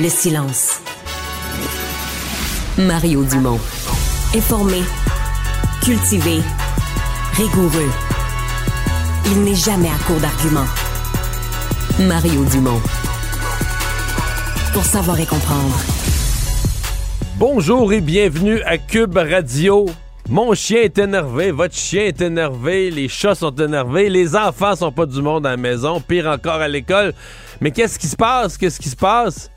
le silence. Mario Dumont. Informé, cultivé, rigoureux. Il n'est jamais à court d'arguments. Mario Dumont. Pour savoir et comprendre. Bonjour et bienvenue à Cube Radio. Mon chien est énervé, votre chien est énervé, les chats sont énervés, les enfants sont pas du monde à la maison, pire encore à l'école. Mais qu'est-ce qui se passe? Qu'est-ce qui se passe?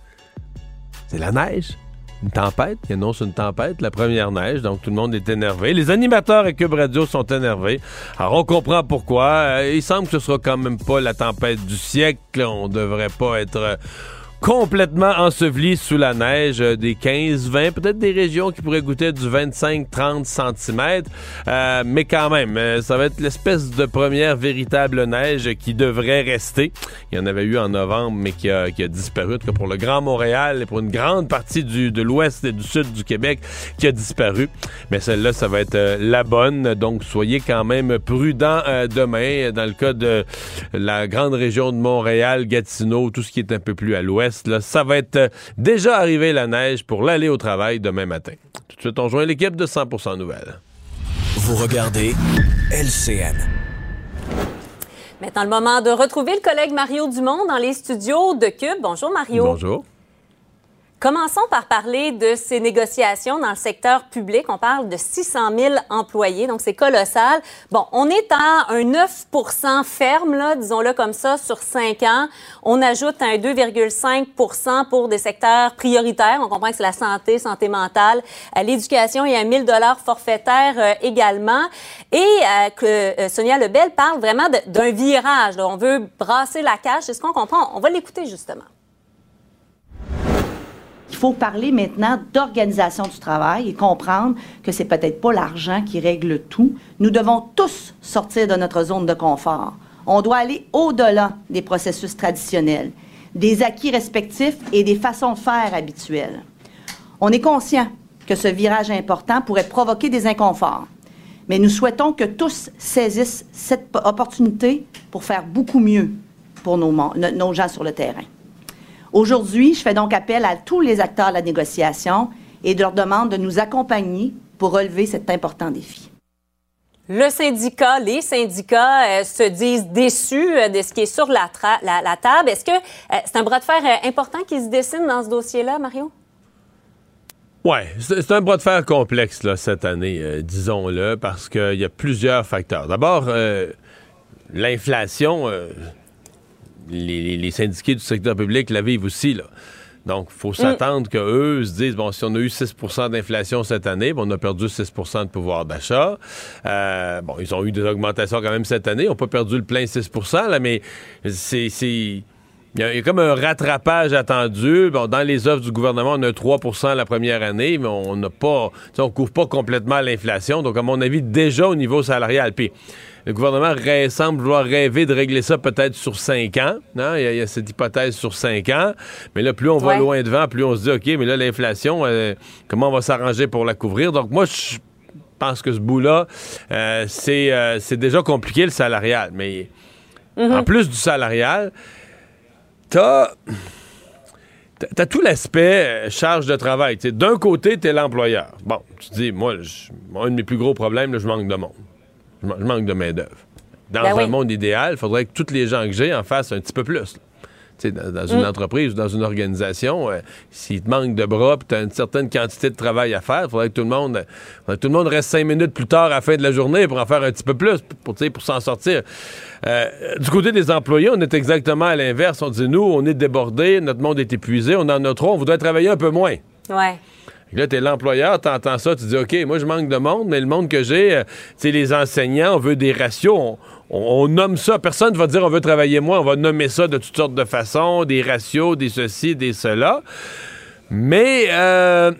C'est la neige. Une tempête, il annonce une tempête, la première neige, donc tout le monde est énervé. Les animateurs à Cube Radio sont énervés. Alors on comprend pourquoi. Euh, il semble que ce sera quand même pas la tempête du siècle. On devrait pas être euh, complètement enseveli sous la neige, euh, des 15, 20, peut-être des régions qui pourraient goûter du 25, 30 cm. mais quand même, euh, ça va être l'espèce de première véritable neige qui devrait rester. Il y en avait eu en novembre, mais qui a, disparu. En pour le Grand Montréal et pour une grande partie du, de l'ouest et du sud du Québec, qui a disparu. Mais celle-là, ça va être euh, la bonne. Donc, soyez quand même prudents demain. Dans le cas de la grande région de Montréal, Gatineau, tout ce qui est un peu plus à l'ouest, là, ça va être euh, déjà arrivé la neige pour l'aller au travail demain matin. Tout de suite, on joint l'équipe de 100% Nouvelles. Vous regardez LCN. Maintenant, le moment de retrouver le collègue Mario Dumont dans les studios de Cube. Bonjour, Mario. Bonjour. Commençons par parler de ces négociations dans le secteur public. On parle de 600 000 employés, donc c'est colossal. Bon, on est à un 9% ferme, là, disons-le comme ça, sur 5 ans. On ajoute un 2,5% pour des secteurs prioritaires. On comprend que c'est la santé, santé mentale, l'éducation et un 1000 dollars forfaitaire euh, également. Et euh, que euh, Sonia Lebel parle vraiment d'un virage. On veut brasser la cage. C'est ce qu'on comprend. On va l'écouter justement. Il faut parler maintenant d'organisation du travail et comprendre que c'est peut-être pas l'argent qui règle tout. Nous devons tous sortir de notre zone de confort. On doit aller au-delà des processus traditionnels, des acquis respectifs et des façons de faire habituelles. On est conscient que ce virage important pourrait provoquer des inconforts, mais nous souhaitons que tous saisissent cette opportunité pour faire beaucoup mieux pour nos gens sur le terrain. Aujourd'hui, je fais donc appel à tous les acteurs de la négociation et de leur demande de nous accompagner pour relever cet important défi. Le syndicat, les syndicats euh, se disent déçus euh, de ce qui est sur la, tra- la- la table. Est-ce que euh, c'est un bras de fer euh, important qui se dessine dans ce dossier-là, Mario? Ouais, c'est c'est un bras de fer complexe là, cette année, euh, disons-le, parce qu'il y a plusieurs facteurs. D'abord, euh, l'inflation, euh, les, syndiqués du secteur public la vivent aussi. Là. Donc, il faut s'attendre qu'eux se disent, bon, si on a eu 6% d'inflation cette année, ben, on a perdu 6% de pouvoir d'achat. Euh, bon, ils ont eu des augmentations quand même cette année. Ils n'ont pas perdu le plein 6 là, mais c'est... il y, a, il y a comme un rattrapage attendu. Bon, dans les offres du gouvernement, on a 3% la première année, mais on n'a pas, on couvre pas complètement l'inflation. Donc, à mon avis, déjà au niveau salarial. Puis, le gouvernement semble vouloir rêver de régler ça peut-être sur 5 ans. hein? Il y, a- il y a cette hypothèse sur 5 ans. Mais là, plus on va Ouais. loin devant, plus on se dit, OK, mais là, l'inflation, euh, comment on va s'arranger pour la couvrir? Donc, moi, je pense que ce bout-là, euh, c'est euh, c'est déjà compliqué, le salarial. Mais en plus du salarial, t'as t'as- t'as tout l'aspect euh, charge de travail. D'un côté, t'es l'employeur. Bon, tu te dis, moi, un de mes plus gros problèmes, là, je manque de monde. Je, man- je manque de main-d'œuvre. Dans Ben un oui. monde idéal, il faudrait que tous les gens que j'ai en fassent un petit peu plus. là. Dans, dans une Mm. entreprise ou dans une organisation, euh, s'il te manque de bras puis tu as une certaine quantité de travail à faire, il faudrait que tout le monde que tout le monde reste cinq minutes plus tard à la fin de la journée pour en faire un petit peu plus pour, pour s'en sortir. Euh, du côté des employés, on est exactement à l'inverse. On dit, nous, on est débordés, notre monde est épuisé, on en a trop, on voudrait travailler un peu moins. Ouais. Que Là, t'es l'employeur, t'entends ça, tu dis, OK, moi, je manque de monde, mais le monde que j'ai, euh, tu sais, les enseignants, on veut des ratios, on, on- on nomme ça. Personne ne va dire, on veut travailler moins, on va nommer ça de toutes sortes de façons, des ratios, des ceci, des cela. Mais, euh,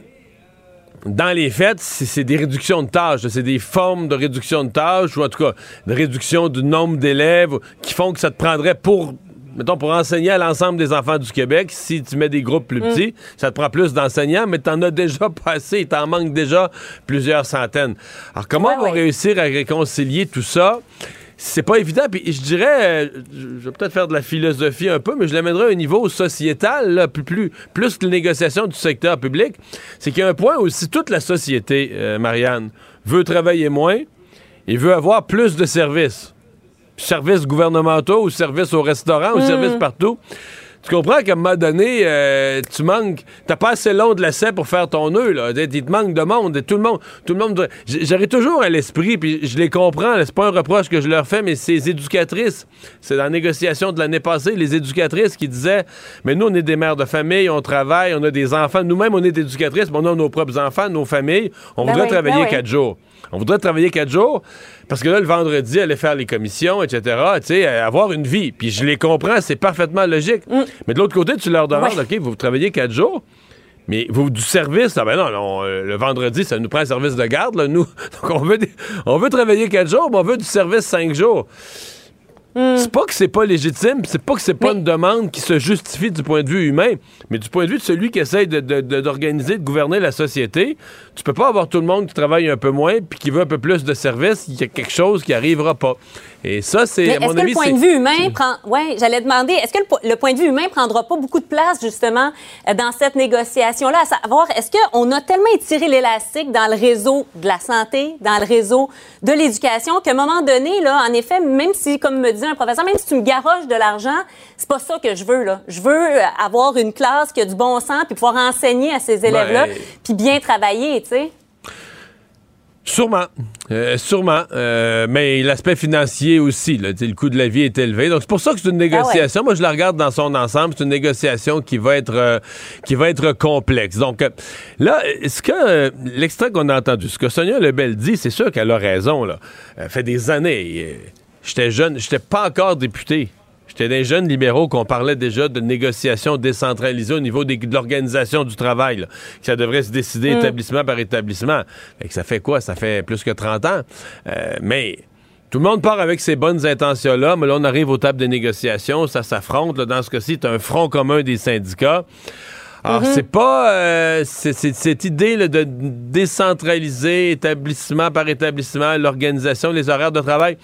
dans les faits, c'est des réductions de tâches, c'est des formes de réduction de tâches, ou en tout cas, de réduction du nombre d'élèves qui font que ça te prendrait pour, mettons, pour enseigner à l'ensemble des enfants du Québec, si tu mets des groupes plus petits, ça te prend plus d'enseignants, mais t'en as déjà pas assez, t'en manques déjà plusieurs centaines. Alors, comment Ouais, on va ouais. réussir à réconcilier tout ça? C'est pas évident, puis je dirais, euh, je vais peut-être faire de la philosophie un peu, mais je l'amènerai à un niveau sociétal, là, plus, plus, plus que les négociations du secteur public. C'est qu'il y a un point où si toute la société, euh, Marianne, veut travailler moins et veut avoir plus de services, services gouvernementaux ou services au restaurant ou services partout, tu comprends qu'à un moment donné, euh, tu manques, t'as pas assez long de lacet pour faire ton nœud, là. Il te manque de monde, et tout le monde, tout le monde, j'aurais toujours à l'esprit, puis je les comprends, c'est pas un reproche que je leur fais, mais ces éducatrices, c'est dans la négociation de l'année passée, les éducatrices qui disaient, mais nous, on est des mères de famille, on travaille, on a des enfants, nous-mêmes, on est éducatrices, mais on a nos propres enfants, nos familles, on Ben voudrait oui, travailler ben oui. quatre jours. On voudrait travailler quatre jours parce que là, le vendredi, aller faire les commissions, etc., tu sais, euh, avoir une vie. Puis je les comprends, c'est parfaitement logique. Mais de l'autre côté, tu leur demandes, Mm. Ouais. OK, vous travaillez quatre jours, mais vous, du service, ah ben non, non, euh, le vendredi, ça nous prend un service de garde, là, nous. Donc, on veut, des- on veut travailler quatre jours, mais on veut du service cinq jours. C'est pas que c'est pas légitime, c'est pas que c'est pas. Mais- une demande qui se justifie du point de vue humain, mais du point de vue de celui qui essaye de- de- de- d'organiser, de, gouverner la société, tu peux pas avoir tout le monde qui travaille un peu moins puis qui veut un peu plus de services, il y a quelque chose qui arrivera pas. Et ça, c'est, à mon est-ce que avis, le point de vue humain prend. Oui, j'allais demander, est-ce que le point de vue humain prendra pas beaucoup de place, justement, euh, dans cette négociation-là? À savoir, est-ce qu'on a tellement étiré l'élastique dans le réseau de la santé, dans le réseau de l'éducation, qu'à un moment donné, là, en effet, même si, comme me dit un professeur, même si tu me garoches de l'argent, c'est pas ça que je veux, là. Je veux euh, avoir une classe qui a du bon sens, puis pouvoir enseigner à ces élèves-là, Ben- puis bien travailler, tu sais. Sûrement. Euh, sûrement. Euh, mais l'aspect financier aussi. Là, le coût de la vie est élevé. Donc, c'est pour ça que c'est une négociation. Moi, je la regarde dans son ensemble. C'est une négociation qui va être, euh, qui va être complexe. Donc, là, ce que l'extrait qu'on a entendu, ce que Sonia Lebel dit, c'est sûr qu'elle a raison. Là. Elle fait des années. J'étais jeune. J'étais pas encore député. J'étais des jeunes libéraux qu'on parlait déjà de négociations décentralisées au niveau des- de l'organisation du travail, là, que ça devrait se décider établissement par établissement. Fait que ça fait quoi? Ça fait plus que 30 ans. Euh, mais tout le monde part avec ses bonnes intentions-là, mais là, on arrive aux tables des négociations, ça s'affronte. Dans ce cas-ci, c'est un front commun des syndicats. Alors, c'est pas euh, c'est- c'est- cette idée là, de décentraliser établissement par établissement l'organisation, les horaires de travail.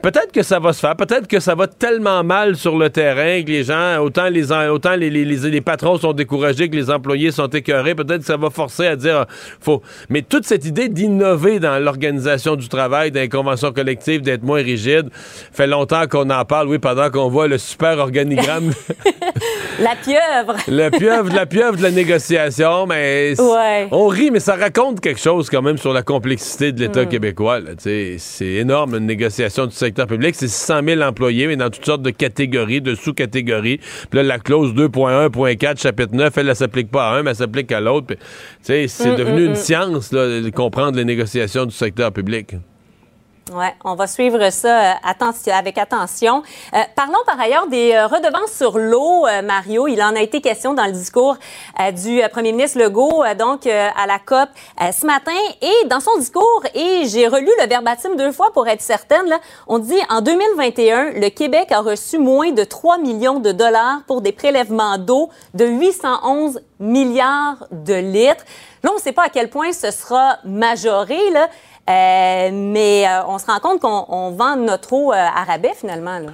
Peut-être que ça va se faire. Peut-être que ça va tellement mal sur le terrain que les gens, autant les autant les, les, les- les patrons sont découragés que les employés sont écœurés. Peut-être que ça va forcer à dire faut. Mais toute cette idée d'innover dans l'organisation du travail, dans les conventions collectives, d'être moins rigide, fait longtemps qu'on en parle. Oui, pendant qu'on voit le super organigramme, La pieuvre. la pieuvre, la pieuvre de la négociation, mais Ouais. on rit, mais ça raconte quelque chose quand même sur la complexité de l'État Mm. québécois. C'est énorme une négociation du secteur public. C'est 600 000 employés, mais dans toutes sortes de catégories, de sous-catégories. Puis là, la clause 2.1.4, chapitre 9, elle ne s'applique pas à un, mais elle s'applique à l'autre. Sais, Mm, C'est devenu une science là, de comprendre les négociations du secteur public. Oui, on va suivre ça euh, attention- avec attention. Euh, parlons par ailleurs des euh, redevances sur l'eau, euh, Mario. Il en a été question dans le discours euh, du premier ministre Legault, donc à la COP ce matin. Et dans son discours, et j'ai relu le verbatim deux fois pour être certaine, là, on dit en 2021, le Québec a reçu moins de 3 millions de dollars pour des prélèvements d'eau de 811 milliards de litres. Là, on ne sait pas à quel point ce sera majoré, là. Euh, mais euh, on se rend compte qu'on on vend notre eau euh, à rabais, finalement. Là.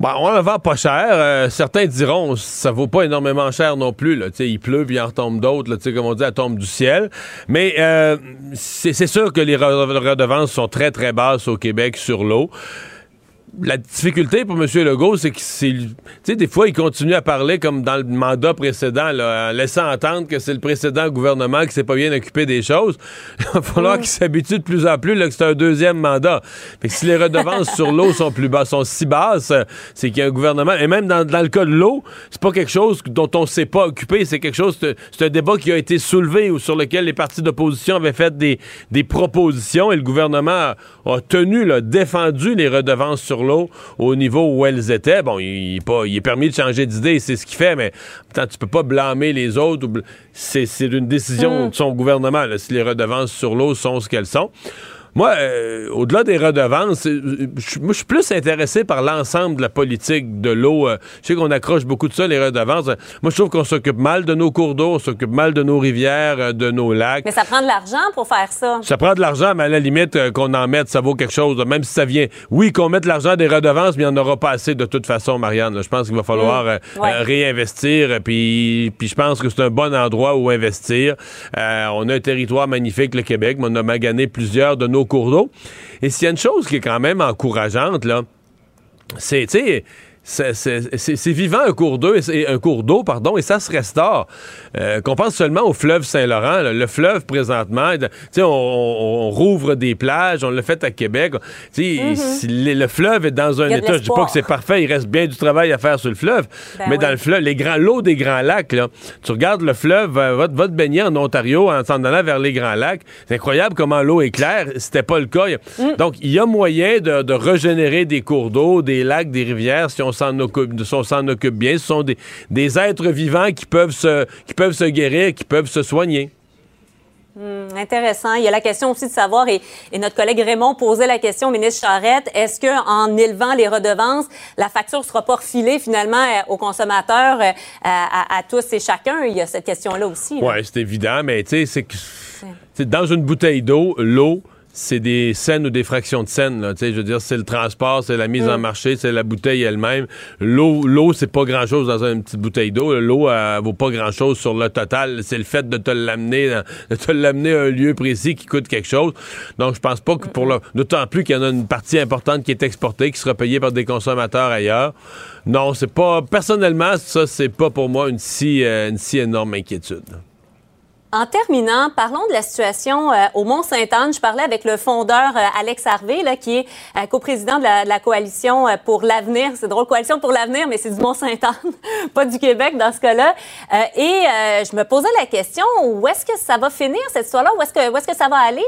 Bon, on la vend pas cher. Certains diront ça vaut pas énormément cher non plus. Il pleut puis il en retombe d'autres. Comme on dit, elle tombe du ciel. Mais c'est sûr que les re- redevances sont très, très basses au Québec sur l'eau. La difficulté pour M. Legault, c'est que c'est. Tu sais, des fois, il continue à parler comme dans le mandat précédent, là, en laissant entendre que c'est le précédent gouvernement qui s'est pas bien occupé des choses. Il va falloir qu'il s'habitue de plus en plus là, que c'est un deuxième mandat. Fait que si les redevances sur l'eau sont plus bas, sont si basses, c'est qu'il y a un gouvernement. Et même dans, dans le cas de l'eau, c'est pas quelque chose dont on s'est pas occupé. C'est quelque chose. C'est un débat qui a été soulevé ou sur lequel les partis d'opposition avaient fait des, des propositions et le gouvernement a, a tenu, là, défendu les redevances sur l'eau au niveau où elles étaient. Bon, il, pas, il est permis de changer d'idée, c'est ce qu'il fait, mais tant, tu peux pas blâmer les autres. C'est une décision mm. de son gouvernement, si les redevances sur l'eau sont ce qu'elles sont. Moi, euh, au-delà des redevances, euh, je suis plus intéressé par l'ensemble de la politique de l'eau. Euh, je sais qu'on accroche beaucoup de ça, les redevances. Moi, je trouve qu'on s'occupe mal de nos cours d'eau, on s'occupe mal de nos rivières, de nos lacs. Mais ça prend de l'argent pour faire ça. Ça prend de l'argent, mais à la limite, qu'on en mette, ça vaut quelque chose. Même si ça vient. Oui, qu'on mette l'argent des redevances, mais il n'y en aura pas assez de toute façon, Marianne. Je pense qu'il va falloir mmh. réinvestir. Puis, puis je pense que c'est un bon endroit où investir. on a un territoire magnifique, le Québec, mais on a magané plusieurs de nos cours d'eau. Et s'il y a une chose qui est quand même encourageante, là, c'est, tu sais, c'est vivant un cours d'eau, un cours d'eau, pardon, et ça se restaure. Euh, qu'on pense seulement au fleuve Saint-Laurent, le fleuve présentement, on, on, rouvre des plages, on l'a fait à Québec. Mm-hmm. le fleuve est dans un état, je dis pas que c'est parfait, il reste bien du travail à faire sur le fleuve, ben mais dans le fleuve, les grands l'eau des grands lacs, là, tu regardes le fleuve, euh, va, te baigner en Ontario en s'en allant vers les grands lacs. C'est incroyable comment l'eau est claire. C'était pas le cas. Mm. Donc, il y a moyen de, de régénérer des cours d'eau, des lacs, des rivières si on s'en occupe, occupe bien. Ce sont des, êtres vivants qui peuvent, se, qui peuvent se guérir, qui peuvent se soigner. Hmm, intéressant. Il y a la question aussi de savoir, et, notre collègue Raymond posait la question au ministre Charette, est-ce qu'en élevant les redevances, la facture sera pas refilée finalement aux consommateurs, euh, à, tous et chacun? Il y a cette question-là aussi. Oui, c'est évident, mais tu sais, c'est que dans une bouteille d'eau, l'eau, c'est des scènes ou des fractions de scènes. Là, je veux dire, c'est le transport, c'est la mise en mm. marché, c'est la bouteille elle-même. L'eau, l'eau, c'est pas grand-chose dans une petite bouteille d'eau. L'eau, elle, vaut pas grand-chose sur le total. C'est le fait de te l'amener, de te l'amener à un lieu précis qui coûte quelque chose. Donc, je pense pas que pour le, d'autant plus qu'il y en a une partie importante qui est exportée, qui sera payée par des consommateurs ailleurs. Non, c'est pas, personnellement, ça, c'est pas pour moi une si, euh, une si énorme inquiétude. En terminant, parlons de la situation euh, au Mont-Sainte-Anne. Je parlais avec le fondeur euh, Alex Harvey, qui est euh, coprésident de la, coalition pour l'avenir. C'est drôle, coalition pour l'avenir, mais c'est du Mont-Sainte-Anne, pas du Québec dans ce cas-là. et je me posais la question, où est-ce que ça va finir cette histoire-là? Où est-ce que ça va aller?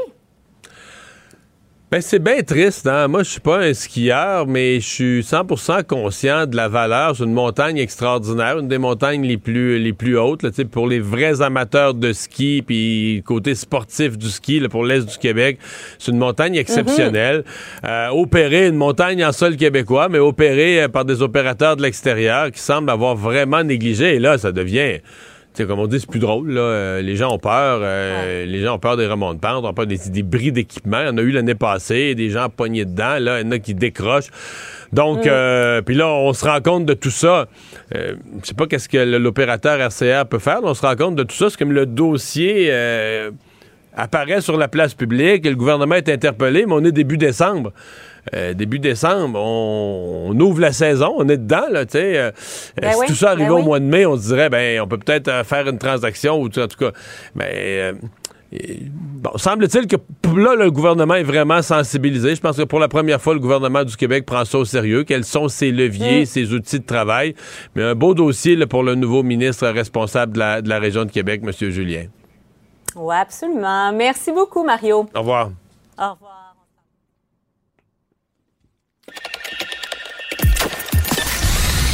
Ben, c'est bien triste. Hein? Moi, je suis pas un skieur, mais je suis 100% conscient de la valeur. C'est une montagne extraordinaire, une des montagnes les plus, les plus hautes là, pour les vrais amateurs de ski, puis côté sportif du ski là, pour l'Est du Québec. C'est une montagne exceptionnelle. Mm-hmm. Euh, opérée, une montagne en sol québécois, mais opérée euh, par des opérateurs de l'extérieur qui semblent avoir vraiment négligé. Et là, ça devient comme on dit, c'est plus drôle. Là. Euh, les gens ont peur. Euh, les gens ont peur des remontes de pente, ont peur des, des bris d'équipement. Il y en a eu l'année passée, des gens pognés dedans. Là, il y en a qui décrochent. Donc, mm. euh, puis là, on se rend compte de tout ça. je sais pas qu'est-ce que l'opérateur RCR peut faire. on se rend compte de tout ça. C'est comme le dossier apparaît sur la place publique et le gouvernement est interpellé, mais on est début décembre. Euh, début décembre, on, ouvre la saison, on est dedans, là, tu sais. Euh, ben si tout ça arrivait ben au mois de mai, on se dirait, ben, on peut peut-être euh, faire une transaction, ou en tout cas, mais... Bon, semble-t-il que là, le gouvernement est vraiment sensibilisé. Je pense que pour la première fois, le gouvernement du Québec prend ça au sérieux. Quels sont ses leviers, mm. ses outils de travail? Mais un beau dossier pour le nouveau ministre responsable de la, de la région de Québec, M. Julien. Oui, absolument. Merci beaucoup, Mario. Au revoir. Au revoir.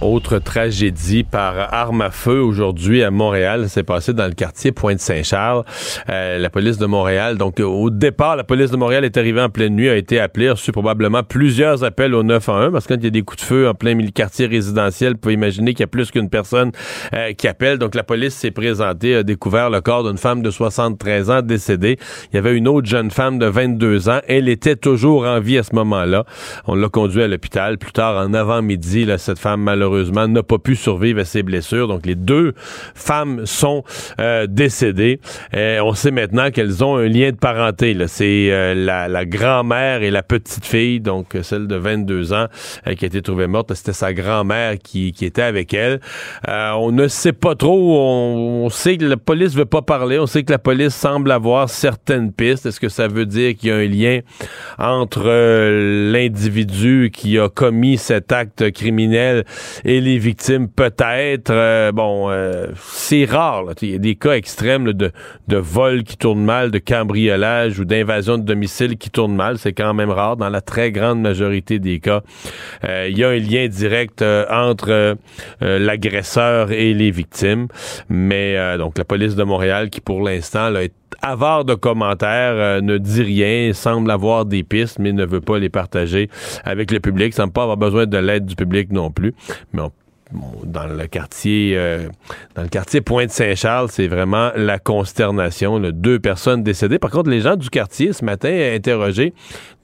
Autre tragédie par arme à feu aujourd'hui à Montréal. C'est passé dans le quartier Pointe-Saint-Charles. Euh, la police de Montréal, donc au départ, la police de Montréal est arrivée en pleine nuit, a été appelée, a reçu probablement plusieurs appels au 911 parce que quand il y a des coups de feu en plein milieu quartier résidentiel, vous pouvez imaginer qu'il y a plus qu'une personne euh, qui appelle. Donc la police s'est présentée, a découvert le corps d'une femme de 73 ans décédée. Il y avait une autre jeune femme de 22 ans. Elle était toujours en vie à ce moment-là. On l'a conduit à l'hôpital. Plus tard, en avant-midi, cette femme malheureusement malheureusement, n'a pas pu survivre à ses blessures. Donc, les deux femmes sont euh, décédées. Et on sait maintenant qu'elles ont un lien de parenté. C'est euh, la, grand-mère et la petite-fille, donc celle de 22 ans euh, qui a été trouvée morte. C'était sa grand-mère qui, qui, était avec elle. on ne sait pas trop. On, sait que la police veut pas parler. On sait que la police semble avoir certaines pistes. Est-ce que ça veut dire qu'il y a un lien entre l'individu qui a commis cet acte criminel et les victimes peut-être. Euh, bon, euh, c'est rare. Il y a des cas extrêmes de, de vol qui tournent mal, de cambriolage ou d'invasion de domicile qui tournent mal. C'est quand même rare. Dans la très grande majorité des cas, euh, il y a un lien direct entre l'agresseur et les victimes. Mais donc la police de Montréal qui pour l'instant est avare de commentaires, ne dit rien, semble avoir des pistes, mais ne veut pas les partager avec le public. Semble pas avoir besoin de l'aide du public non plus mais dans le quartier euh, dans le quartier Pointe-Saint-Charles, c'est vraiment la consternation. Deux personnes décédées. Par contre, les gens du quartier, ce matin, interrogés,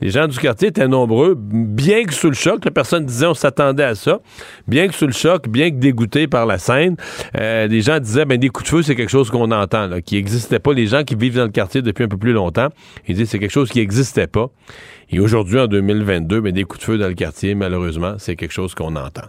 les gens du quartier étaient nombreux, bien que sous le choc. La personne disait on s'attendait à ça. Bien que sous le choc, bien que dégoûtés par la scène, euh, les gens disaient ben des coups de feu, c'est quelque chose qu'on entend, là, qui n'existait pas. Les gens qui vivent dans le quartier depuis un peu plus longtemps, ils disent c'est quelque chose qui n'existait pas. Et aujourd'hui, en 2022, ben, des coups de feu dans le quartier, malheureusement, c'est quelque chose qu'on entend.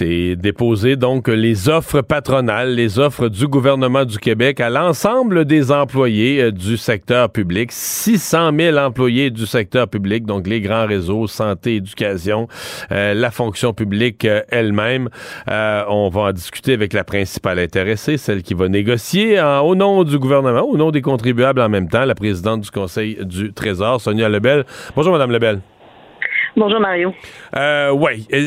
C'est déposer donc les offres patronales, les offres du gouvernement du Québec à l'ensemble des employés euh, du secteur public. 600 000 employés du secteur public, donc les grands réseaux, santé, éducation, euh, la fonction publique euh, elle-même. on va en discuter avec la principale intéressée, celle qui va négocier au nom du gouvernement, au nom des contribuables en même temps, la présidente du Conseil du Trésor, Sonia Lebel. Bonjour, Madame Lebel. Bonjour Mario. Euh, oui. Euh,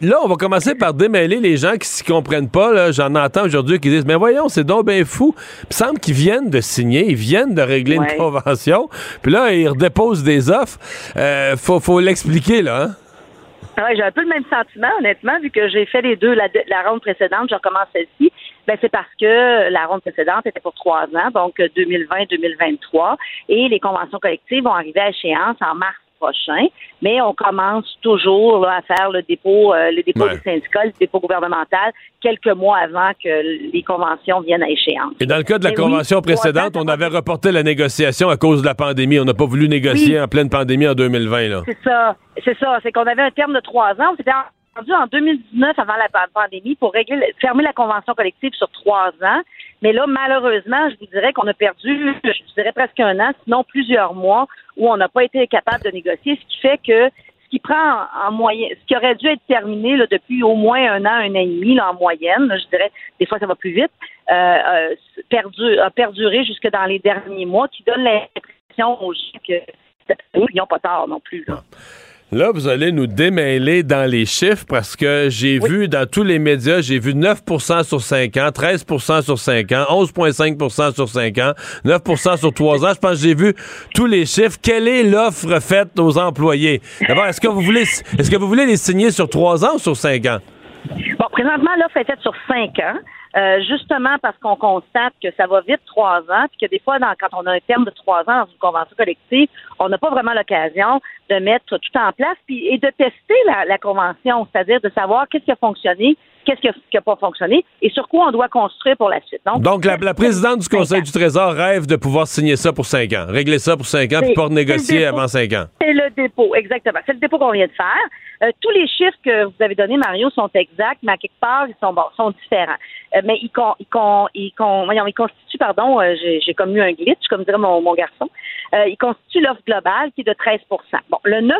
là, on va commencer par démêler les gens qui s'y comprennent pas. J'en entends aujourd'hui qui disent Mais voyons, c'est donc bien fou. Il me semble qu'ils viennent de signer, ils viennent de régler une convention. Puis là, ils redéposent des offres. Euh, faut, faut l'expliquer, là. Hein? Ouais, j'ai un peu le même sentiment, honnêtement, vu que j'ai fait les deux, la, la ronde précédente, je recommence celle-ci. Ben, c'est parce que la ronde précédente était pour trois ans, donc 2020-2023, et les conventions collectives vont arriver à échéance en mars prochain, mais on commence toujours à faire le dépôt, euh, le dépôt des syndicats, le dépôt gouvernemental, quelques mois avant que les conventions viennent à échéance. Et dans le cas de la convention précédente, on avait reporté la négociation à cause de la pandémie. On n'a pas voulu négocier en pleine pandémie en 2020. C'est ça. C'est ça. C'est qu'on avait un terme de trois ans. On s'était rendu en 2019 avant la pandémie pour régler, fermer la convention collective sur trois ans. Mais là, malheureusement, je vous dirais qu'on a perdu, je dirais presque un an, sinon plusieurs mois, où on n'a pas été capable de négocier, ce qui fait que ce qui prend en moyenne, ce qui aurait dû être terminé depuis au moins un an, un an et demi en moyenne, je dirais, des fois ça va plus vite, euh, perdu, a perduré jusque dans les derniers mois, qui donne l'impression aux gens que ils n'ont pas tard non plus. Là. Là, vous allez nous démêler dans les chiffres parce que j'ai vu dans tous les médias, j'ai vu 9% sur 5 ans, 13% sur 5 ans, 11,5% sur 5 ans, 9% sur 3 ans. Je pense que j'ai vu tous les chiffres. Quelle est l'offre faite aux employés? D'abord, est-ce que vous voulez est-ce que vous voulez les signer sur 3 ans ou sur 5 ans? Bon, présentement, l'offre est faite sur 5 ans. Euh, justement parce qu'on constate que ça va vite trois ans, puis que des fois, quand on a un terme de trois ans dans une convention collective, on n'a pas vraiment l'occasion de mettre tout en place puis, et de tester la, convention, c'est-à-dire de savoir qu'est-ce qui a fonctionné, qu'est-ce qui n'a pas fonctionné et sur quoi on doit construire pour la suite. Donc, la, présidente du Conseil du Trésor rêve de pouvoir signer ça pour cinq ans, régler ça pour cinq ans, puis pas négocier avant cinq ans. C'est le dépôt, exactement. C'est le dépôt qu'on vient de faire. Euh, tous les chiffres que vous avez donnés, Mario, sont exacts, mais à quelque part, ils sont, sont différents. Euh, mais ils, con, ils, con, ils, con, voyons, ils constituent, pardon, euh, j'ai comme eu un glitch, comme dirait mon, mon garçon, ils constituent l'offre globale qui est de 13 Bon, le 9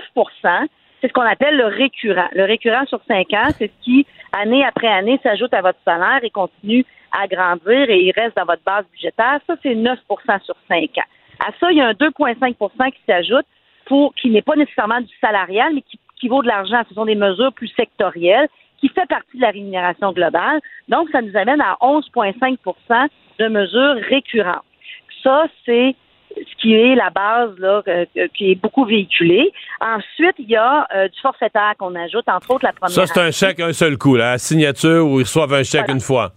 c'est ce qu'on appelle le récurrent. Le récurrent sur cinq ans, c'est ce qui, année après année, s'ajoute à votre salaire et continue à grandir et il reste dans votre base budgétaire. Ça, c'est 9% sur 5 ans. À ça, il y a un 2,5% qui s'ajoute pour qui n'est pas nécessairement du salarial, mais qui, qui vaut de l'argent. Ce sont des mesures plus sectorielles qui fait partie de la rémunération globale. Donc, ça nous amène à 11,5% de mesures récurrentes. Ça, c'est ce qui est la base là, qui est beaucoup véhiculée. Ensuite, il y a euh, du forfaitaire qu'on ajoute, entre autres la première. Ça, c'est un chèque un seul coup, la signature où ils reçoivent un chèque une fois.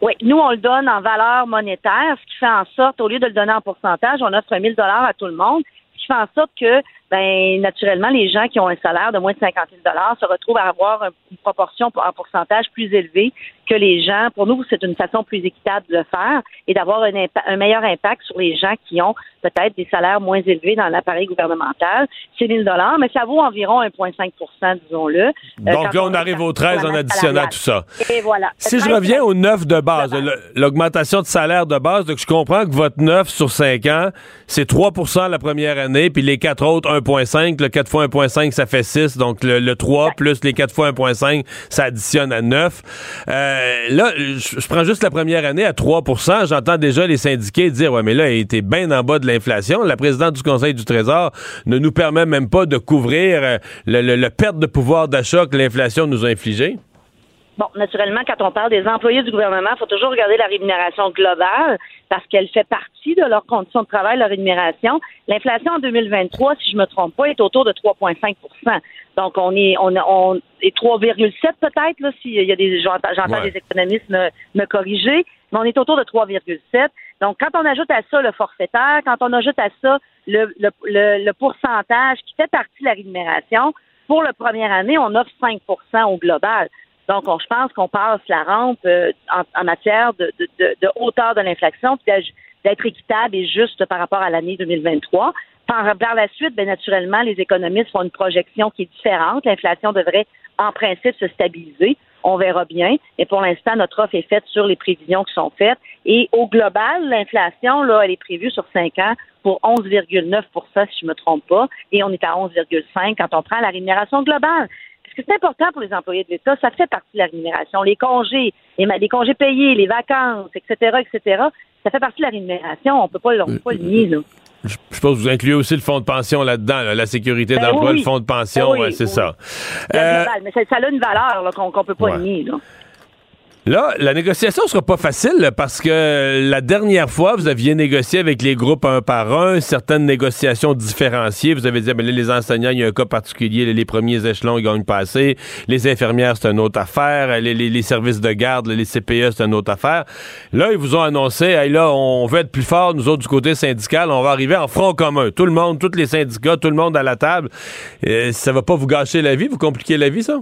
Oui, nous, on le donne en valeur monétaire, ce qui fait en sorte, au lieu de le donner en pourcentage, on offre 1000 dollars à tout le monde, ce qui fait en sorte que ben naturellement, les gens qui ont un salaire de moins de 50 000 se retrouvent à avoir une proportion en pourcentage plus élevée que les gens. Pour nous, c'est une façon plus équitable de le faire et d'avoir un, un, meilleur impact sur les gens qui ont peut-être des salaires moins élevés dans l'appareil gouvernemental. C'est 1000 dollars, mais ça vaut environ 1,5% disons-le. Euh, Donc là, on, arrive au 13 en additionnant tout ça. Et voilà. Si je reviens au 9 de base, l'augmentation de salaire de base, donc je comprends que votre 9 sur 5 ans, c'est 3% la première année, puis les quatre autres, 1,5. Le 4 fois 1,5, ça fait 6. Donc, le, 3 plus les 4 fois 1,5, ça additionne à 9. Euh, là, je, prends juste la première année à 3% J'entends déjà les syndiqués dire, ouais, mais là, il était bien en bas de l'inflation. La présidente du Conseil du Trésor ne nous permet même pas de couvrir euh, le, perte de pouvoir d'achat que l'inflation nous a infligé. Bon, naturellement, quand on parle des employés du gouvernement, il faut toujours regarder la rémunération globale parce qu'elle fait partie de leurs conditions de travail, leur rémunération. L'inflation en 2023, si je me trompe pas, est autour de 3,5% Donc, on est, on, on est 3,7 peut-être, là, s'il y a des, j'entends des économistes me, me corriger, mais on est autour de 3,7. Donc, quand on ajoute à ça le forfaitaire, quand on ajoute à ça le, le, le, pourcentage qui fait partie de la rémunération, pour la première année, on offre 5% au global. Donc, je pense qu'on passe la rampe euh, en, matière de, hauteur de l'inflation, puis d'être équitable et juste par rapport à l'année 2023. Par, par la suite, bien naturellement, les économistes font une projection qui est différente. L'inflation devrait, en principe, se stabiliser. On verra bien. Et pour l'instant, notre offre est faite sur les prévisions qui sont faites. Et au global, l'inflation, là, elle est prévue sur 5 ans pour 11,9 si je ne me trompe pas. Et on est à 11,5 quand on prend la rémunération globale c'est important pour les employés de l'État. Ça fait partie de la rémunération. Les congés, les, congés payés, les vacances, etc., etc., ça fait partie de la rémunération. On ne peut pas, peut pas le nier, Je, pense que vous incluez aussi le fonds de pension là-dedans, la sécurité ben d'emploi, le fonds de pension, ben c'est ça. Euh, mais ça, a une valeur qu'on ne peut pas nier. Là. Là, la négociation sera pas facile parce que la dernière fois, vous aviez négocié avec les groupes un par un, certaines négociations différenciées. Vous avez dit, ben les enseignants, il y a un cas particulier, les premiers échelons, ils gagnent pas assez. Les infirmières, c'est une autre affaire. Les, services de garde, les CPE, c'est une autre affaire. Là, ils vous ont annoncé, hey, là, on veut être plus fort, nous autres, du côté syndical, on va arriver en front commun. Tout le monde, tous les syndicats, tout le monde à la table. Et ça va pas vous gâcher la vie, vous compliquer la vie, ça?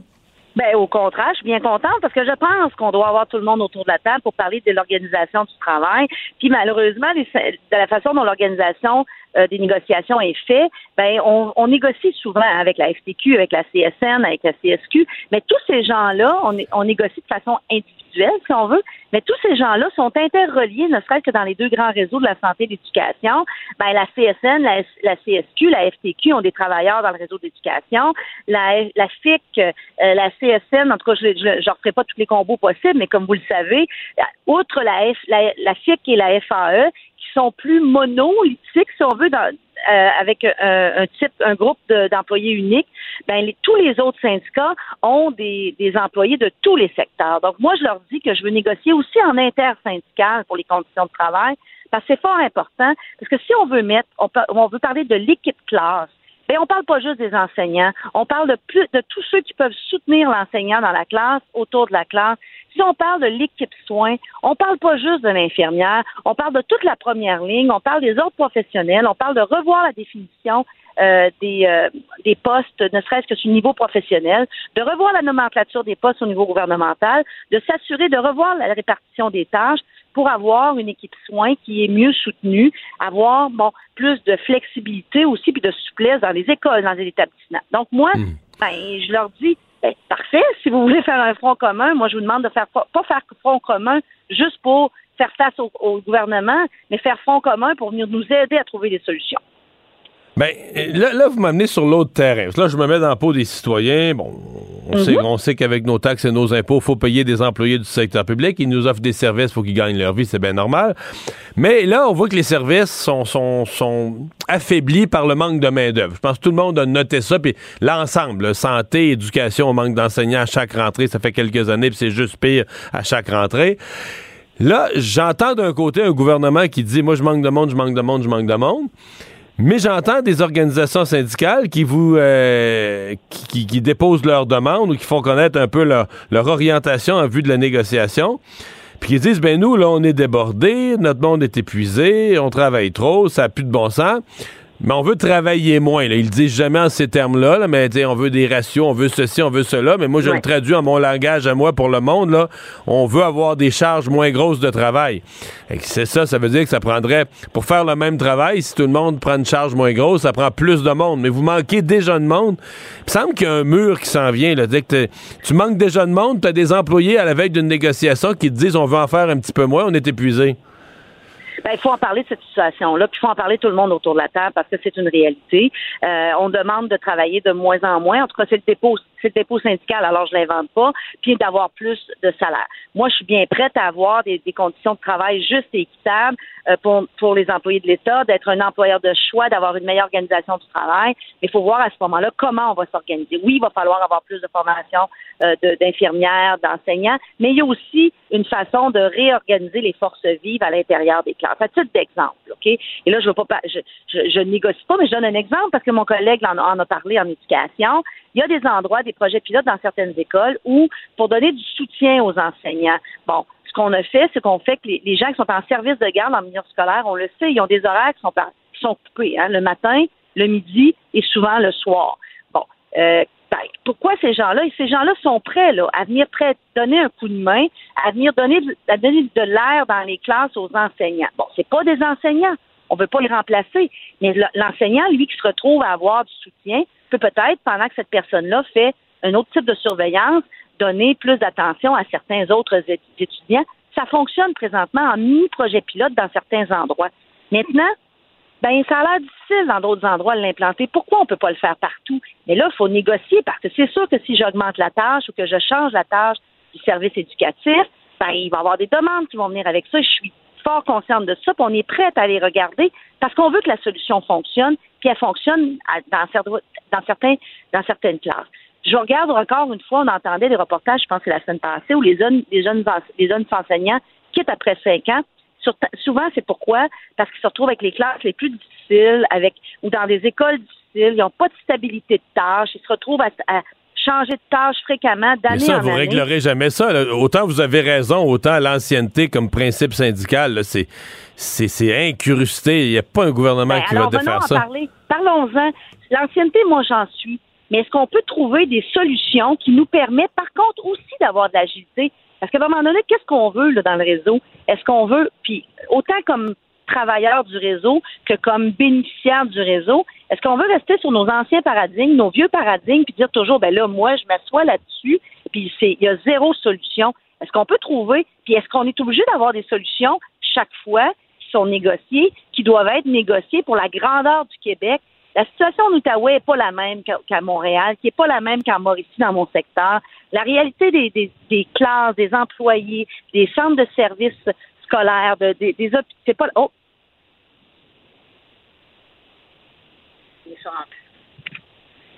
Ben, au contraire, je suis bien contente parce que je pense qu'on doit avoir tout le monde autour de la table pour parler de l'organisation du travail. Puis malheureusement, de la façon dont l'organisation euh, des négociations est faite, ben on, négocie souvent avec la FTQ, avec la CSN, avec la CSQ, mais tous ces gens-là, on négocie de façon individuelle si on veut, mais tous ces gens-là sont interreliés, ne serait-ce que dans les deux grands réseaux de la santé et de l'éducation. Ben, la CSN, la, CSQ, la FTQ ont des travailleurs dans le réseau d'éducation. La, la FIC, euh, la CSN, en tout cas, je ne referai pas tous les combos possibles, mais comme vous le savez, outre la, la FIC et la FAE, qui sont plus monolithiques, si on veut, dans, euh, avec euh, un type, un groupe d'employés uniques, ben tous les autres syndicats ont des, des, employés de tous les secteurs. Donc moi, je leur dis que je veux négocier aussi en intersyndical pour les conditions de travail, parce que c'est fort important. Parce que si on veut mettre, on, on veut parler de l'équipe classe, ben on parle pas juste des enseignants, on parle de plus de tous ceux qui peuvent soutenir l'enseignant dans la classe, autour de la classe. Si on parle de l'équipe soins, on parle pas juste de l'infirmière, on parle de toute la première ligne, on parle des autres professionnels, on parle de revoir la définition euh, des, euh, des postes, ne serait-ce que sur le niveau professionnel, de revoir la nomenclature des postes au niveau gouvernemental, de s'assurer de revoir la répartition des tâches pour avoir une équipe soins qui est mieux soutenue, avoir bon plus de flexibilité aussi puis de souplesse dans les écoles, dans les établissements. Donc moi, hmm. ben, je leur dis ben, parfait, si vous voulez faire un front commun, moi je vous demande de faire pas, faire front commun juste pour faire face au gouvernement, mais faire front commun pour venir nous aider à trouver des solutions. Ben, là, là vous m'amenez sur l'autre terrain. Là, je me mets dans la peau des citoyens. Bon, On, sait, on sait qu'avec nos taxes et nos impôts, il faut payer des employés du secteur public. Ils nous offrent des services, faut qu'ils gagnent leur vie, c'est bien normal. Mais là, on voit que les services sont, sont, sont affaiblis par le manque de main-d'œuvre. Je pense que tout le monde a noté ça. Puis l'ensemble, santé, éducation, on manque d'enseignants à chaque rentrée. Ça fait quelques années, puis c'est juste pire à chaque rentrée. Là, j'entends d'un côté un gouvernement qui dit Moi, je manque de monde, je manque de monde, je manque de monde. Mais j'entends des organisations syndicales qui vous euh, qui, déposent leurs demandes ou qui font connaître un peu leur, leur orientation en vue de la négociation. Puis qui disent ben nous là on est débordés, notre monde est épuisé, on travaille trop, ça n'a plus de bon sens. Mais on veut travailler moins. Là. Ils le disent jamais en ces termes-là, là, mais on veut des ratios, on veut ceci, on veut cela. Mais moi, je le traduis en mon langage à moi pour le monde. Là. On veut avoir des charges moins grosses de travail. C'est ça, ça veut dire que ça prendrait, pour faire le même travail, si tout le monde prend une charge moins grosse, ça prend plus de monde. Mais vous manquez déjà de monde. Il me semble qu'il y a un mur qui s'en vient. Là. Que tu manques déjà de monde, tu as des employés à la veille d'une négociation qui te disent on veut en faire un petit peu moins, on est épuisé. Ben, il faut en parler de cette situation-là, puis il faut en parler tout le monde autour de la table parce que c'est une réalité. Euh, on demande de travailler de moins en moins. En tout cas, c'est le dépôt, c'est dépôt syndical, alors je l'invente pas, puis d'avoir plus de salaire. Moi, je suis bien prête à avoir des, conditions de travail justes et équitables euh, pour, pour les employés de l'État, d'être un employeur de choix, d'avoir une meilleure organisation du travail. Mais il faut voir à ce moment-là comment on va s'organiser. Oui, il va falloir avoir plus de formation euh, d'infirmières, d'enseignants, mais il y a aussi une façon de réorganiser les forces vives à l'intérieur des classes. À titre d'exemple, OK? Et là, je veux négocie pas, mais je donne un exemple parce que mon collègue en a parlé en éducation. Il y a des endroits, des projets pilotes dans certaines écoles où, pour donner du soutien aux enseignants, bon, ce qu'on a fait, c'est qu'on fait que les, gens qui sont en service de garde en milieu scolaire, on le sait, ils ont des horaires qui sont, coupés, hein, le matin, le midi et souvent le soir. Bon, euh, ben, pourquoi ces gens-là? Ces gens-là sont prêts à venir donner un coup de main, à venir donner de l'air dans les classes aux enseignants. Bon, c'est pas des enseignants, on ne veut pas les remplacer, mais l'enseignant, lui, qui se retrouve à avoir du soutien, peut peut-être, pendant que cette personne-là fait un autre type de surveillance, donner plus d'attention à certains autres étudiants. Ça fonctionne présentement en mini-projet pilote dans certains endroits. Maintenant, ben ça a l'air difficile dans d'autres endroits de l'implanter. Pourquoi on ne peut pas le faire partout? Mais là, il faut négocier parce que c'est sûr que si j'augmente la tâche ou que je change la tâche du service éducatif, ben, il va y avoir des demandes qui vont venir avec ça. Je suis fort consciente de ça, puis on est prête à les regarder parce qu'on veut que la solution fonctionne, puis elle fonctionne dans, certains, dans certaines classes. Je regarde encore une fois, on entendait des reportages, je pense que la semaine passée, où les jeunes, les jeunes, les jeunes enseignants quittent après cinq ans. souvent, c'est pourquoi? Parce qu'ils se retrouvent avec les classes les plus difficiles, avec ou dans des écoles difficiles, ils n'ont pas de stabilité de tâche, ils se retrouvent à changer de tâche fréquemment d'année en année. Ça, vous réglerez jamais ça. Autant vous avez raison, autant l'ancienneté comme principe syndical, c'est c'est incrusté. Il n'y a pas un gouvernement ben, qui va de faire ça. Parlons-en. L'ancienneté, moi, j'en suis. Mais est-ce qu'on peut trouver des solutions qui nous permettent, par contre, aussi d'avoir de l'agilité? Parce qu'à un moment donné, qu'est-ce qu'on veut là, dans le réseau? Est-ce qu'on veut, puis autant comme travailleurs du réseau que comme bénéficiaires du réseau. Est-ce qu'on veut rester sur nos anciens paradigmes, nos vieux paradigmes, puis dire toujours, ben là, moi, je m'assois là-dessus, puis il y a zéro solution. Est-ce qu'on peut trouver, puis est-ce qu'on est obligé d'avoir des solutions chaque fois qui sont négociées, qui doivent être négociées pour la grandeur du Québec? La situation en Outaouais n'est pas la même qu'à Montréal, qui n'est pas la même qu'en Mauricie dans mon secteur. La réalité des, des, des, classes, des employés, des centres de services scolaires, de, des, des c'est pas. Oh.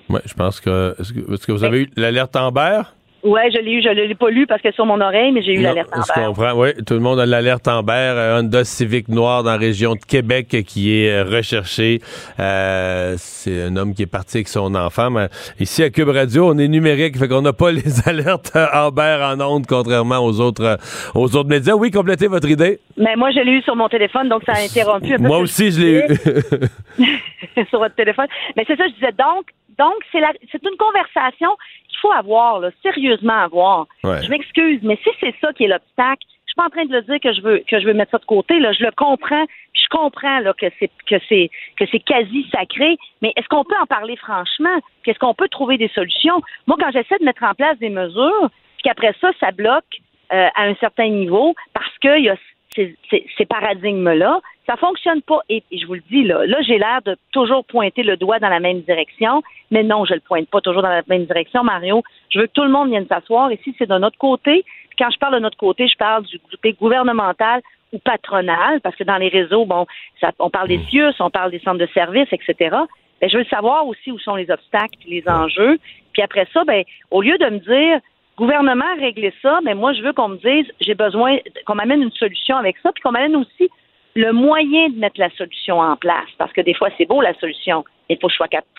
Oui, je pense que. Est-ce que, vous avez eu l'alerte Amber? Oui, je l'ai eu. Je ne l'ai pas lu parce que sur mon oreille, mais j'ai eu l'alerte Amber. Je comprends. Oui, tout le monde a l'alerte Amber. Euh, Honda Civic noir dans la région de Québec qui est euh, recherché. Euh, c'est un homme qui est parti avec son enfant. Mais ici, à Cube Radio, on est numérique, fait qu'on n'a pas les alertes Amber en ondes, contrairement aux autres, aux autres médias. Oui, complétez votre idée. Mais moi, je l'ai eu sur mon téléphone, donc ça a interrompu un peu. Moi aussi, je l'ai eu. sur votre téléphone. Mais c'est ça, je disais donc, donc, c'est une conversation qu'il faut avoir, là, sérieusement avoir. Je m'excuse, mais si c'est ça qui est l'obstacle, je suis pas en train de le dire que je veux que je veux mettre ça de côté. Là, je le comprends. je comprends là, que c'est que c'est que c'est quasi sacré. Mais est-ce qu'on peut en parler franchement? Qu'est-ce qu'on peut trouver des solutions? Moi, quand j'essaie de mettre en place des mesures, puis qu'après ça, ça bloque euh, à un certain niveau parce qu'il y a ces, ces paradigmes-là, Ça fonctionne pas. Et, je vous le dis, là, là j'ai l'air de toujours pointer le doigt dans la même direction, mais non, je le pointe pas toujours dans la même direction, Mario. Je veux que tout le monde vienne s'asseoir. Et si c'est de notre côté, quand je parle de notre côté, je parle du côté gouvernemental ou patronal, parce que dans les réseaux, bon, ça, on parle des CIUS, on parle des centres de services, etc. Ben, je veux savoir aussi où sont les obstacles et les enjeux. Puis après ça, ben, au lieu de me dire gouvernement régler ça, mais ben, moi je veux qu'on me dise j'ai besoin qu'on m'amène une solution avec ça, puis qu'on m'amène aussi le moyen de mettre la solution en place. Parce que des fois, c'est beau la solution, mais il faut,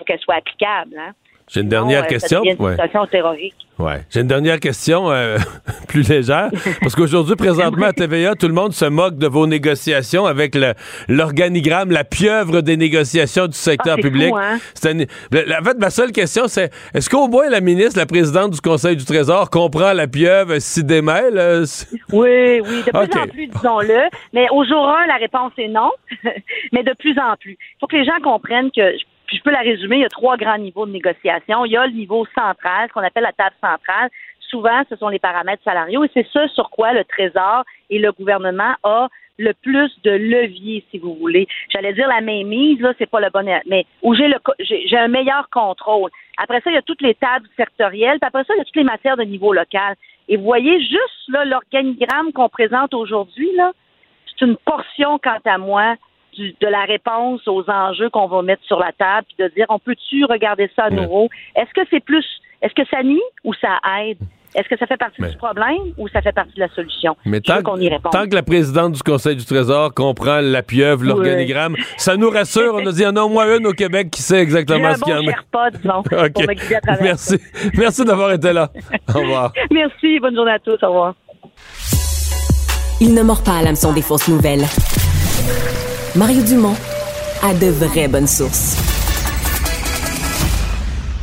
qu'elle soit applicable. Hein? J'ai une dernière question. Une. Ouais. J'ai une dernière question euh, plus légère. Parce qu'aujourd'hui, présentement, à TVA, tout le monde se moque de vos négociations avec l'organigramme, la pieuvre des négociations du secteur ah, public. Fou, hein? En fait, ma seule question, c'est est-ce qu'au moins la ministre, la présidente du Conseil du Trésor, comprend la pieuvre s'y démêle? Euh, oui, oui, de plus en plus, disons-le. Mais au jour 1, la réponse est non. Mais de plus en plus. Il faut que les gens comprennent que puis je peux la résumer, il y a trois grands niveaux de négociation. Il y a le niveau central, ce qu'on appelle la table centrale. Souvent, ce sont les paramètres salariaux et c'est ce sur quoi le Trésor et le gouvernement a le plus de levier, si vous voulez. J'allais dire la mainmise, là, c'est pas le bon, mais où j'ai le, j'ai un meilleur contrôle. Après ça, il y a toutes les tables sectorielles, puis après ça, il y a toutes les matières de niveau local. Et vous voyez juste là l'organigramme qu'on présente aujourd'hui là, c'est une portion, quant à moi, de la réponse aux enjeux qu'on va mettre sur la table, puis de dire on peut-tu regarder ça à nouveau? Est-ce que c'est plus est-ce que ça nuit ou ça aide? Est-ce que ça fait partie du problème ou ça fait partie de la solution? Mais tant, qu'on y tant que la présidente du Conseil du Trésor comprend la pieuvre, l'organigramme, ça nous rassure. On a dit, il y en a au moins une au Québec qui sait exactement ce qu'il y en a. Pas, disons, Merci. Merci d'avoir été là. au revoir. Merci. Bonne journée à tous. Au revoir. Il ne mord pas à l'hameçon des fausses nouvelles. Mario Dumont a de vraies bonnes sources.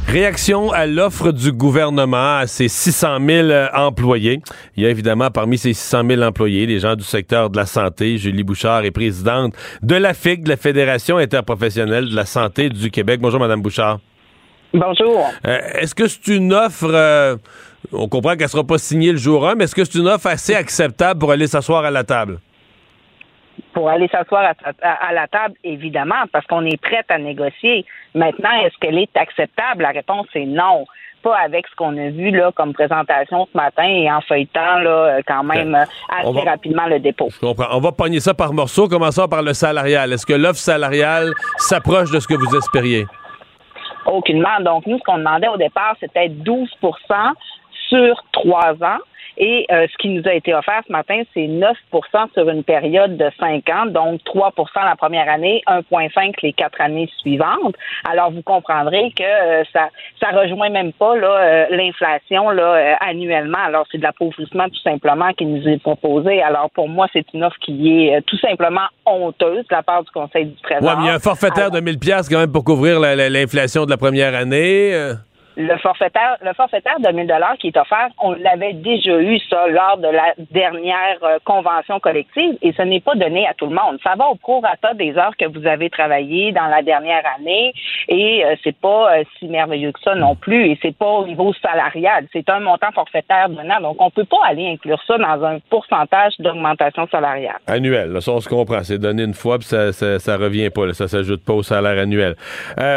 Réaction à l'offre du gouvernement à ses 600 000 euh, employés. Il y a évidemment parmi ces 600 000 employés des gens du secteur de la santé. Julie Bouchard est présidente de la FIC, de la Fédération interprofessionnelle de la santé du Québec. Bonjour, Madame Bouchard. Bonjour. Euh, est-ce que c'est une offre, euh, on comprend qu'elle ne sera pas signée le jour 1, mais est-ce que c'est une offre assez acceptable pour aller s'asseoir à la table? Pour aller s'asseoir à, la table, évidemment, parce qu'on est prête à négocier. Maintenant, est-ce qu'elle est acceptable? La réponse est non. Pas avec ce qu'on a vu là comme présentation ce matin et en feuilletant là, quand même assez rapidement le dépôt. Je comprends. On va pogner ça par morceaux, commençant par le salarial. Est-ce que l'offre salariale s'approche de ce que vous espériez? Aucunement. Donc, nous, ce qu'on demandait au départ, c'était 12% sur trois ans. Et euh, ce qui nous a été offert ce matin, c'est 9% sur une période de 5 ans, donc 3 la première année, 1,5 les quatre années suivantes. Alors, vous comprendrez que euh, ça ça rejoint même pas là euh, l'inflation là annuellement. Alors, c'est de l'appauvrissement tout simplement qui nous est proposé. Alors, pour moi, c'est une offre qui est tout simplement honteuse de la part du Conseil du Trésor. Oui, mais il y a un forfaitaire de 1000 pièces quand même pour couvrir l'inflation de la première année. Le forfaitaire, le forfaitaire de 1000 dollars qui est offert, on l'avait déjà eu ça lors de la dernière euh, convention collective et ce n'est pas donné à tout le monde. Ça va au prorata des heures que vous avez travaillé dans la dernière année et euh, c'est pas euh, si merveilleux que ça non plus et c'est pas au niveau salarial. C'est un montant forfaitaire donnant donc on peut pas aller inclure ça dans un pourcentage d'augmentation salariale. Annuel, là, ça on se comprend. C'est donné une fois puis ça, ça, ça revient pas, là, ça s'ajoute pas au salaire annuel.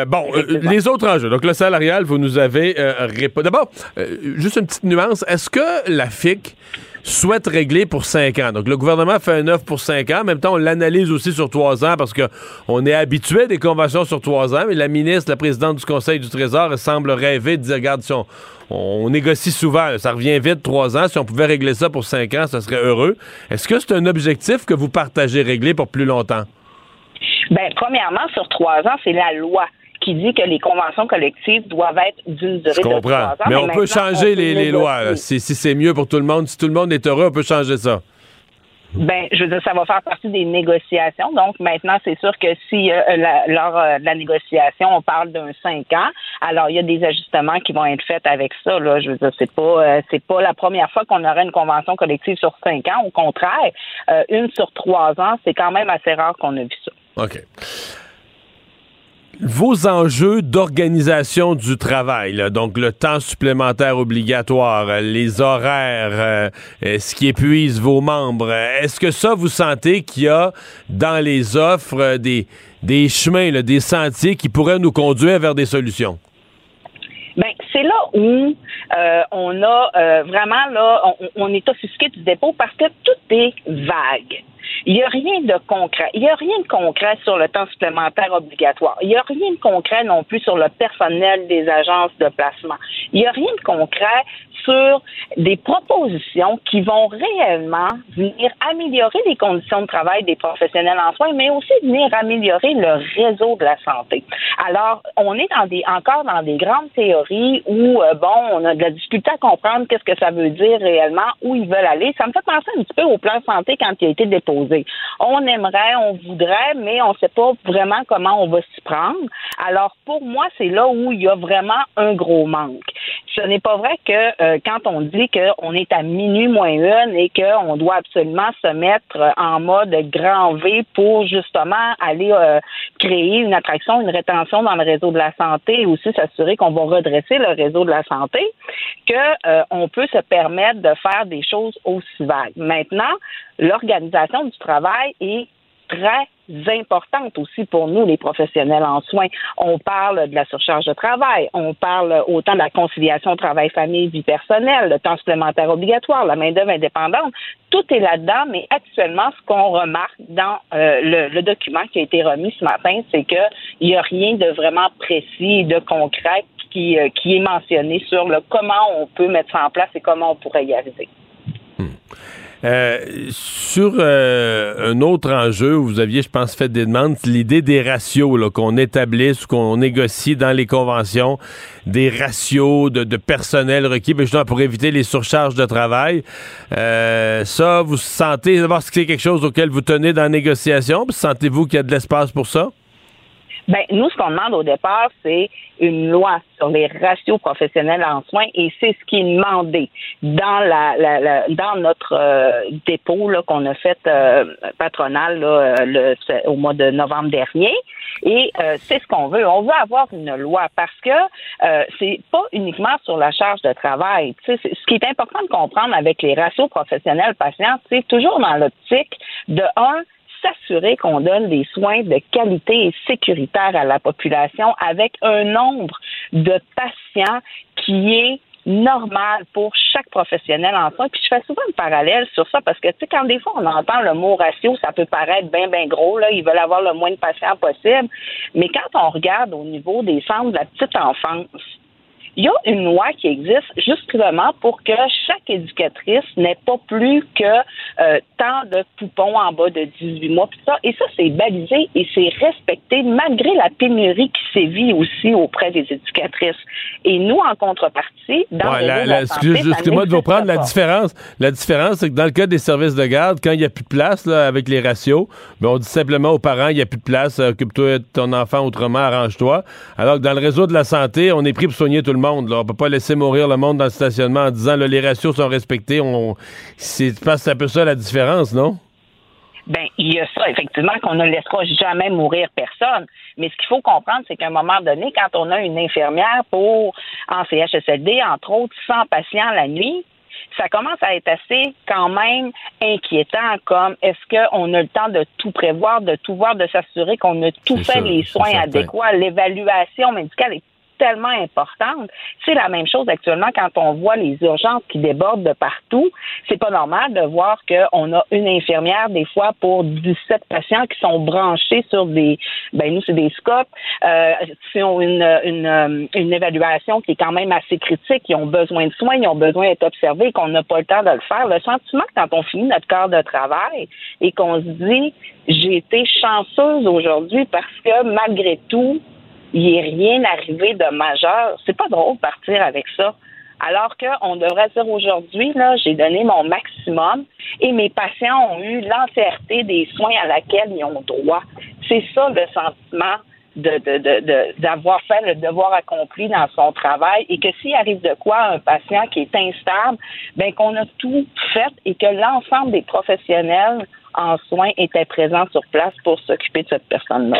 bon, les autres enjeux. Donc le salarial, vous nous avez euh, D'abord, euh, juste une petite nuance. Est-ce que la FIC souhaite régler pour 5 ans? Donc, le gouvernement fait un offre pour 5 ans. En même temps, on l'analyse aussi sur 3 ans parce qu'on est habitué des conventions sur 3 ans. Mais la ministre, la présidente du Conseil du Trésor, semble rêver de dire, regarde, si on, négocie souvent, ça revient vite 3 ans. Si on pouvait régler ça pour 5 ans, ça serait heureux. Est-ce que c'est un objectif que vous partagez régler pour plus longtemps? Bien, premièrement, sur 3 ans, c'est la loi qui dit que les conventions collectives doivent être d'une durée Je comprends. Mais, on peut changer les, lois. Si, c'est mieux pour tout le monde, si tout le monde est heureux, on peut changer ça. Ben, je veux dire, ça va faire partie des négociations. Donc, maintenant, c'est sûr que si euh, lors euh, de la négociation, on parle d'un cinq ans, alors il y a des ajustements qui vont être faits avec ça. Là, je veux dire, c'est pas euh, c'est pas la première fois qu'on aurait une convention collective sur cinq ans. Au contraire, une sur trois ans, c'est quand même assez rare qu'on a vu ça. OK vos enjeux d'organisation du travail, donc le temps supplémentaire obligatoire, les horaires, ce qui épuise vos membres, est-ce que ça, vous sentez qu'il y a dans les offres des, des chemins, des sentiers qui pourraient nous conduire vers des solutions? Ben, c'est là où euh, on a euh, vraiment là, on, on, est offusqué du dépôt parce que tout est vague. Il n'y a rien de concret. Il n'y a rien de concret sur le temps supplémentaire obligatoire. Il n'y a rien de concret non plus sur le personnel des agences de placement. Il n'y a rien de concret sur des propositions qui vont réellement venir améliorer les conditions de travail des professionnels en soins, mais aussi venir améliorer le réseau de la santé. Alors, on est encore dans des grandes théories où, euh, bon, on a de la difficulté à comprendre qu'est-ce que ça veut dire réellement, où ils veulent aller. Ça me fait penser un petit peu au plan santé quand il a été déposé. On aimerait, on voudrait, mais on ne sait pas vraiment comment on va s'y prendre. Alors, pour moi, c'est là où il y a vraiment un gros manque. Ce n'est pas vrai que euh, quand on dit qu'on est à minuit moins une et qu'on doit absolument se mettre en mode grand V pour justement aller euh, créer une attraction, une rétention dans le réseau de la santé et aussi s'assurer qu'on va redresser le réseau de la santé, que euh, on peut se permettre de faire des choses aussi vagues. Maintenant, l'organisation du travail est très importante aussi pour nous, les professionnels en soins. On parle de la surcharge de travail, on parle autant de la conciliation travail-famille, vie personnelle, le temps supplémentaire obligatoire, la main-d'œuvre indépendante. Tout est là-dedans, mais actuellement, ce qu'on remarque dans euh, le, document qui a été remis ce matin, c'est qu'il n'y a rien de vraiment précis, de concret qui, euh, qui est mentionné sur le comment on peut mettre ça en place et comment on pourrait y arriver. Euh, sur euh, un autre enjeu, vous aviez, je pense, fait des demandes, l'idée des ratios qu'on établisse, qu'on négocie dans les conventions, des ratios de, personnel requis, ben, justement pour éviter les surcharges de travail. Euh, ça, vous sentez d'abord que c'est quelque chose auquel vous tenez dans la négociation, sentez-vous qu'il y a de l'espace pour ça? Ben, nous, ce qu'on demande au départ, c'est une loi sur les ratios professionnels en soins et c'est ce qui est demandé dans la, dans notre euh, dépôt qu'on a fait euh, patronal le, au mois de novembre dernier. Et euh, c'est ce qu'on veut. On veut avoir une loi parce que c'est pas uniquement sur la charge de travail. ce qui est important de comprendre avec les ratios professionnels patients, c'est toujours dans l'optique de un s'assurer qu'on donne des soins de qualité et sécuritaire à la population avec un nombre de patients qui est normal pour chaque professionnel en soins. Puis je fais souvent un parallèle sur ça parce que, tu sais, quand des fois on entend le mot ratio, ça peut paraître bien, bien gros, là, ils veulent avoir le moins de patients possible. Mais quand on regarde au niveau des centres de la petite enfance, il y a une loi qui existe justement pour que chaque éducatrice n'ait pas plus que euh, tant de poupons en bas de 18 mois. ça. Et ça, c'est balisé et c'est respecté malgré la pénurie qui sévit aussi auprès des éducatrices. Et nous, en contrepartie, dans ouais, la, Excusez-moi de vous prendre la différence. La différence, c'est que dans le cas des services de garde, quand il n'y a plus de place là, avec les ratios, ben, on dit simplement aux parents, il n'y a plus de place, occupe-toi de ton enfant autrement, arrange-toi. Alors que dans le réseau de la santé, on est pris pour soigner tout le monde monde. On peut pas laisser mourir le monde dans le stationnement en disant que les ratios sont respectés. On, c'est, c'est un peu ça la différence, non? Ben, il y a ça, effectivement, qu'on ne laissera jamais mourir personne. Mais ce qu'il faut comprendre, c'est qu'à un moment donné, quand on a une infirmière pour, en CHSLD, entre autres, 100 patients la nuit, ça commence à être assez quand même inquiétant comme est-ce qu'on a le temps de tout prévoir, de tout voir, de s'assurer qu'on a tout fait les soins adéquats. L'évaluation médicale est tellement importante. C'est la même chose actuellement quand on voit les urgences qui débordent de partout. C'est pas normal de voir qu'on a une infirmière des fois pour 17 patients qui sont branchés sur des, ben nous c'est des scopes, euh, qui ont une, une, une évaluation qui est quand même assez critique, ils ont besoin de soins, ils ont besoin d'être observés, qu'on n'a pas le temps de le faire. Le sentiment que quand on finit notre corps de travail et qu'on se dit j'ai été chanceuse aujourd'hui parce que malgré tout, il n'est rien arrivé de majeur. C'est pas drôle de partir avec ça. Alors qu'on devrait dire aujourd'hui, là, j'ai donné mon maximum et mes patients ont eu l'entièreté des soins à laquelle ils ont droit. C'est ça le sentiment de, d'avoir fait le devoir accompli dans son travail et que s'il arrive de quoi un patient qui est instable, ben qu'on a tout fait et que l'ensemble des professionnels en soins étaient présents sur place pour s'occuper de cette personne-là.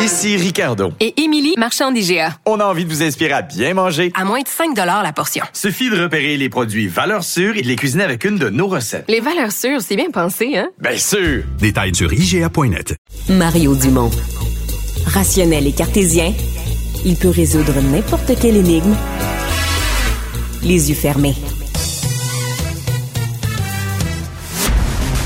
Ici Ricardo. Et Émilie, marchand d'IGA. On a envie de vous inspirer à bien manger. À moins de 5 la portion. Suffit de repérer les produits valeurs sûres et de les cuisiner avec une de nos recettes. Les valeurs sûres, c'est bien pensé, hein? Bien sûr! Détails sur IGA.net. Mario Dumont. Rationnel et cartésien, il peut résoudre n'importe quelle énigme les yeux fermés.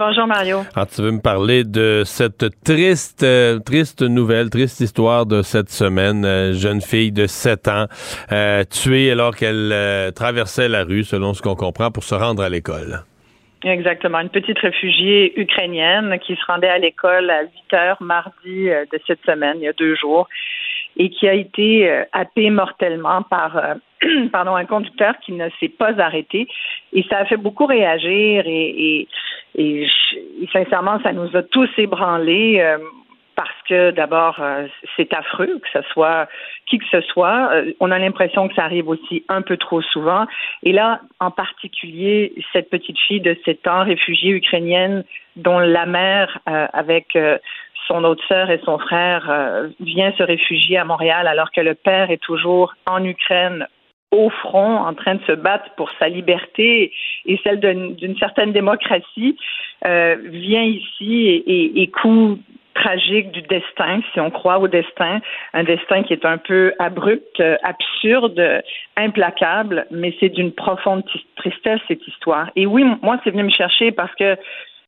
Bonjour Mario. Alors, tu veux me parler de cette triste, euh, triste nouvelle, triste histoire de cette semaine. Euh, jeune fille de 7 ans euh, tuée alors qu'elle traversait la rue, selon ce qu'on comprend, pour se rendre à l'école. Exactement. Une petite réfugiée ukrainienne qui se rendait à l'école à 8 heures mardi de cette semaine, il y a deux jours, et qui a été happée mortellement par pardon, un conducteur qui ne s'est pas arrêté. Et ça a fait beaucoup réagir et, sincèrement, ça nous a tous ébranlés. euh, parce que d'abord, euh, c'est affreux que ce soit qui que ce soit. Euh, on a l'impression que ça arrive aussi un peu trop souvent. Et là, en particulier, cette petite fille de 7 ans, réfugiée ukrainienne, dont la mère, avec son autre sœur et son frère, vient se réfugier à Montréal alors que le père est toujours en Ukraine au front, en train de se battre pour sa liberté et celle d'une certaine démocratie, euh, vient ici et, et, tragique du destin, si on croit au destin, un destin qui est un peu abrupt, euh, absurde, implacable, mais c'est d'une profonde tristesse cette histoire. Et oui, moi, c'est venu me chercher parce que...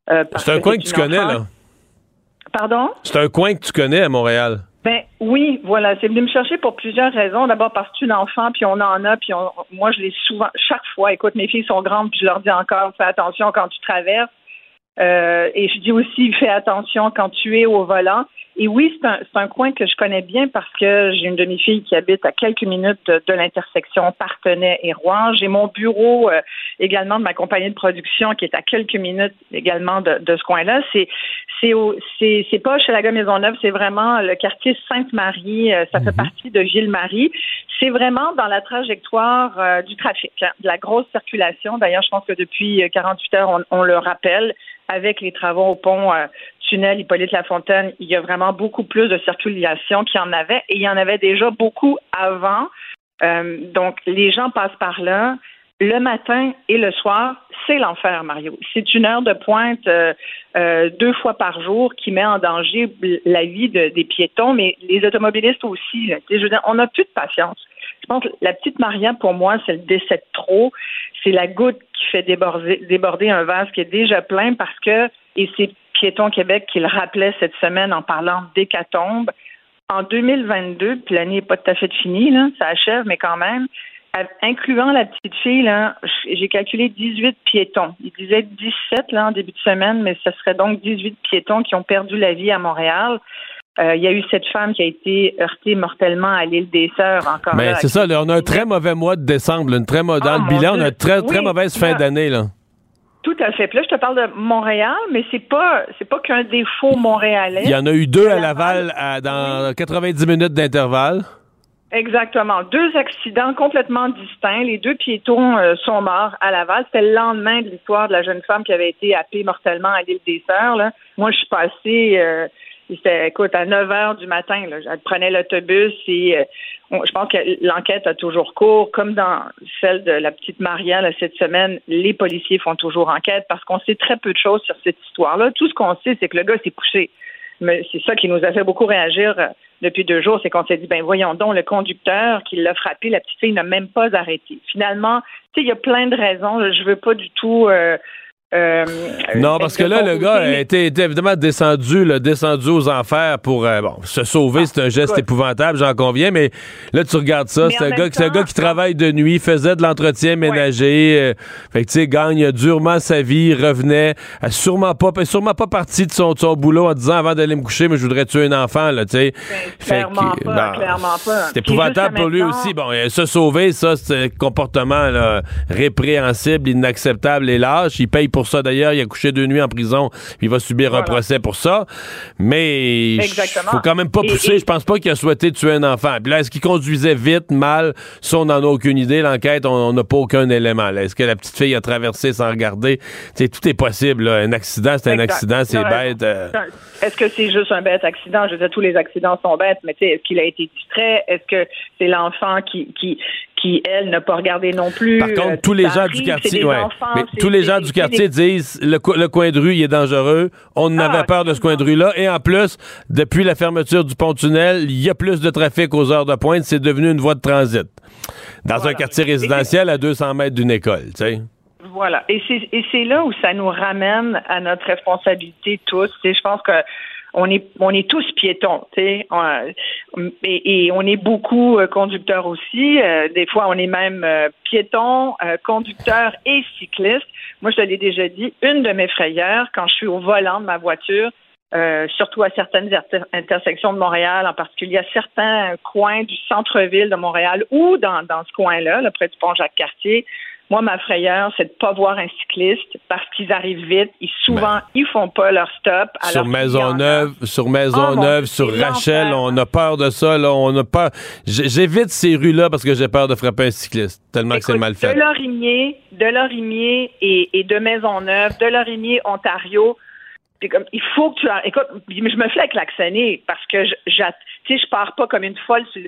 euh, C'est un coin que tu connais, là. Pardon? C'est un coin que tu connais à Montréal. Ben oui, voilà, c'est venu me chercher pour plusieurs raisons. D'abord parce que tu es un enfant, puis on en a, puis on- moi je l'ai souvent, chaque fois. Écoute, mes filles sont grandes, puis je leur dis encore, fais attention quand tu traverses. Euh, et je dis aussi, fais attention quand tu es au volant. Et oui, c'est un, c'est un coin que je connais bien parce que j'ai une demi-fille qui habite à quelques minutes de, de l'intersection Partenay et Rouen. J'ai mon bureau euh, également de ma compagnie de production qui est à quelques minutes également de, de ce coin-là. C'est c'est au- c'est c'est pas chez la Maisonneuve, c'est vraiment le quartier Sainte-Marie. euh, ça fait partie de Ville-Marie. C'est vraiment dans la trajectoire euh, du trafic, hein, de la grosse circulation. D'ailleurs, je pense que depuis euh, 48 heures, on, on le rappelle, avec les travaux au pont euh, tunnel Hippolyte Lafontaine, il y a vraiment beaucoup plus de circulation qu'il y en avait, et il y en avait déjà beaucoup avant. Euh, donc, les gens passent par là. Le matin et le soir, c'est l'enfer, Mario. C'est une heure de pointe euh, deux fois par jour qui met en danger la vie de- des piétons, mais les automobilistes aussi. Je veux dire, on n'a plus de patience. Je pense que la petite Maria, pour moi, c'est le décès de trop. C'est la goutte qui fait déborder, déborder un vase qui est déjà plein parce que, et c'est Piéton Québec qui le rappelait cette semaine en parlant d'hécatombe, en 2022, puis l'année n'est pas tout à fait finie, là, ça achève, mais quand même, à- incluant la petite fille, j'ai calculé 18 piétons. Il disait 17 là, en début de semaine, mais ce serait donc 18 piétons qui ont perdu la vie à Montréal. Euh, il y a eu cette femme qui a été heurtée mortellement à l'île des Sœurs encore Mais c'est ça, là, on a un très mauvais mois de décembre, une très dans Ah, le bilan, on a une très, mauvaise fin d'année. là. Tout à fait. Puis là, je te parle de Montréal, mais c'est pas c'est pas qu'un défaut montréalais. Il y en a eu deux à Laval à- dans 90 minutes d'intervalle. Exactement. Deux accidents complètement distincts. Les deux piétons euh, sont morts à Laval. C'était le lendemain de l'histoire de la jeune femme qui avait été happée mortellement à l'île des Sœurs. là. Moi, je suis passée euh, C'était, écoute, à 9 heures du matin, elle prenait l'autobus et euh, je pense que l'enquête a toujours cours. Comme dans celle de la petite Maria cette semaine, les policiers font toujours enquête parce qu'on sait très peu de choses sur cette histoire-là. Tout ce qu'on sait, c'est que le gars s'est couché. Mais c'est ça qui nous a fait beaucoup réagir euh, depuis deux jours, c'est qu'on s'est dit, ben voyons donc, le conducteur qui l'a frappé, la petite fille n'a même pas arrêté. Finalement, tu sais, il y a plein de raisons. Je veux pas du tout euh, euh, non, parce que là, le gars était, évidemment descendu, descendu aux enfers pour euh, bon, se sauver. C'est un geste épouvantable, j'en conviens, mais là, tu regardes ça. C'est un, gars, un gars qui travaille de nuit, faisait de l'entretien ménager. Euh, fait que, tu sais, gagne durement sa vie, revenait, sûrement pas, sûrement pas parti de son, son boulot en disant avant d'aller me coucher, mais je voudrais tuer un enfant, là, tu sais. Ben, clairement pas, clairement pas. C'est épouvantable pour lui aussi. Bon, se sauver, ça, c'est un comportement là, répréhensible, inacceptable et lâche. Il paye pour ça d'ailleurs. Il a couché deux nuits en prison. Il va subir un procès pour ça. Mais il faut quand même pas pousser. Je pense pas qu'il a souhaité tuer un enfant. Puis là, est-ce qu'il conduisait vite, mal? Ça, on n'en a aucune idée. L'enquête, on n'a pas aucun élément. Est-ce que la petite fille a traversé sans regarder? tout est possible. Un accident, c'est un accident, c'est bête. Euh. Est-ce que c'est juste un bête accident? Je veux dire, tous les accidents sont bêtes, mais est-ce qu'il a été distrait? Est-ce que c'est l'enfant qui, qui, qui, elle, n'a pas regardé non plus. Par contre, euh, tous les gens du quartier, ouais. mais tous les gens du quartier disent le, le, coin de rue, il est dangereux. On ah, avait peur de ce coin de rue-là. Et en plus, depuis la fermeture du pont-tunnel, il y a plus de trafic aux heures de pointe. C'est devenu une voie de transit. Dans un quartier résidentiel à 200 mètres d'une école, tu sais. Voilà. Et c'est là où ça nous ramène à notre responsabilité tous. Je pense que on est on est tous piétons, tu sais, et, on est beaucoup euh, conducteurs aussi. Euh, des fois, on est même euh, piétons, conducteurs et cyclistes. Moi, je l'ai déjà dit, une de mes frayeurs quand je suis au volant de ma voiture, surtout à certaines intersections de Montréal, en particulier à certains coins du centre-ville de Montréal ou dans, dans ce coin-là, là, près du pont Jacques-Cartier, moi, ma frayeur, c'est de pas voir un cycliste parce qu'ils arrivent vite. Ils souvent, ben. ils font pas leur stop. sur Maisonneuve, sur Maisonneuve, oh, sur Rachel, on a peur de ça. Là, on a peur. J'évite ces rues-là parce que j'ai peur de frapper un cycliste. Tellement que c'est mal fait. De Lorimier, de Lorimier et, et de Maisonneuve, de Lorimier, Ontario. Comme, il faut que tu écoute je me fais klaxonner parce que je, je, je pars pas comme une folle sur,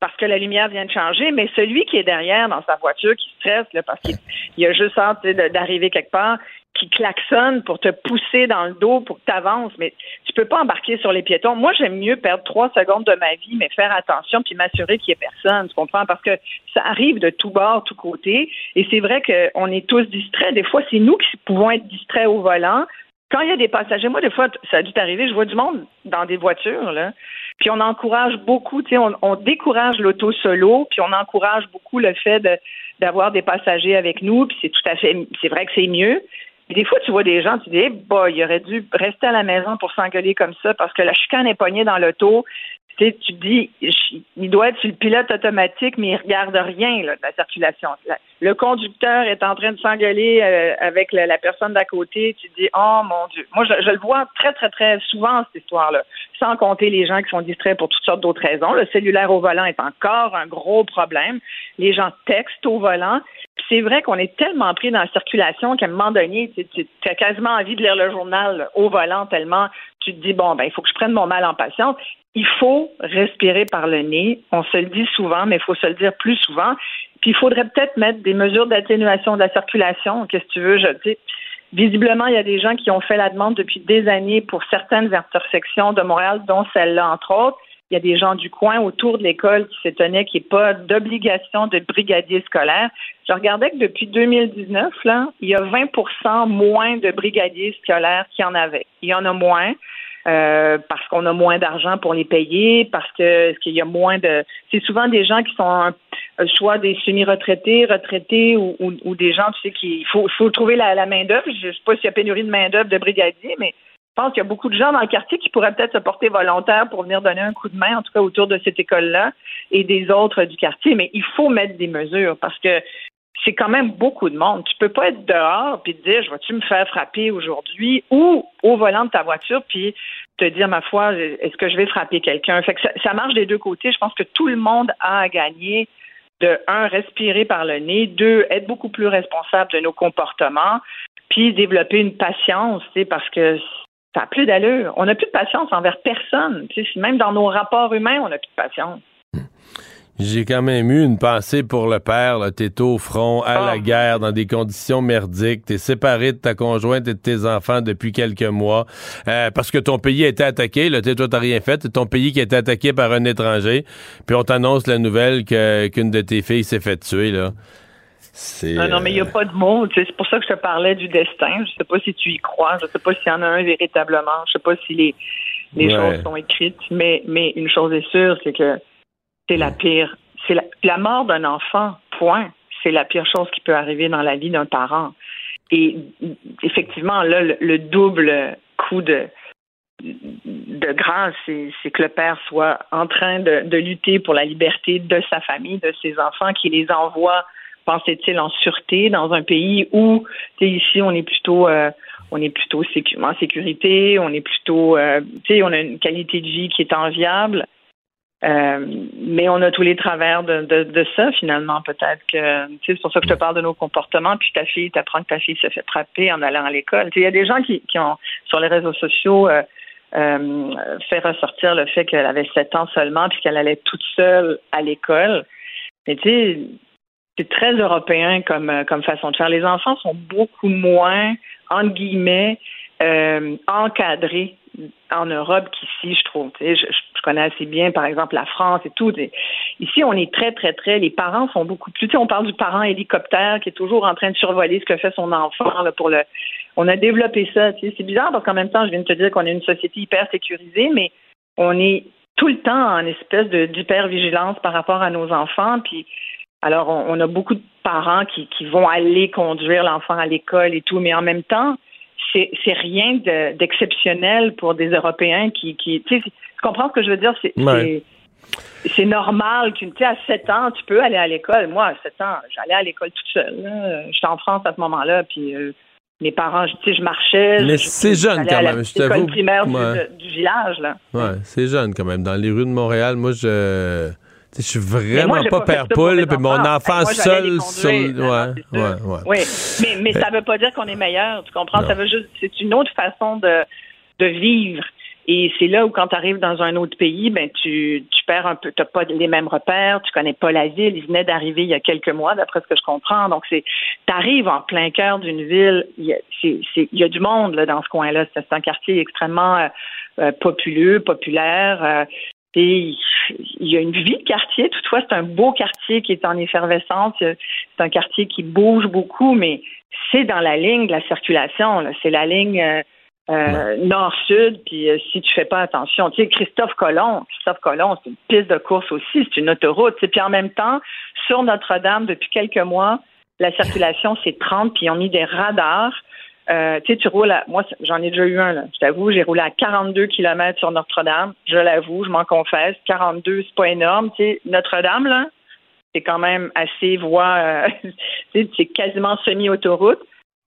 parce que la lumière vient de changer, mais celui qui est derrière dans sa voiture, qui stresse là, parce qu'il a juste hâte d'arriver quelque part, qui klaxonne pour te pousser dans le dos pour que tu avances, mais tu peux pas embarquer sur les piétons. Moi, j'aime mieux perdre trois secondes de ma vie, mais faire attention puis m'assurer qu'il n'y ait personne, tu comprends? Parce que ça arrive de tout bord, tout côté, et c'est vrai qu'on est tous distraits. Des fois, c'est nous qui pouvons être distraits au volant. Quand il y a des passagers, moi, des fois, ça a dû t'arriver, je vois du monde dans des voitures, là, puis on encourage beaucoup, tu sais, on, décourage l'auto solo, puis on encourage beaucoup le fait de, d'avoir des passagers avec nous, puis c'est tout à fait, c'est vrai que c'est mieux. Mais des fois, tu vois des gens, tu dis, bah, il aurait dû rester à la maison pour s'engueuler comme ça parce que la chicane est poignée dans l'auto, tu dis, il doit être sur le pilote automatique, mais il regarde rien là, de la circulation. Le conducteur est en train de s'engueuler euh, avec la, personne d'à côté. Tu dis, oh mon Dieu. Moi, je, le vois très, très, très souvent, cette histoire-là. Sans compter les gens qui sont distraits pour toutes sortes d'autres raisons. Le cellulaire au volant est encore un gros problème. Les gens textent au volant. C'est vrai qu'on est tellement pris dans la circulation qu'à un moment donné, tu, as quasiment envie de lire le journal au volant tellement tu te dis, bon, ben, il faut que je prenne mon mal en patience. Il faut respirer par le nez. On se le dit souvent, mais il faut se le dire plus souvent. Puis il faudrait peut-être mettre des mesures d'atténuation de la circulation. Qu'est-ce que tu veux, je dis. Visiblement, il y a des gens qui ont fait la demande depuis des années pour certaines intersections de Montréal, dont celle-là, entre autres. Il y a des gens du coin autour de l'école qui s'étonnaient qu'il n'y ait pas d'obligation de brigadier scolaire. Je regardais que depuis 2019, là, il y a 20% moins de brigadiers scolaires qu'il y en avait. Il y en a moins. Euh, parce qu'on a moins d'argent pour les payer, parce que qu'il y a moins de. C'est souvent des gens qui sont soit des semi-retraités, retraités ou, ou, des gens, tu sais, qui il faut, faut trouver la, la main d'œuvre. Je sais pas s'il y a pénurie de main d'œuvre de brigadier, mais pense qu'il y a beaucoup de gens dans le quartier qui pourraient peut-être se porter volontaires pour venir donner un coup de main, en tout cas autour de cette école-là et des autres du quartier. Mais il faut mettre des mesures parce que c'est quand même beaucoup de monde. Tu peux pas être dehors puis te dire je vais-tu me faire frapper aujourd'hui ou au volant de ta voiture puis te dire ma foi est-ce que je vais frapper quelqu'un? Fait que ça, marche des deux côtés. Je pense que tout le monde a à gagner de un respirer par le nez, deux être beaucoup plus responsable de nos comportements, puis développer une patience, parce que ça n'a plus d'allure. On n'a plus de patience envers personne. même dans nos rapports humains, on n'a plus de patience. J'ai quand même eu une pensée pour le père. T'es au front, à la ah. guerre, dans des conditions merdiques. T'es séparé de ta conjointe et de tes enfants depuis quelques mois euh, parce que ton pays a été attaqué. Là, toi, t'as rien fait. C'est ton pays qui a été attaqué par un étranger. Puis on t'annonce la nouvelle qu'une de tes filles s'est fait tuer. Là. Non, non, mais il n'y a euh, pas de mots. C'est pour ça que je te parlais du destin. Je sais pas si tu y crois. Je sais pas s'il y en a un véritablement. Je sais pas si les, les choses sont écrites. Mais, mais une chose est sûre, c'est que c'est la pire. C'est la, mort d'un enfant, point. C'est la pire chose qui peut arriver dans la vie d'un parent. Et effectivement, là, le, double coup de, de grâce, c'est que le père soit en train de, lutter pour la liberté de sa famille, de ses enfants, qui les envoie, pensait-il, en sûreté dans un pays où, ici, on est plutôt, euh, on est plutôt en sécurité, on est plutôt, euh, tu sais, on a une qualité de vie qui est enviable. Euh, mais on a tous les travers de, ça, finalement, peut-être que c'est pour ça que je te parle de nos comportements, puis ta fille, t'apprends que ta fille se fait frapper en allant à l'école. Il y a des gens qui, qui ont sur les réseaux sociaux fait ressortir le fait qu'elle avait sept ans seulement, puis qu'elle allait toute seule à l'école. Mais tu sais, c'est très européen comme, comme façon de faire. Les enfants sont beaucoup moins, entre guillemets, euh, encadrés en Europe qu'ici, je trouve. Je, connais assez bien, par exemple, la France et tout. Ici, on est très, très, très. Les parents sont beaucoup plus. on parle du parent hélicoptère qui est toujours en train de survoler ce que fait son enfant pour le. On a développé ça. C'est bizarre parce qu'en même temps, je viens de te dire qu'on est une société hyper sécurisée, mais on est tout le temps en espèce d'hyper-vigilance par rapport à nos enfants. Puis, alors, on, on a beaucoup de parents qui, qui vont aller conduire l'enfant à l'école et tout, mais en même temps, c'est rien d'exceptionnel pour des Européens qui, qui tu comprends ce que je veux dire? C'est normal qu'une, tu à 7 ans, tu peux aller à l'école. Moi, à 7 ans, j'allais à l'école toute seule. J'étais en France à ce moment-là, puis euh, mes parents, tu sais, je marchais. Mais c'est jeune quand même, je t'avoue. primaire du, du, village, là. Ouais, c'est jeune quand même. Dans les rues de Montréal, moi, je je suis vraiment pas père poule, puis mon enfant seul sur. Ouais, ouais, ouais. Oui, mais, mais ça veut pas dire qu'on est meilleur, tu comprends? Ça veut juste. C'est une autre façon de, de vivre. Et c'est là où, quand tu arrives dans un autre pays, ben tu, tu perds un peu, tu pas les mêmes repères, tu connais pas la ville. Il venait d'arriver il y a quelques mois, d'après ce que je comprends. Donc, c'est, tu arrives en plein cœur d'une ville, il y, a, c'est, il y a du monde là, dans ce coin-là. C'est un quartier extrêmement euh, euh, populeux, populaire. Euh, il y a une vie de quartier. Toutefois, c'est un beau quartier qui est en effervescence. C'est un quartier qui bouge beaucoup, mais c'est dans la ligne de la circulation. C'est la ligne euh, euh, nord-sud. Puis euh, si tu fais pas attention, tu sais, Christophe Colomb, Christophe Colomb, c'est une piste de course aussi, c'est une autoroute. Puis en même temps, sur Notre-Dame, depuis quelques mois, la circulation c'est 30, puis ils ont mis des radars euh, tu sais, tu roules à, moi, j'en ai déjà eu un, là. Je t'avoue, j'ai roulé à 42 km sur Notre-Dame. Je l'avoue, je m'en confesse. 42, c'est pas énorme. Tu sais, Notre-Dame, là, c'est quand même assez voie, euh, c'est quasiment semi-autoroute.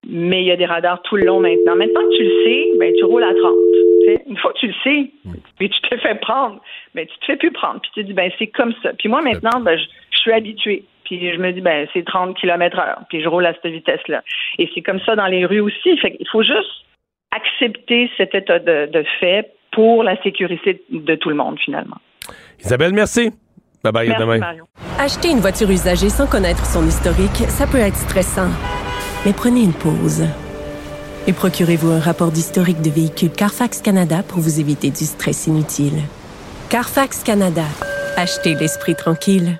Mais il y a des radars tout le long maintenant. Maintenant que tu le sais, ben, tu roules à 30. Une fois que tu le sais, puis tu te fais prendre, ben, tu te fais plus prendre. Puis tu te dis, ben, c'est comme ça. Puis moi, maintenant, ben, je suis habitué. Puis je me dis, ben, c'est 30 km heure. Puis je roule à cette vitesse-là. Et c'est comme ça dans les rues aussi. Fait il faut juste accepter cet état de, fait pour la sécurité de tout le monde, finalement. Isabelle, merci. Bye bye, merci, demain. Mario. Acheter une voiture usagée sans connaître son historique, ça peut être stressant. Mais prenez une pause. Et procurez-vous un rapport d'historique de véhicule Carfax Canada pour vous éviter du stress inutile. Carfax Canada. Achetez l'esprit tranquille.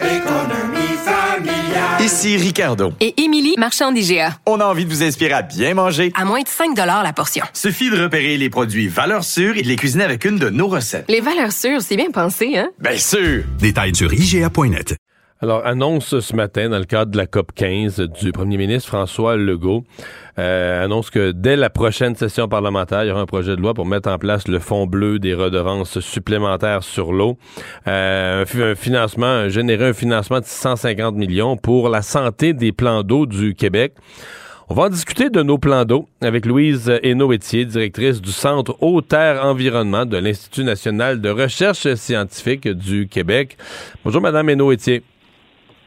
Économie familiale. Ici Ricardo. Et Émilie, marchand d'IGA. On a envie de vous inspirer à bien manger. À moins de 5 la portion. Suffit de repérer les produits valeurs sûres et de les cuisiner avec une de nos recettes. Les valeurs sûres, c'est bien pensé, hein? Bien sûr! Détails sur IGA.net. Alors, annonce ce matin dans le cadre de la COP 15 du premier ministre François Legault annonce que dès la prochaine session parlementaire, il y aura un projet de loi pour mettre en place le fonds bleu des redevances supplémentaires sur l'eau. un, financement, générer un financement de 150 millions pour la santé des plans d'eau du Québec. On va en discuter de nos plans d'eau avec Louise Hainaut-Étier, directrice du Centre Eau-Terre Environnement de l'Institut national de recherche scientifique du Québec. Bonjour, Madame Hainaut-Étier.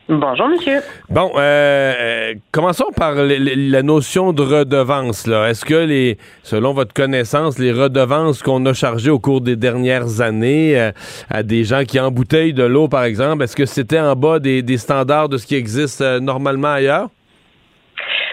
Bonjour, monsieur. Bon, euh, euh commençons par la notion de redevance. Est-ce que, les, selon votre connaissance, les redevances qu'on a chargées au cours des dernières années euh, à des gens qui embouteillent de l'eau, par exemple, est-ce que c'était en bas des, standards de ce qui existe euh, normalement ailleurs?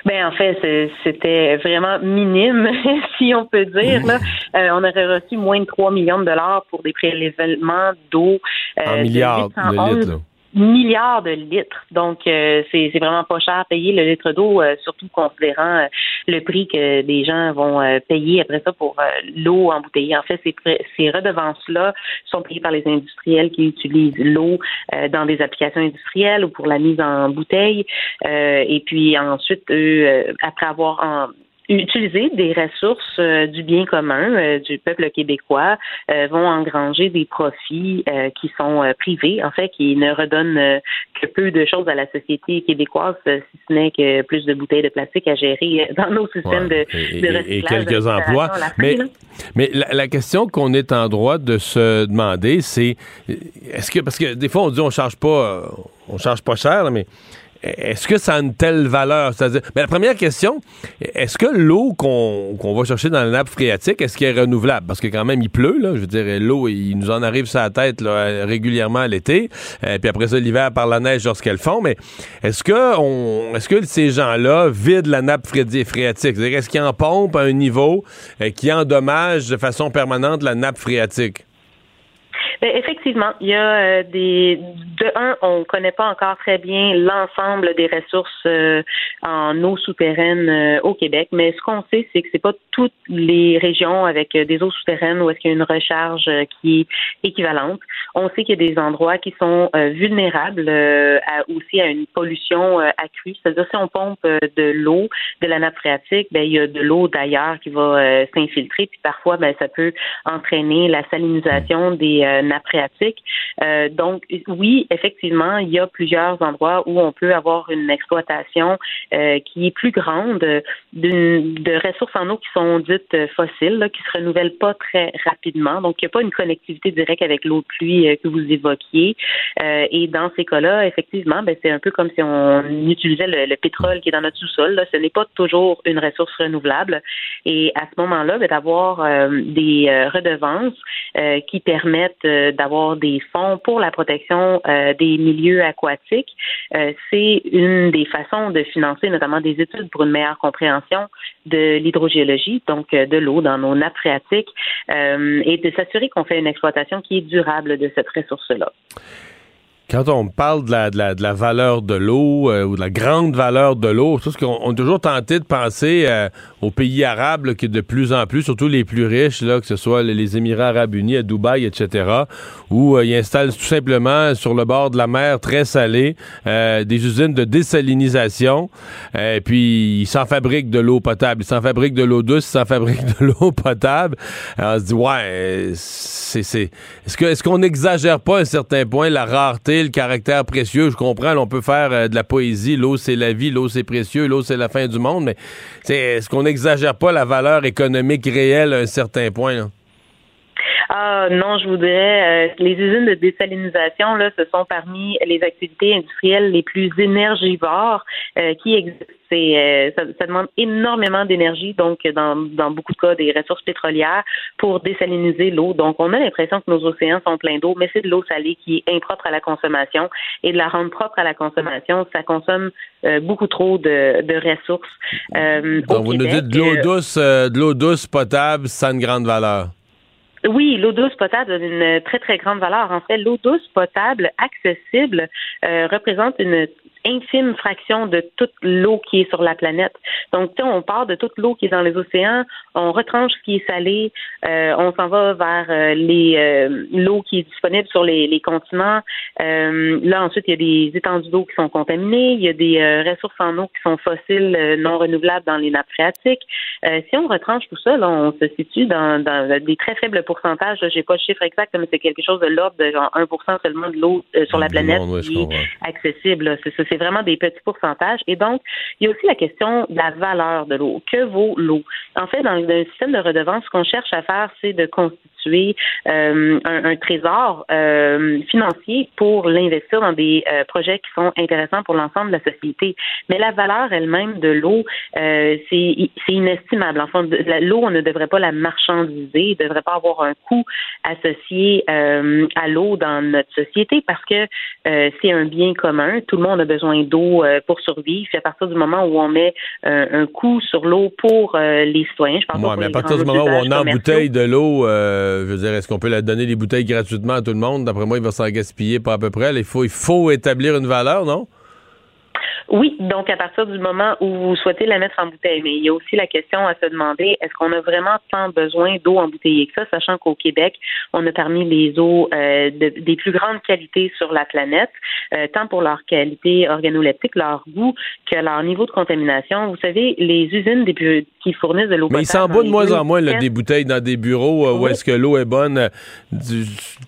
Ben en fait, c'était vraiment minime, si on peut dire. Là. Euh, on aurait reçu moins de 3 millions de dollars pour des prélèvements d'eau. Euh, milliards de litres milliards de litres. Donc, euh, c'est vraiment pas cher à payer le litre d'eau, euh, surtout considérant euh, le prix que des gens vont payer après ça pour l'eau embouteillée. En fait, ces, ces redevances-là sont payées par les industriels qui utilisent l'eau dans des applications industrielles ou pour la mise en bouteille. et puis ensuite, eux, après avoir en, utiliser des ressources euh, du bien commun euh, du peuple québécois euh, vont engranger des profits qui sont privés, en fait, qui ne redonnent que peu de choses à la société québécoise, si ce n'est que plus de bouteilles de plastique à gérer dans nos systèmes de, de, recyclage. Et, quelques emplois. Mais, mais la, question qu'on est en droit de se demander, c'est est-ce que parce que des fois on dit on charge pas, on charge pas cher, mais est-ce que ça a une telle valeur? C'est-à-dire, mais la première question, est-ce que l'eau qu'on va chercher dans la nappe phréatique, est-ce qu'elle est renouvelable? Parce que quand même, il pleut, là. Je veux dire, l'eau, il nous en arrive sur la tête régulièrement à l'été. Euh, puis après ça, l'hiver, par la neige lorsqu'elle fond. Mais est-ce que on, est-ce que ces gens-là vident la nappe phréatique? C'est-à-dire, est-ce qu'ils en pompent à un niveau euh, qui endommage de façon permanente la nappe phréatique? Ben, effectivement, il y a euh, des. De un, on ne connaît pas encore très bien l'ensemble des ressources euh, en eau souterraine euh, au Québec, mais ce qu'on sait, c'est que c'est pas toutes les régions avec des eaux souterraines où est-ce qu'il y a une recharge qui est équivalente. On sait qu'il y a des endroits qui sont vulnérables à, aussi à une pollution accrue. C'est-à-dire si on pompe de l'eau de la nappe phréatique, ben il y a de l'eau d'ailleurs qui va s'infiltrer, puis parfois ben ça peut entraîner la salinisation des nappes phréatiques. Euh, donc, oui, effectivement, il y a plusieurs endroits où on peut avoir une exploitation euh, qui est plus grande de ressources en eau qui sont dites fossiles, qui se renouvellent pas très rapidement. Donc, il n'y a pas une connectivité directe avec l'eau de pluie euh, que vous évoquiez. et dans ces cas-là, effectivement, ben, c'est un peu comme si on utilisait le, pétrole qui est dans notre sous-sol. Ce n'est pas toujours une ressource renouvelable. Et à ce moment-là, ben, d'avoir des redevances qui permettent d'avoir des fonds pour la protection euh, des milieux aquatiques. Euh, c'est une des façons de financer notamment des études pour une meilleure compréhension de l'hydrogéologie, donc euh, de l'eau dans nos nappes phréatiques, et de s'assurer qu'on fait une exploitation qui est durable de cette ressource-là. Quand on parle de la, de la, de la valeur de l'eau euh, ou de la grande valeur de l'eau, ce qu'on on a toujours tenté de penser euh, aux pays arabes qui de plus en plus, surtout les plus riches, là, que ce soit les Émirats arabes unis, à Dubaï, etc., où euh, ils installent tout simplement sur le bord de la mer très salée des usines de désalinisation, et puis ils s'en fabriquent de l'eau potable, ils s'en fabriquent de l'eau douce, ils s'en fabriquent de l'eau potable. Alors, on se dit, ouais, c'est... Est-ce qu'on est qu'on n'exagère pas à un certain point la rareté le caractère précieux. Je comprends, on peut faire euh, de la poésie. L'eau, c'est la vie. L'eau, c'est précieux. L'eau, c'est la fin du monde. Mais est-ce qu'on n'exagère pas la valeur économique réelle à un certain point? Ah non, je voudrais. Euh, les usines de désalinisation, là, ce sont parmi les activités industrielles les plus énergivores euh, qui existent. C'est, ça, ça, demande énormément d'énergie, donc dans, dans beaucoup de cas des ressources pétrolières pour désaliniser l'eau. Donc on a l'impression que nos océans sont pleins d'eau, mais c'est de l'eau salée qui est impropre à la consommation et de la rendre propre à la consommation, ça consomme beaucoup trop de, de ressources. donc vous nous dites de l'eau douce, de l'eau douce potable, ça a une grande valeur. Oui, l'eau douce potable a une très, très grande valeur. En fait, l'eau douce potable accessible euh, représente une infime fraction de toute l'eau qui est sur la planète. Donc, on part de toute l'eau qui est dans les océans, on retranche ce qui est salé, euh, on s'en va vers euh, les euh, l'eau qui est disponible sur les, les continents. là, ensuite, il y a des étendues d'eau qui sont contaminées, il y a des ressources en eau qui sont fossiles, non renouvelables dans les nappes phréatiques. si on retranche tout ça, là, on se situe dans, dans des très faibles pourcentages. J'ai pas le chiffre exact, mais c'est quelque chose de l'ordre de genre 1 seulement de l'eau sur la planète qui est accessible. C'est vraiment des petits pourcentages. Et donc, il y a aussi la question de la valeur de l'eau. Que vaut l'eau? En fait, dans le système de redevance, ce qu'on cherche à faire, c'est de constituer euh, un, trésor euh, financier pour l'investir dans des euh, projets qui sont intéressants pour l'ensemble de la société. Mais la valeur elle-même de l'eau, c'est inestimable. Enfin, l'eau, on ne devrait pas la marchandiser, il ne devrait pas avoir un coût associé à l'eau dans notre société parce que c'est un bien commun. Tout le monde a besoin d'eau pour survivre. à partir du moment où on met un coût sur l'eau pour les citoyens, je pense mais à partir du moment où on a une bouteille de l'eau, je veux dire, est-ce qu'on peut la donner des bouteilles gratuitement à tout le monde? D'après moi, il va s'en gaspiller pas à peu près. il faut établir une valeur, non? Oui, donc à partir du moment où vous souhaitez la mettre en bouteille, mais il y a aussi la question à se demander est-ce qu'on a vraiment tant besoin d'eau embouteillée que ça, sachant qu'au Québec, on a parmi les eaux euh, des plus grandes qualités sur la planète, euh, tant pour leur qualité organoleptique, leur goût, que leur niveau de contamination. Vous savez, les usines qui fournissent de l'eau potable. Mais il s'en va de moins en moins des bouteilles dans des bureaux euh, où est-ce que l'eau est bonne.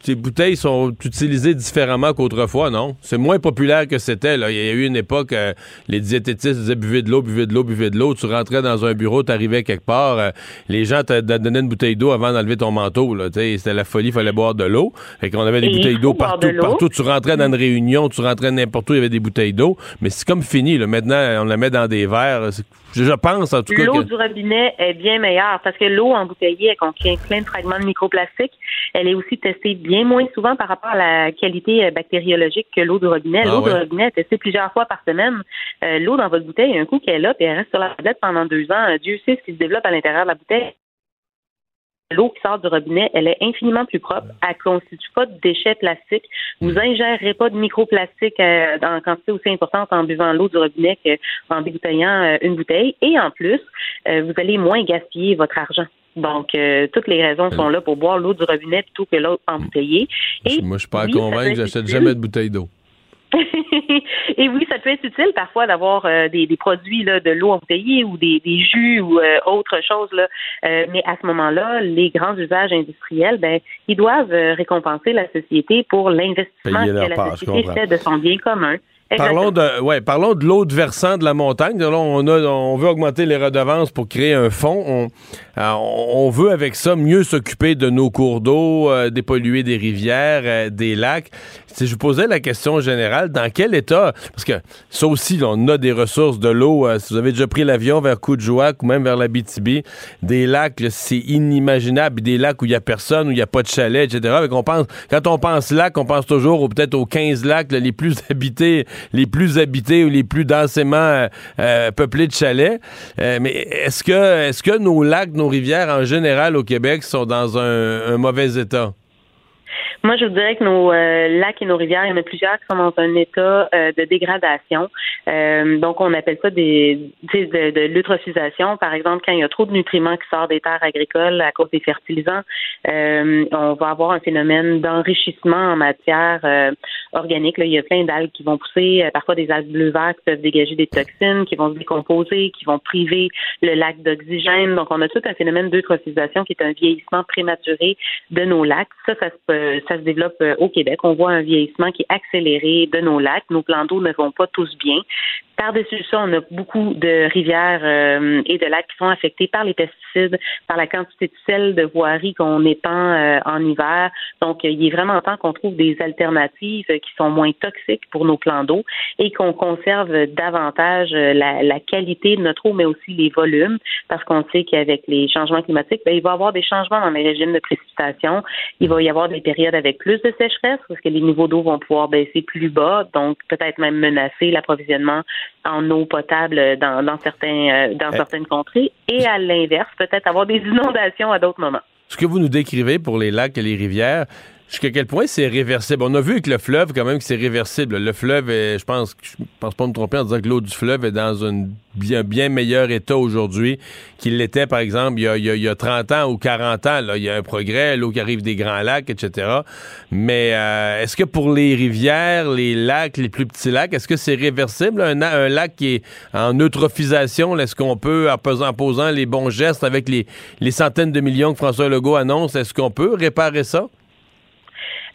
ces bouteilles sont utilisées différemment qu'autrefois, non? C'est moins populaire que c'était. Il y a eu une époque les diététistes disaient buvez de l'eau, buvez de l'eau, buvez de l'eau. Tu rentrais dans un bureau, tu arrivais quelque part, euh, les gens te donnaient une bouteille d'eau avant d'enlever ton manteau. C'était la folie, il fallait boire de l'eau. Et qu'on avait des bouteilles d'eau partout, partout. Tu rentrais dans une réunion, tu rentrais n'importe où, il y avait des bouteilles d'eau. Mais c'est comme fini. Là. Maintenant, on la met dans des verres. Je pense, en tout cas. L'eau du robinet est bien meilleure parce que l'eau embouteillée, elle contient plein de fragments de microplastiques. Elle est aussi testée bien moins souvent par rapport à la qualité euh, bactériologique que l'eau du robinet. Ah l'eau du robinet est testée plusieurs fois par semaine. Euh, l'eau dans votre bouteille, un coup qu'elle est là, puis elle reste sur la tablette pendant deux ans. Euh, Dieu sait ce qui se développe à l'intérieur de la bouteille l'eau qui sort du robinet, elle est infiniment plus propre. Elle ne constitue pas de déchets plastiques. Vous n'ingérerez pas de microplastiques euh, en quantité aussi importante en buvant l'eau du robinet qu'en débouteillant euh, une bouteille. Et en plus, vous allez moins gaspiller votre argent. Donc, toutes les raisons sont là pour boire l'eau du robinet plutôt que l'eau embouteillée. Et Moi, je suis pas convaincu, j'achète jamais de bouteille d'eau. Et oui, ça peut être utile parfois d'avoir euh, des, produits là, de l'eau embouteillée ou des, jus ou euh, autre chose. Là. Euh, mais à ce moment-là, les grands usages industriels, ben, ils doivent récompenser la société pour l'investissement que la société fait de son bien commun. Parlons de, ouais, parlons de l'autre versant de la montagne. Là, on, a, on veut augmenter les redevances pour créer un fonds. On, on veut avec ça mieux s'occuper de nos cours d'eau, euh, dépolluer des rivières, euh, des lacs. Si je vous posais la question générale, dans quel état, parce que ça aussi, on a des ressources de l'eau. si vous avez déjà pris l'avion vers Coudjouac ou même vers la BTB, des lacs, c'est inimaginable. Des lacs où il y a personne, où il n'y a pas de chalet, etc. quand on pense lac, on pense toujours peut-être aux 15 lacs les plus habités les plus habités ou les plus densément euh, euh, peuplés de chalets. Euh, mais est-ce que, est-ce que nos lacs, nos rivières en général au Québec sont dans un mauvais état? Moi, je vous dirais que nos euh, lacs et nos rivières, il y en a plusieurs qui sont dans un état euh, de dégradation. Euh, donc, on appelle ça des, de, de l'eutrophisation. Par exemple, quand il y a trop de nutriments qui sortent des terres agricoles à cause des fertilisants, on va avoir un phénomène d'enrichissement en matière organique. Là, il y a plein d'algues qui vont pousser, parfois des algues bleu-vert qui peuvent dégager des toxines, qui vont se décomposer, qui vont priver le lac d'oxygène. Donc, on a tout un phénomène d'eutrophisation qui est un vieillissement prématuré de nos lacs. Ça, ça se se développe euh, au Québec. On voit un vieillissement qui est accéléré de nos lacs. Nos plans d'eau ne vont pas tous bien. Par-dessus ça, on a beaucoup de rivières euh, et de lacs qui sont affectés par les pesticides, par la quantité de sel de voirie qu'on épand euh, en hiver. Donc, il est vraiment temps qu'on trouve des alternatives qui sont moins toxiques pour nos plans d'eau et qu'on conserve davantage la, la, qualité de notre eau, mais aussi les volumes, parce qu'on sait qu'avec les changements climatiques, ben, il va y avoir des changements dans les régimes de précipitation. Il va y avoir des périodes avec plus de sécheresse parce que les niveaux d'eau vont pouvoir baisser plus bas, donc peut-être même menacer l'approvisionnement en eau potable dans, certains, euh, dans certaines contrées. Et à l'inverse, peut-être avoir des inondations à d'autres moments. Ce que vous nous décrivez pour les lacs et les rivières, Jusqu'à quel point c'est réversible? On a vu avec le fleuve quand même que c'est réversible. Le fleuve est, je pense, je pense pas me tromper en disant que l'eau du fleuve est dans un bien, bien meilleur état aujourd'hui qu'il l'était, par exemple, il y, a, il, y a, 30 ans ou 40 ans. Là. Il y a un progrès, l'eau qui arrive des grands lacs, etc. Mais euh, est-ce que pour les rivières, les lacs, les plus petits lacs, est-ce que c'est réversible? Un, un, lac qui est en eutrophisation, est-ce qu'on peut, en posant, en posant les bons gestes avec les, les centaines de millions que François Legault annonce, est-ce qu'on peut réparer ça?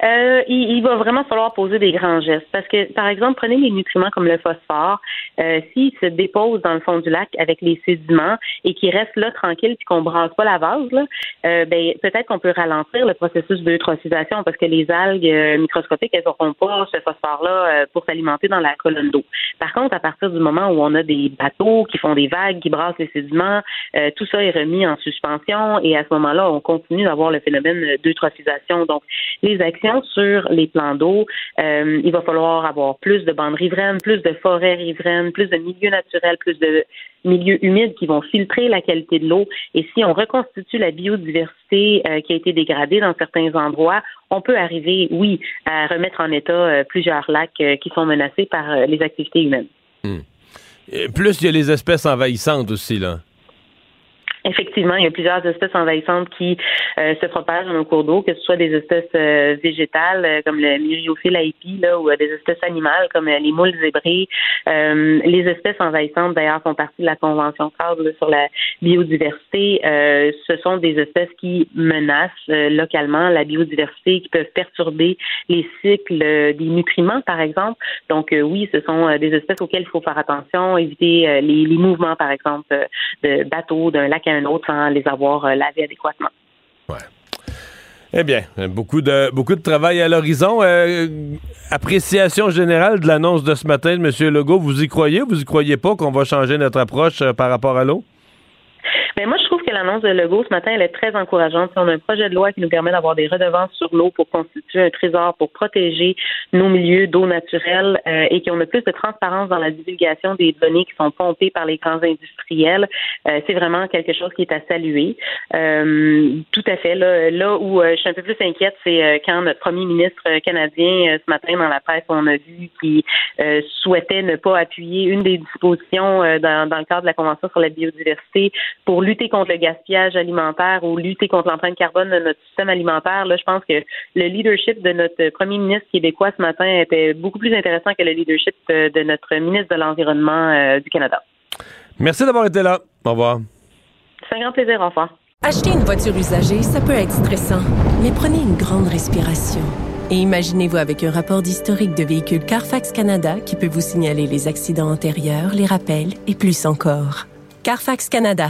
Euh, il, il, va vraiment falloir poser des grands gestes parce que, par exemple, prenez les nutriments comme le phosphore, euh, s'il se dépose dans le fond du lac avec les sédiments et qu'il reste là tranquille puis qu'on brasse pas la vase, là, euh, ben, peut-être qu'on peut ralentir le processus d'eutrophisation parce que les algues euh, microscopiques, elles n'auront pas ce phosphore-là euh, pour s'alimenter dans la colonne d'eau. Par contre, à partir du moment où on a des bateaux qui font des vagues, qui brassent les sédiments, euh, tout ça est remis en suspension et à ce moment-là, on continue d'avoir le phénomène d'eutrophisation. Donc, les actions sur les plans d'eau. Euh, il va falloir avoir plus de bandes riveraines, plus de forêts riveraines, plus de milieux naturels, plus de milieux humides qui vont filtrer la qualité de l'eau. Et si on reconstitue la biodiversité euh, qui a été dégradée dans certains endroits, on peut arriver, oui, à remettre en état euh, plusieurs lacs qui sont menacés par les activités humaines. Hmm. plus il y a les espèces envahissantes aussi, là. Effectivement, il y a plusieurs espèces envahissantes qui euh, se propagent dans nos cours d'eau, que ce soit des espèces euh, végétales euh, comme le myriophile aipi, là, ou des espèces animales comme les moules zébrées. les espèces envahissantes, d'ailleurs, font partie de la Convention cadre sur la biodiversité. ce sont des espèces qui menacent localement la biodiversité, qui peuvent perturber les cycles des nutriments, par exemple. Donc, oui, ce sont des espèces auxquelles il faut faire attention, éviter les, les mouvements, par exemple, de bateaux, d'un lac un autre sans les avoir euh, lavés adéquatement. Ouais. Eh bien, beaucoup de beaucoup de travail à l'horizon. Euh, appréciation générale de l'annonce de ce matin de M. Legault, vous y croyez ou vous y croyez pas qu'on va changer notre approche euh, par rapport à l'eau? Mais moi, je l'annonce de Legault ce matin, elle est très encourageante. On a un projet de loi qui nous permet d'avoir des redevances sur l'eau pour constituer un trésor pour protéger nos milieux d'eau naturelle euh, et qu'on a plus de transparence dans la divulgation des données qui sont pompées par les grands industriels. Euh, c'est vraiment quelque chose qui est à saluer. Euh, tout à fait. Là, où je suis un peu plus inquiète, c'est quand notre premier ministre canadien ce matin dans la presse, on a vu qu'il souhaitait ne pas appuyer une des dispositions dans, dans le cadre de la Convention sur la biodiversité pour lutter contre le gaspillage alimentaire ou lutter contre l'empreinte carbone de notre système alimentaire, là, je pense que le leadership de notre premier ministre québécois ce matin était beaucoup plus intéressant que le leadership de notre ministre de l'Environnement euh, du Canada. Merci d'avoir été là. Au revoir. C'est un grand plaisir, au revoir. Acheter une voiture usagée, ça peut être stressant, mais prenez une grande respiration. Et imaginez-vous avec un rapport d'historique de véhicule Carfax Canada qui peut vous signaler les accidents antérieurs, les rappels et plus encore. Carfax Canada.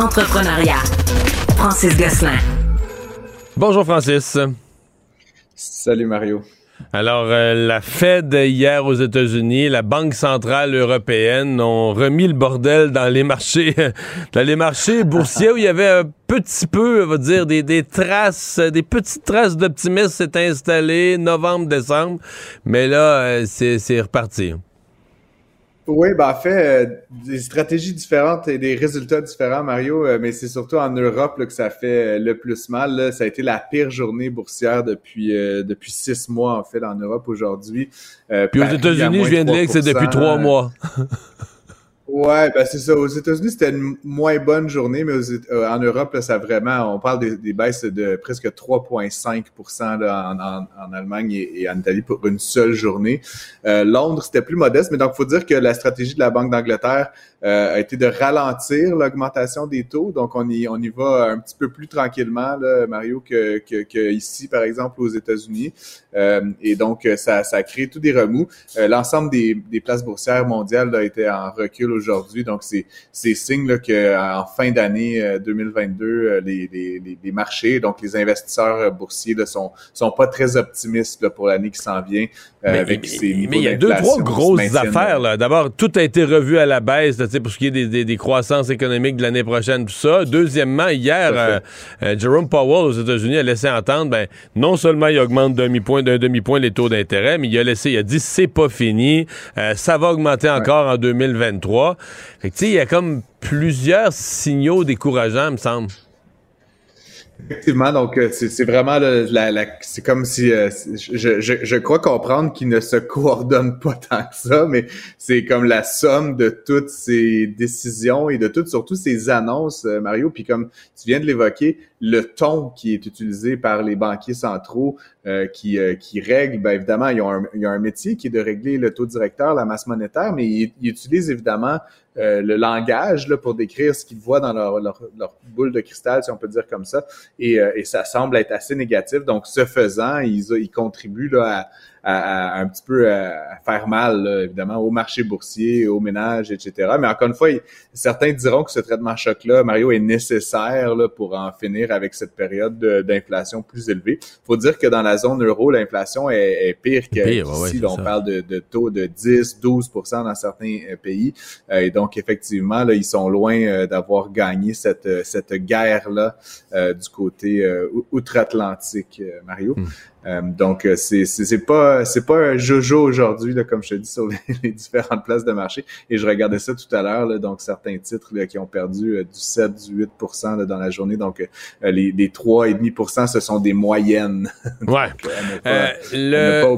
entrepreneuriat. Francis Gosselin. Bonjour Francis. Salut Mario. Alors, euh, la Fed hier aux États-Unis, la Banque centrale européenne ont remis le bordel dans les marchés, dans les marchés boursiers où il y avait un petit peu, on va dire, des, des traces, des petites traces d'optimisme s'est installé novembre, décembre, mais là, euh, c'est reparti. Oui, ben en fait, euh, des stratégies différentes et des résultats différents, Mario, euh, mais c'est surtout en Europe là, que ça fait euh, le plus mal. Là. Ça a été la pire journée boursière depuis depuis six mois, en fait, en Europe aujourd'hui. Puis aux États-Unis, je viens de lire que c'est depuis trois mois. Ouais, ben c'est ça. Aux États-Unis, c'était une moins bonne journée, mais euh, en Europe, là, ça vraiment, on parle des, baisses de presque 3,5 en, en, en, Allemagne et, en Italie pour une seule journée. Euh, Londres, c'était plus modeste, mais donc, faut dire que la stratégie de la Banque d'Angleterre a été de ralentir l'augmentation des taux. Donc, on y, on y va un petit peu plus tranquillement, là, Mario, que, que, ici, par exemple, aux États-Unis. Euh, et donc, ça, ça a créé tout des remous. L'ensemble des, des places boursières mondiales a été en recul aujourd'hui. Donc, c'est signe qu'en fin d'année 2022, euh, euh, les, les, les, marchés, donc les investisseurs euh, boursiers ne sont, sont pas très optimistes pour l'année qui s'en vient. Mais, avec ces mais il y a deux, trois grosses affaires. D'abord, tout a été revu à la baisse là, pour ce qui est des, des, des croissances économiques de l'année prochaine, tout ça. Deuxièmement, hier, Jerome Powell aux États-Unis a laissé entendre, ben, non seulement il augmente d'un demi-point d'un demi-point les taux d'intérêt, mais il a laissé, il a dit c'est pas fini, ça va augmenter encore en 2023. Fait il y a comme plusieurs signaux décourageants, me semble. Effectivement, donc euh, c'est vraiment la, c'est comme si euh, je, je, je, crois comprendre qu'ils ne se coordonnent pas tant que ça, mais c'est comme la somme de toutes ces décisions et de toutes surtout ces annonces, euh, Mario. Puis comme tu viens de l'évoquer, le ton qui est utilisé par les banquiers centraux euh, qui, euh, qui règlent, bien évidemment, ils ont, un, ils un métier qui est de régler le taux directeur, la masse monétaire, mais ils, utilisent évidemment euh, le langage là, pour décrire ce qu'ils voient dans leur, leur, boule de cristal, si on peut dire comme ça, et, et ça semble être assez négatif. Donc, ce faisant, ils, ils contribuent là, à, à, un petit peu à, faire mal, évidemment, au marché boursier, aux ménages, etc. Mais encore une fois, certains diront que ce traitement choc-là, Mario, est nécessaire là, pour en finir avec cette période d'inflation plus élevée. faut dire que dans la zone euro, l'inflation est, pire qu'ici. on parle de, de, taux de 10, 12% dans certains euh, pays. Euh, et donc, effectivement, là, ils sont loin euh, d'avoir gagné cette, cette guerre-là du côté outre-Atlantique, Mario. Hmm. Euh, donc euh, c'est c'est pas c'est pas un jojo aujourd'hui là comme je te dis sur les, différentes places de marché et je regardais ça tout à l'heure donc certains titres là, qui ont perdu euh, du 7 du 8 là, dans la journée donc les, les 3 et demi ce sont des moyennes. ouais. le,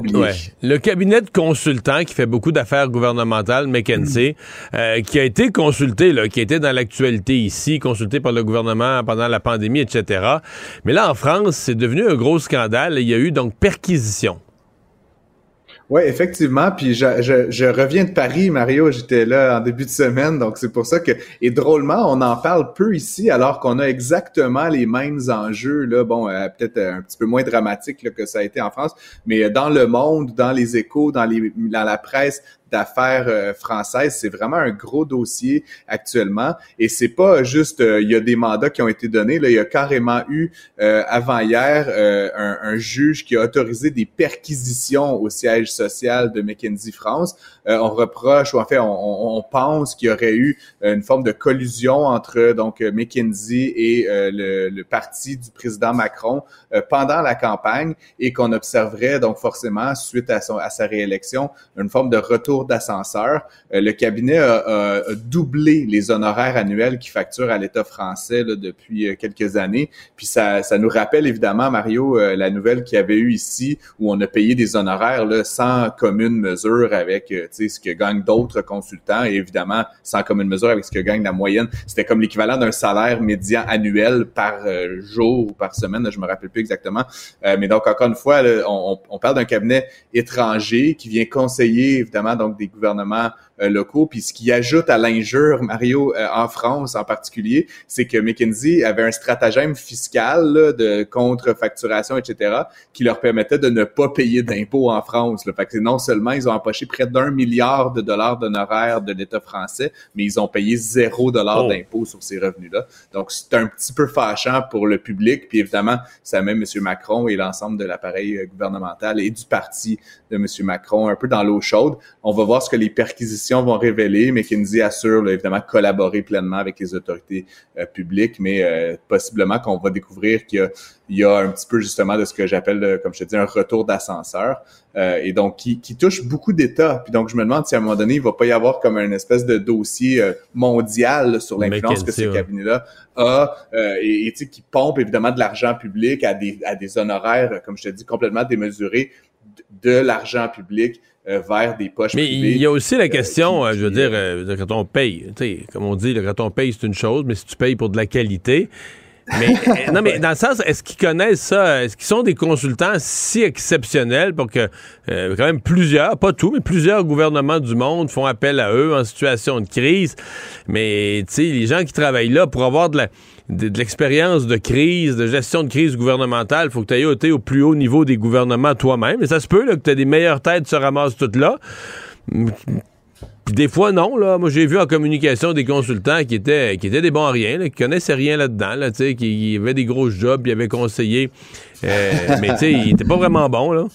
le cabinet de consultants qui fait beaucoup d'affaires gouvernementales McKinsey qui a été consulté là qui été dans l'actualité ici consulté par le gouvernement pendant la pandémie etc. Mais là en France c'est devenu un gros scandale il y a eu donc perquisition. Oui, effectivement. Puis je, je, reviens de Paris, Mario. J'étais là en début de semaine, donc c'est pour ça que et drôlement, on en parle peu ici, alors qu'on a exactement les mêmes enjeux. Là, bon, euh, peut-être un petit peu moins dramatique que ça a été en France, mais dans le monde, dans les échos, dans les dans la presse, d'affaires euh, françaises. C'est vraiment un gros dossier actuellement. Et c'est pas juste, euh, il y a des mandats qui ont été donnés. Là, il y a carrément eu euh, avant hier un, un, juge qui a autorisé des perquisitions au siège social de McKinsey France. on reproche, ou en fait, on, on pense qu'il y aurait eu une forme de collusion entre donc McKinsey et le, le, parti du président Macron pendant la campagne et qu'on observerait donc forcément suite à, son, à sa réélection une forme de retour d'ascenseur. Euh, le cabinet a, doublé les honoraires annuels qu'il facture à l'État français depuis euh, quelques années. Puis ça, ça nous rappelle évidemment, Mario, euh, la nouvelle qu'il y avait eu ici où on a payé des honoraires là, sans commune mesure avec ce que gagnent d'autres consultants et évidemment sans commune mesure avec ce que gagne la moyenne. C'était comme l'équivalent d'un salaire médian annuel par jour ou par semaine, je me rappelle plus exactement. mais donc encore une fois, on, on parle d'un cabinet étranger qui vient conseiller évidemment donc des gouvernements locaux. Puis ce qui ajoute à l'injure, Mario, euh, en France en particulier, c'est que McKinsey avait un stratagème fiscal de contre-facturation, etc., qui leur permettait de ne pas payer d'impôts en France. Fait que non seulement ils ont empoché près d'un milliard de dollars d'honoraires de l'État français, mais ils ont payé zéro dollar oh. d'impôts sur ces revenus-là. Donc c'est un petit peu fâchant pour le public. Puis évidemment, ça met M. Macron et l'ensemble de l'appareil euh, gouvernemental et du parti de M. Macron un peu dans l'eau chaude. On va voir ce que les perquisitions vont révéler. McKinsey assure évidemment collaborer pleinement avec les autorités euh, publiques, mais euh, possiblement qu'on va découvrir qu'il y, a, un petit peu justement de ce que j'appelle, euh, comme je te dis, un retour d'ascenseur. et donc qui, touche beaucoup d'États. Puis donc je me demande si à un moment donné, il va pas y avoir comme une espèce de dossier mondial sur l'influence que ce cabinet-là a et, qui pompe évidemment de l'argent public à des, à des honoraires, comme je te dis, complètement démesurés de l'argent public vers des poches mais privées. il y a aussi la question, je veux dire, quand on paye, comme on dit, quand on paye, c'est une chose, mais si tu payes pour de la qualité, mais, euh, non, mais dans le sens, est-ce qu'ils connaissent ça? Est-ce qu'ils sont des consultants si exceptionnels pour que, euh, quand même, plusieurs, pas tous, mais plusieurs gouvernements du monde font appel à eux en situation de crise? Mais, tu sais, les gens qui travaillent là, pour avoir de l'expérience de crise, de gestion de crise gouvernementale, faut que tu ailles été au plus haut niveau des gouvernements toi-même. Et ça se peut là, que tu aies des meilleures têtes se ramassent toutes là. Puis des fois, non. Là. Moi, j'ai vu en communication des consultants qui étaient, des bons à rien, qui connaissaient rien là-dedans, là, qui, qui avaient des gros jobs, qui avaient conseillé. Euh, mais tu sais, ils n'étaient pas vraiment bons. Là.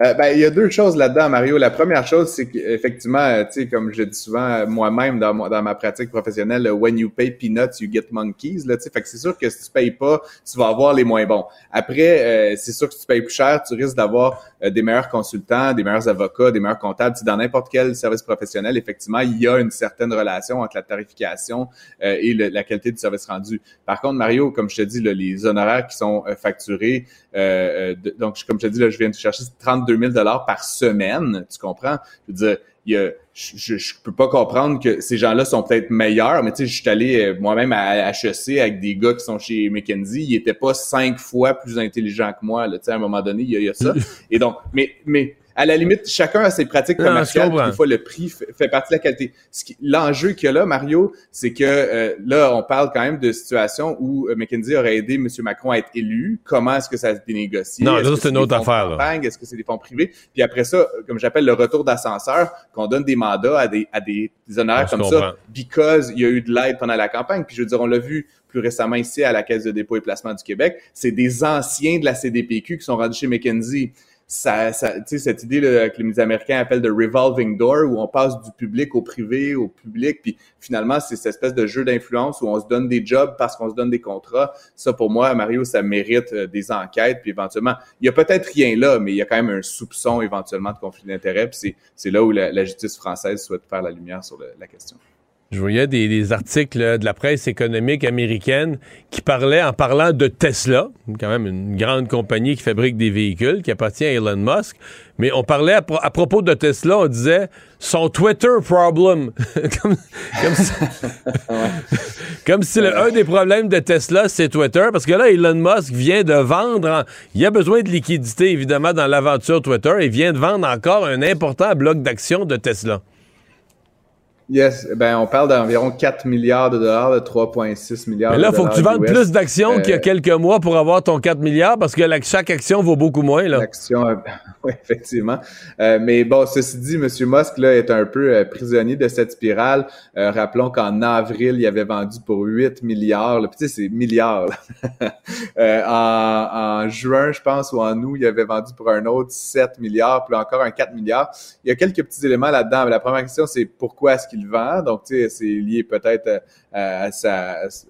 Euh, ben, il y a deux choses là-dedans, Mario. La première chose, c'est qu'effectivement, euh, tu sais, comme je dis souvent euh, moi-même dans, dans ma pratique professionnelle, when you pay peanuts, you get monkeys. Là, fait que c'est sûr que si tu payes pas, tu vas avoir les moins bons. Après, c'est sûr que si tu payes plus cher, tu risques d'avoir des meilleurs consultants, des meilleurs avocats, des meilleurs comptables. dans n'importe quel service professionnel, effectivement, il y a une certaine relation entre la tarification et la qualité du service rendu. Par contre, Mario, comme je te dis, là, les honoraires qui sont facturés, donc comme je te dis, là, je viens de chercher 30 2000 dollars par semaine, tu comprends? Je veux dire, il y a, je, je, peux pas comprendre que ces gens-là sont peut-être meilleurs, mais tu sais, je suis allé euh, moi-même à HEC avec des gars qui sont chez McKenzie, ils étaient pas cinq fois plus intelligents que moi, là, tu sais, à un moment donné, il y a, il y a ça. Et donc, mais, mais à la limite, chacun a ses pratiques commerciales. des fois, le prix fait, partie de la qualité. L'enjeu qu'il y a là, Mario, c'est que euh, là, on parle quand même de situation où euh, McKinsey aurait aidé M. Macron à être élu. Comment est-ce que ça se dénégocie? Non, ça, c'est une autre affaire. Est-ce que c'est des fonds privés? Puis après ça, comme j'appelle le retour d'ascenseur, qu'on donne des mandats à des, à des, honoraires comme ça, because il y a eu de l'aide pendant la campagne. Puis je veux dire, on l'a vu plus récemment ici à la Caisse de dépôt et placement du Québec, c'est des anciens de la CDPQ qui sont rendus chez McKenzie ça, ça cette idée que les Américains appellent de revolving door, où on passe du public au privé, au public, puis finalement, c'est cette espèce de jeu d'influence où on se donne des jobs parce qu'on se donne des contrats. Ça, pour moi, Mario, ça mérite euh, des enquêtes, puis éventuellement, il y a peut-être rien là, mais il y a quand même un soupçon éventuellement de conflit d'intérêts, puis c'est là où la, justice française souhaite faire la lumière sur la question. Je voyais des, articles de la presse économique américaine qui parlaient, en parlant de Tesla, quand même une grande compagnie qui fabrique des véhicules, qui appartient à Elon Musk, mais on parlait à, propos de Tesla, on disait son Twitter problem. comme, si, comme si un des problèmes de Tesla, c'est Twitter, parce que là, Elon Musk vient de vendre, il a besoin de liquidité, évidemment, dans l'aventure Twitter, et vient de vendre encore un important bloc d'actions de Tesla. Yes, ben on parle d'environ 4 milliards de dollars, de 3,6 milliards Mais là, il faut que tu vendes plus d'actions qu'il y a euh, quelques mois pour avoir ton 4 milliards parce que chaque action vaut beaucoup moins. L'action, euh, oui, effectivement. Euh, mais bon, ceci dit, M. Musk là, est un peu prisonnier de cette spirale. rappelons qu'en avril, il avait vendu pour 8 milliards. Puis tu sais, c'est milliards. en, en, juin, je pense, ou en août, il avait vendu pour un autre 7 milliards, puis encore un 4 milliards. Il y a quelques petits éléments là-dedans. Mais la première question, c'est pourquoi est-ce qu'il Donc, tu sais, c'est lié peut-être à,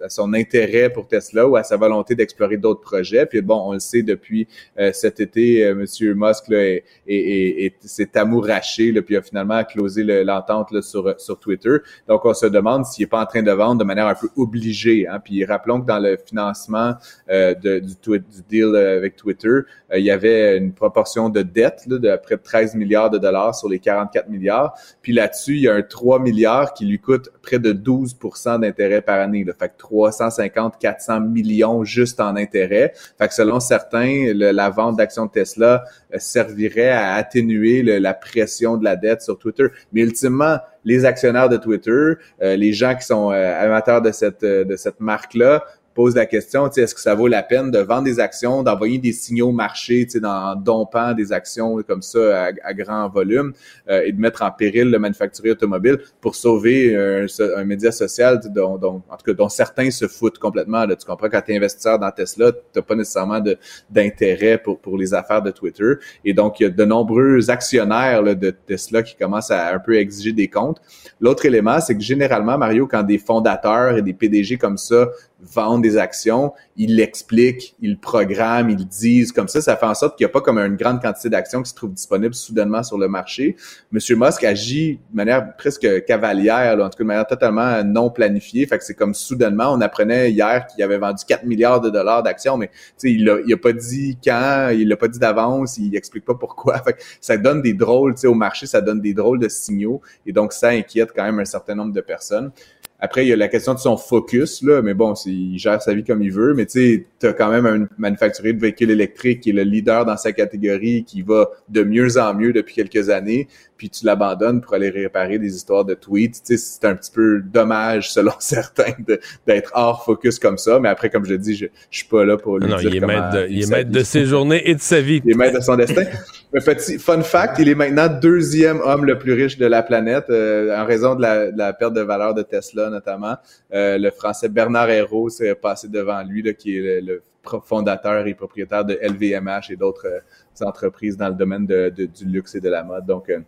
son intérêt pour Tesla ou à sa volonté d'explorer d'autres projets. Puis bon, on le sait depuis euh, cet été, euh, Monsieur Musk là, est, s'est amouraché, là, puis a finalement closé l'entente sur, sur Twitter. Donc, on se demande s'il n'est pas en train de vendre de manière un peu obligée. Hein. Puis rappelons que dans le financement euh, du, du, deal avec Twitter, il y avait une proportion de dette là, de près de 13 milliards de dollars sur les 44 milliards. Puis là-dessus, il y a un 3 milliards qui lui coûte près de 12 d'intérêt par année. Là. Fait que 350, 400 millions juste en intérêt. Selon certains, la vente d'actions de Tesla euh, servirait à atténuer la pression de la dette sur Twitter. Mais ultimement, les actionnaires de Twitter, euh, les gens qui sont euh, amateurs de cette marque-là, pose la question, est-ce que ça vaut la peine de vendre des actions, d'envoyer des signaux marché, en dompant des actions comme ça à, grand volume euh, et de mettre en péril le manufacturier automobile pour sauver un, média social dont, en tout cas, dont certains se foutent complètement. Là. Tu comprends, quand tu es investisseur dans Tesla, tu pas nécessairement d'intérêt pour, pour les affaires de Twitter. Et donc, il y a de nombreux actionnaires de Tesla qui commencent à un peu exiger des comptes. L'autre élément, c'est que généralement, Mario, quand des fondateurs et des PDG comme ça vendent des actions, ils l'expliquent, ils le programment, ils disent. Comme ça, ça fait en sorte qu'il n'y a pas comme une grande quantité d'actions qui se trouvent disponibles soudainement sur le marché. Monsieur Musk agit de manière presque cavalière, là, en tout cas de manière totalement non planifiée. Fait que c'est comme soudainement, on apprenait hier qu'il avait vendu 4 milliards de dollars d'actions, mais il n'a il a pas dit quand, il l'a pas dit d'avance, il explique pas pourquoi. Ça donne des drôles, au marché, ça donne des drôles de signaux. Et donc, ça inquiète quand même un certain nombre de personnes. Après, il y a la question de son focus, là, mais bon, il gère sa vie comme il veut, mais tu sais, tu as quand même un manufacturier de véhicules électriques qui est le leader dans sa catégorie, qui va de mieux en mieux depuis quelques années, puis tu l'abandonnes pour aller réparer des histoires de tweets. Tu sais, c'est un petit peu dommage, selon certains, d'être hors focus comme ça, mais après, comme je le dis, je, je suis pas là pour lui non, dire il est maître de, il est maître de ses journées et de sa vie. Il est maître de son destin. mais petit fun fact, il est maintenant deuxième homme le plus riche de la planète euh, en raison de la, de la perte de valeur de Tesla notamment. Euh, le français Bernard Hérault s'est passé devant lui, là, qui est le, fondateur et propriétaire de LVMH et d'autres euh, entreprises dans le domaine de, du luxe et de la mode. Donc, euh,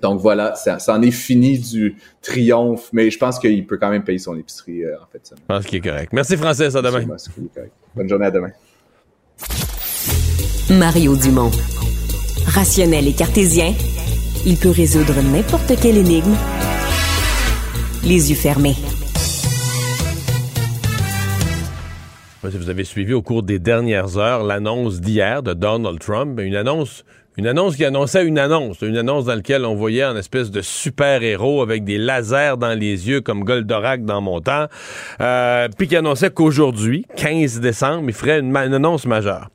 donc voilà, ça, en est fini du triomphe, mais je pense qu'il peut quand même payer son épicerie en fait. Je pense qu'il est correct. Merci Francis, à demain. Bonne journée à demain. Mario Dumont. Rationnel et cartésien, il peut résoudre n'importe quelle énigme les yeux fermés. Vous avez suivi au cours des dernières heures l'annonce d'hier de Donald Trump, une annonce, une annonce qui annonçait une annonce, une annonce dans laquelle on voyait un espèce de super-héros avec des lasers dans les yeux comme Goldorak dans mon temps, euh, puis qui annonçait qu'aujourd'hui, 15 décembre, il ferait une, annonce majeure.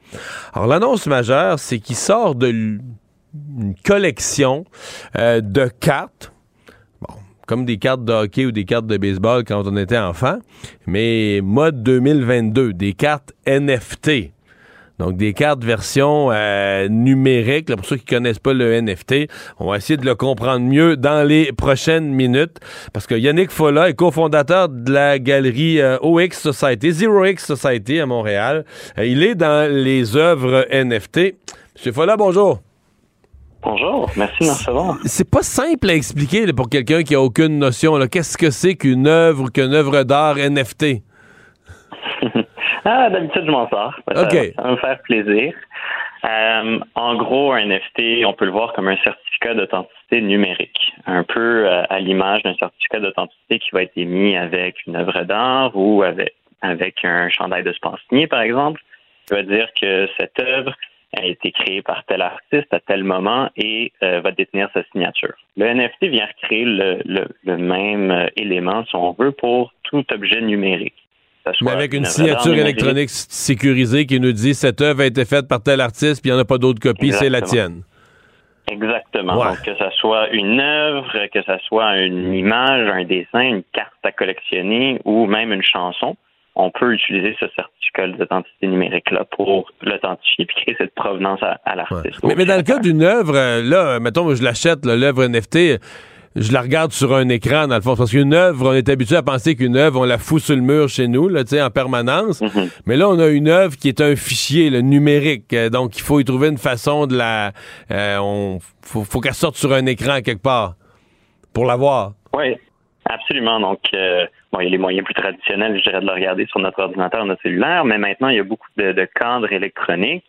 Alors l'annonce majeure, c'est qu'il sort de une collection euh, de cartes comme des cartes de hockey ou des cartes de baseball quand on était enfant, mais mode 2022, des cartes NFT. Donc, des cartes version euh, numérique. pour ceux qui connaissent pas le NFT, on va essayer de le comprendre mieux dans les prochaines minutes. Parce que Yannick Folla est cofondateur de la galerie euh, OX Society, Zero X Society à Montréal. Euh, il est dans les œuvres NFT. Monsieur Folla, bonjour. Bonjour, merci de me recevoir. C'est pas simple à expliquer pour quelqu'un qui a aucune notion. Qu'est-ce que c'est qu'une œuvre, qu'une œuvre d'art NFT? ah, d'habitude, je m'en sors. Ça, va me faire plaisir. Euh, en gros, un NFT, on peut le voir comme un certificat d'authenticité numérique, un peu euh, à l'image d'un certificat d'authenticité qui va être émis avec une œuvre d'art ou avec, avec un chandail de sport signé, par exemple. Ça veut dire que cette œuvre a été créé par tel artiste à tel moment et euh, va détenir sa signature. Le NFT vient recréer le, le, même euh, élément, si on veut, pour tout objet numérique. Mais avec une signature électronique sécurisée qui nous dit cette œuvre a été faite par tel artiste, puis il n'y en a pas d'autres copies, c'est la tienne. Exactement. Donc, que ce soit une œuvre, que ce soit une image, un dessin, une carte à collectionner ou même une chanson, on peut utiliser ce certificat d'authenticité numérique-là pour l'authentifier et créer cette provenance à, l'artiste. Mais, dans le cas d'une œuvre, euh, là, mettons, je l'achète, l'œuvre NFT, je la regarde sur un écran, dans le fond. Parce qu'une œuvre, on est habitué à penser qu'une œuvre, on la fout sur le mur chez nous, là, en permanence. Mm-hmm. Mais là, on a une œuvre qui est un fichier le numérique. Euh, donc, il faut y trouver une façon de la... Euh, on, faut, faut qu'elle sorte sur un écran quelque part pour la voir. Oui, absolument. Donc, Bon, il y a les moyens plus traditionnels, je dirais, de le regarder sur notre ordinateur, notre cellulaire, mais maintenant, il y a beaucoup de, cadres électroniques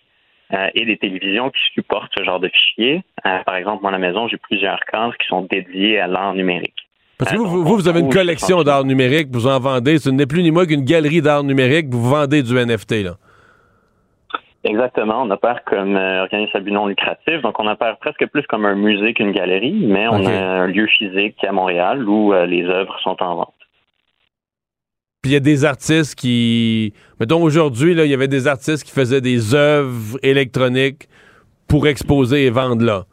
euh, et des télévisions qui supportent ce genre de fichiers. Euh, par exemple, moi, à la maison, j'ai plusieurs cadres qui sont dédiés à l'art numérique. Parce que vous, vous, avez une collection d'art numérique, vous en vendez. Ce n'est plus ni moins qu'une galerie d'art numérique, vous vendez du NFT, là. Exactement. On opère comme euh, organisme à but non lucratif. Donc, on opère presque plus comme un musée qu'une galerie, mais on a un lieu physique à Montréal où les œuvres sont en vente. Puis il y a des artistes qui. Mettons, aujourd'hui, il y avait des artistes qui faisaient des œuvres électroniques pour exposer et vendre là.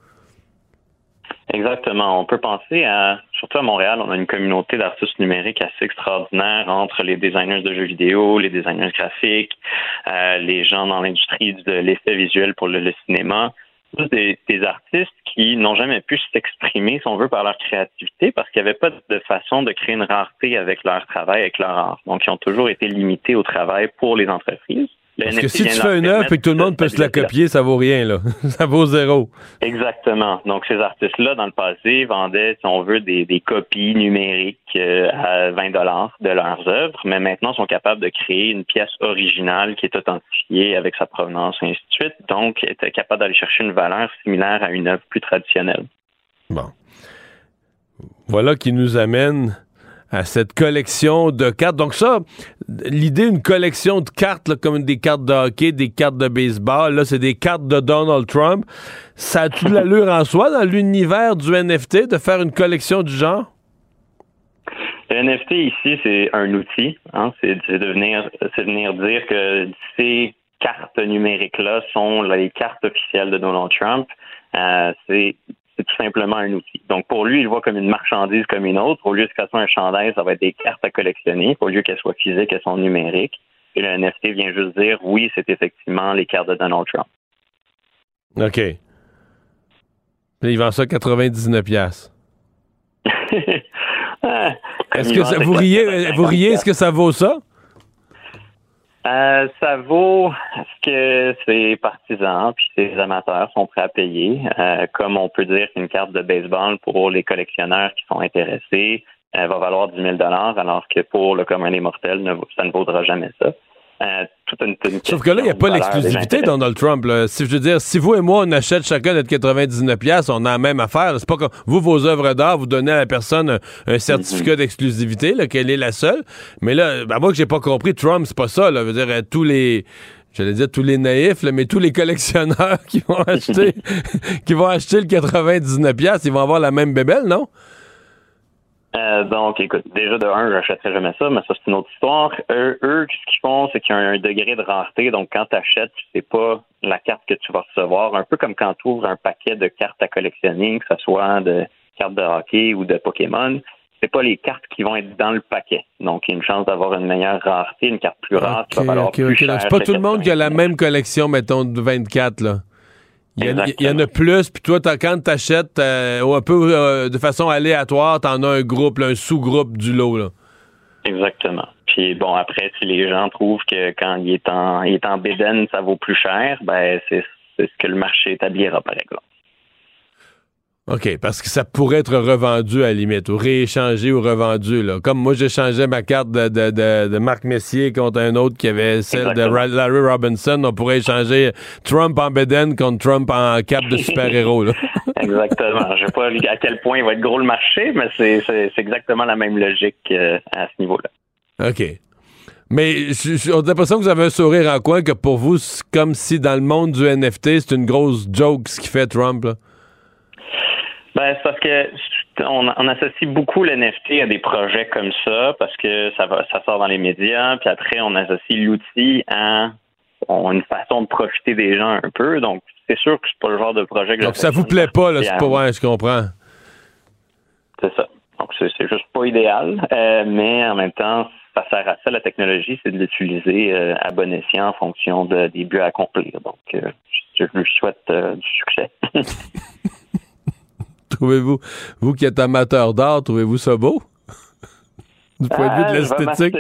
Exactement. On peut penser à, surtout à Montréal, on a une communauté d'artistes numériques assez extraordinaire entre les designers de jeux vidéo, les designers graphiques, euh, les gens dans l'industrie de l'effet visuel pour le cinéma des, des artistes qui n'ont jamais pu s'exprimer, si on veut, par leur créativité, parce qu'il n'y avait pas de façon de créer une rareté avec leur travail, avec leur art. Donc, ils ont toujours été limités au travail pour les entreprises. Parce que si tu fais une œuvre et que tout le monde peut se la copier, ça vaut rien, là. ça vaut zéro. Exactement. Donc, ces artistes-là, dans le passé, vendaient, si on veut, des, copies numériques euh, à 20 dollars de leurs œuvres, mais maintenant sont capables de créer une pièce originale qui est authentifiée avec sa provenance, et ainsi de suite. Donc, étaient capables d'aller chercher une valeur similaire à une œuvre plus traditionnelle. Bon. Voilà qui nous amène à cette collection de cartes. Donc ça, l'idée d'une collection de cartes, comme des cartes de hockey, des cartes de baseball, là, c'est des cartes de Donald Trump. Ça a tout l'allure en soi dans l'univers du NFT de faire une collection du genre? Le NFT ici, c'est un outil. Hein? C'est de venir, venir dire que ces cartes numériques-là sont les cartes officielles de Donald Trump. Euh, c'est c'est tout simplement un outil. Donc, pour lui, il voit comme une marchandise comme une autre. Au lieu que ce soit un chandail, ça va être des cartes à collectionner. Au lieu qu'elles soient physiques, elles sont numériques. Et le NFT vient juste dire, oui, c'est effectivement les cartes de Donald Trump. OK. il vend ça 99 pièces. Est-ce que vous riez, vous riez, est-ce que ça vaut ça? Euh, ça vaut ce que ses partisans puis ses amateurs sont prêts à payer. Euh, comme on peut dire qu'une carte de baseball pour les collectionneurs qui sont intéressés elle va valoir 10 000 alors que pour le commun des mortels, ça ne vaudra jamais ça. Euh, Sauf que là, il n'y a pas l'exclusivité Donald Trump. Si je veux dire, si vous et moi, on achète chacun notre 99$, on a la même affaire. C'est pas comme vous, vos œuvres d'art, vous donnez à la personne un, certificat d'exclusivité, qu'elle est la seule. Mais là, ben, moi que j'ai pas compris, Trump, c'est pas ça. Là. Je veux dire, euh, tous les j'allais dire tous les naïfs, mais tous les collectionneurs qui vont acheter qui vont acheter le 99$, ils vont avoir la même bébelle, non? Euh, donc, écoute, déjà de un, j'achèterais jamais ça, mais ça, c'est une autre histoire. Eux, eux ce qu'ils font, c'est qu'il y a un degré de rareté. Donc, quand tu achètes, tu sais pas la carte que tu vas recevoir. Un peu comme quand tu ouvres un paquet de cartes à collectionner, que ce soit de cartes de hockey ou de Pokémon. C'est pas les cartes qui vont être dans le paquet. Donc, il y a une chance d'avoir une meilleure rareté, une carte plus rare, qui va valoir plus cher. C'est pas tout le monde qui a la même collection, mettons, de 24, là. Il y, en a plus, puis toi, quand tu achètes euh, un peu euh, de façon aléatoire, tu en as un groupe, un sous-groupe du lot. Là. Exactement. Puis bon, après, si les gens trouvent que quand il est en, il est en bédaine, ça vaut plus cher, ben c'est ce que le marché établira, par exemple. OK, parce que ça pourrait être revendu à la limite, ou rééchangé ou revendu. Là. Comme moi, j'échangeais ma carte de, de, de, Marc Messier contre un autre qui avait celle de Larry Robinson. On pourrait échanger Trump en Beden contre Trump en cap de super-héros. exactement. Je sais pas à quel point il va être gros le marché, mais c'est exactement la même logique euh, à ce niveau-là. OK. Mais on a l'impression que vous avez un sourire en coin que pour vous, c'est comme si dans le monde du NFT, c'est une grosse joke ce qui fait Trump. Là. Ben, c'est parce que on, associe beaucoup le NFT à des projets comme ça parce que ça va, ça sort dans les médias, puis après on associe l'outil à une façon de profiter des gens un peu. Donc c'est sûr que c'est pas le genre de projet que Donc ça vous plaît pas, là, c'est pas vrai, je comprends. C'est ça. Donc c'est, juste pas idéal, euh, mais en même temps, ça sert à ça la technologie, c'est de l'utiliser euh, à bon escient en fonction de, des buts à accomplir. Donc euh, je, je lui souhaite du succès. Trouvez-vous, vous qui êtes amateur d'art, trouvez-vous ça beau? du point de vue de euh, l'esthétique?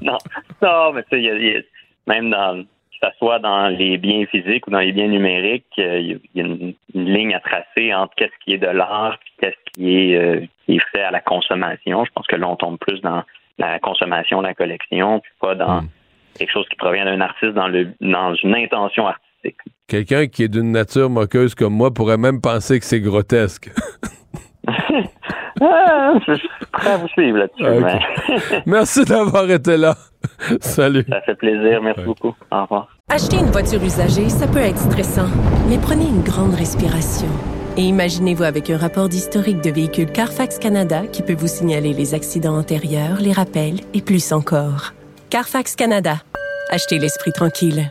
non. non, mais tu sais, même dans que ce soit dans les biens physiques ou dans les biens numériques, euh, il y a une, ligne à tracer entre qu'est-ce qui est de l'art et qu'est-ce qui est, euh, qui est fait à la consommation. Je pense que là, on tombe plus dans la consommation, la collection, puis pas dans hmm. quelque chose qui provient d'un artiste dans, le, dans une intention artistique. Quelqu'un qui est d'une nature moqueuse comme moi pourrait même penser que c'est grotesque. ah, je suis prêt à vous suivre là-dessus. Merci d'avoir été là. Salut. Ça fait plaisir. Merci beaucoup. Au revoir. Acheter une voiture usagée, ça peut être stressant, mais prenez une grande respiration. Et imaginez-vous avec un rapport d'historique de véhicule Carfax Canada qui peut vous signaler les accidents antérieurs, les rappels et plus encore. Carfax Canada. Achetez l'esprit tranquille.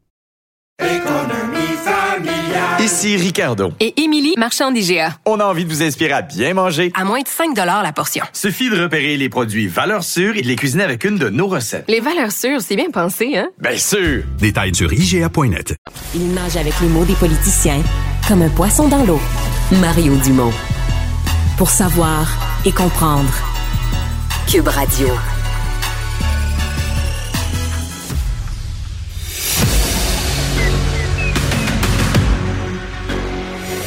Ici Ricardo. Et Émilie, marchand d'IGA. On a envie de vous inspirer à bien manger. À moins de 5 la portion. Suffit de repérer les produits valeurs sûres et de les cuisiner avec une de nos recettes. Les valeurs sûres, c'est bien pensé, hein? Bien sûr! Détails sur IGA.net. Il nage avec les mots des politiciens comme un poisson dans l'eau. Mario Dumont. Pour savoir et comprendre. Cube Radio.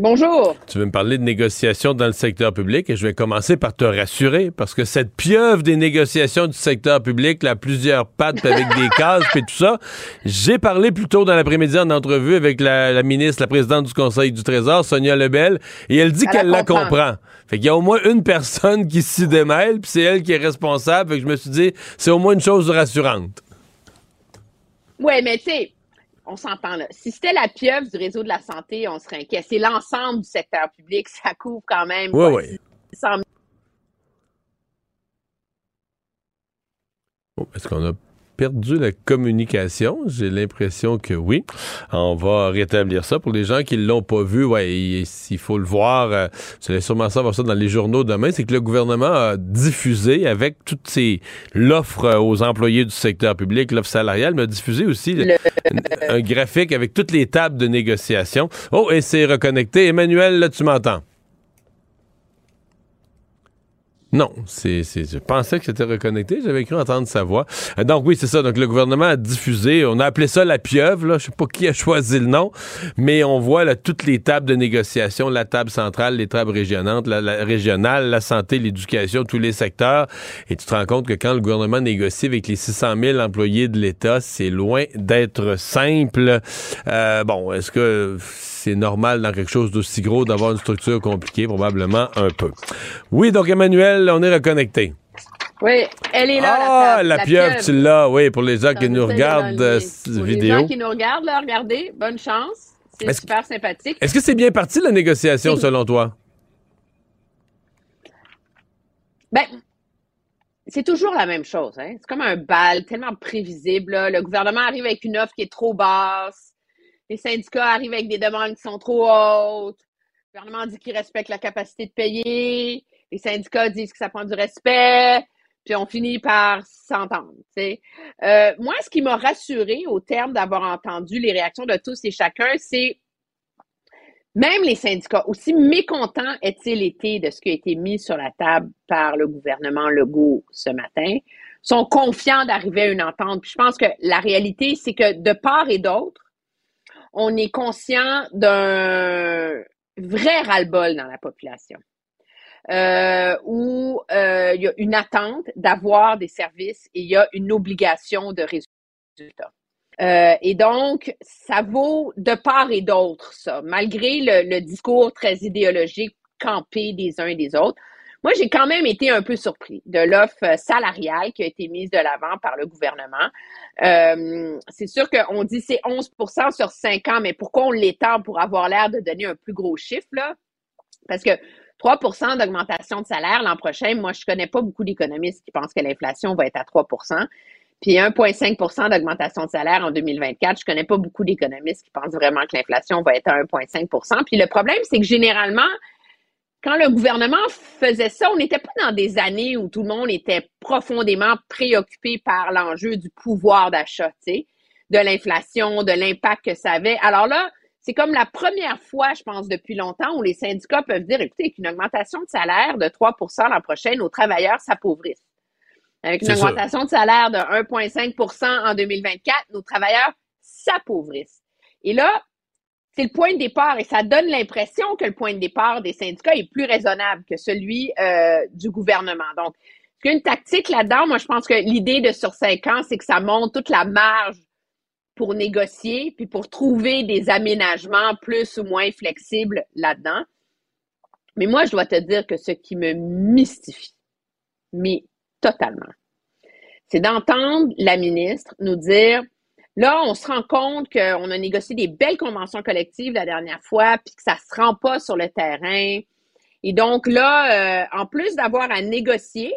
Bonjour. Tu veux me parler de négociations dans le secteur public et je vais commencer par te rassurer parce que cette pieuvre des négociations du secteur public, là, plusieurs pattes avec des cases et tout ça, j'ai parlé plus tôt dans l'après-midi en entrevue avec la, ministre, la présidente du Conseil du Trésor, Sonia Lebel, et elle dit qu'elle la comprend. Fait qu'il y a au moins une personne qui s'y démêle, puis c'est elle qui est responsable. Fait que je me suis dit, c'est au moins une chose rassurante. Ouais, mais tu sais, on s'entend là. Si c'était la pieuvre du réseau de la santé, on serait inquiet. C'est l'ensemble du secteur public, ça couvre quand même. Oui, oui. Est-ce qu'on a perdu la communication? J'ai l'impression que oui. On va rétablir ça. Pour les gens qui ne l'ont pas vu, ouais, il, faut le voir. Euh, vous allez sûrement savoir ça dans les journaux demain. C'est que le gouvernement a diffusé avec toutes ces l'offre aux employés du secteur public, l'offre salariale, mais a diffusé aussi un graphique avec toutes les tables de négociation. Oh, et c'est reconnecté. Emmanuel, là, tu m'entends? Non, c'est, je pensais que c'était reconnecté. J'avais cru entendre sa voix. Euh, donc oui, c'est ça. Donc le gouvernement a diffusé. On a appelé ça la pieuvre. Là, je sais pas qui a choisi le nom, mais on voit là toutes les tables de négociation, la table centrale, les tables régionales, la, régionale, la santé, l'éducation, tous les secteurs. Et tu te rends compte que quand le gouvernement négocie avec les 600 000 employés de l'État, c'est loin d'être simple. Euh, bon, est-ce que c'est normal dans quelque chose d'aussi gros d'avoir une structure compliquée, probablement un peu. Oui, donc Emmanuel, on est reconnecté. Oui, elle est là. Ah, la, pieuvre, tu l'as, oui, pour les gens qui nous regardent euh, pour vidéo. Les gens qui nous regardent, là, regardez, bonne chance. C'est super sympathique. Est-ce que c'est bien parti la négociation selon toi? Ben, c'est toujours la même chose. Hein? C'est comme un bal tellement prévisible. Le gouvernement arrive avec une offre qui est trop basse les syndicats arrivent avec des demandes qui sont trop hautes. Le gouvernement dit qu'il respecte la capacité de payer. Les syndicats disent que ça prend du respect. Puis on finit par s'entendre. Euh, moi, ce qui m'a rassuré au terme d'avoir entendu les réactions de tous et chacun, c'est même les syndicats, aussi mécontents est-il été de ce qui a été mis sur la table par le gouvernement Legault ce matin, sont confiants d'arriver à une entente. Puis je pense que la réalité, c'est que de part et d'autre, on est conscient d'un vrai ras-le-bol dans la population. Euh, où euh, il y a une attente d'avoir des services et il y a une obligation de résultats. Euh, et donc, ça vaut de part et d'autre, ça, malgré le, discours très idéologique campé des uns et des autres. Moi, j'ai quand même été un peu surpris de l'offre salariale qui a été mise de l'avant par le gouvernement. Euh, c'est sûr qu'on dit c'est 11% sur 5 ans, mais pourquoi on l'étend pour avoir l'air de donner un plus gros chiffre, là? Parce que 3% d'augmentation de salaire l'an prochain, moi, je connais pas beaucoup d'économistes qui pensent que l'inflation va être à 3% puis 1,5% d'augmentation de salaire en 2024. Je connais pas beaucoup d'économistes qui pensent vraiment que l'inflation va être à 1,5% Puis le problème, c'est que généralement, quand le gouvernement faisait ça, on n'était pas dans des années où tout le monde était profondément préoccupé par l'enjeu du pouvoir d'achat, de l'inflation, de l'impact que ça avait. Alors là, c'est comme la première fois, je pense, depuis longtemps où les syndicats peuvent dire, écoutez, qu'une augmentation de salaire de 3% l'an prochain, nos travailleurs s'appauvrissent. Avec une augmentation de salaire de 1,5% en 2024, nos travailleurs s'appauvrissent. Et là, c'est le point de départ et ça donne l'impression que le point de départ des syndicats est plus raisonnable que celui euh, du gouvernement. Donc, une tactique là-dedans, moi je pense que l'idée de sur cinq ans, c'est que ça monte toute la marge pour négocier puis pour trouver des aménagements plus ou moins flexibles là-dedans. Mais moi, je dois te dire que ce qui me mystifie, mais totalement, c'est d'entendre la ministre nous dire Là, on se rend compte qu'on a négocié des belles conventions collectives la dernière fois, puis que ça se rend pas sur le terrain. Et donc là, euh, en plus d'avoir à négocier,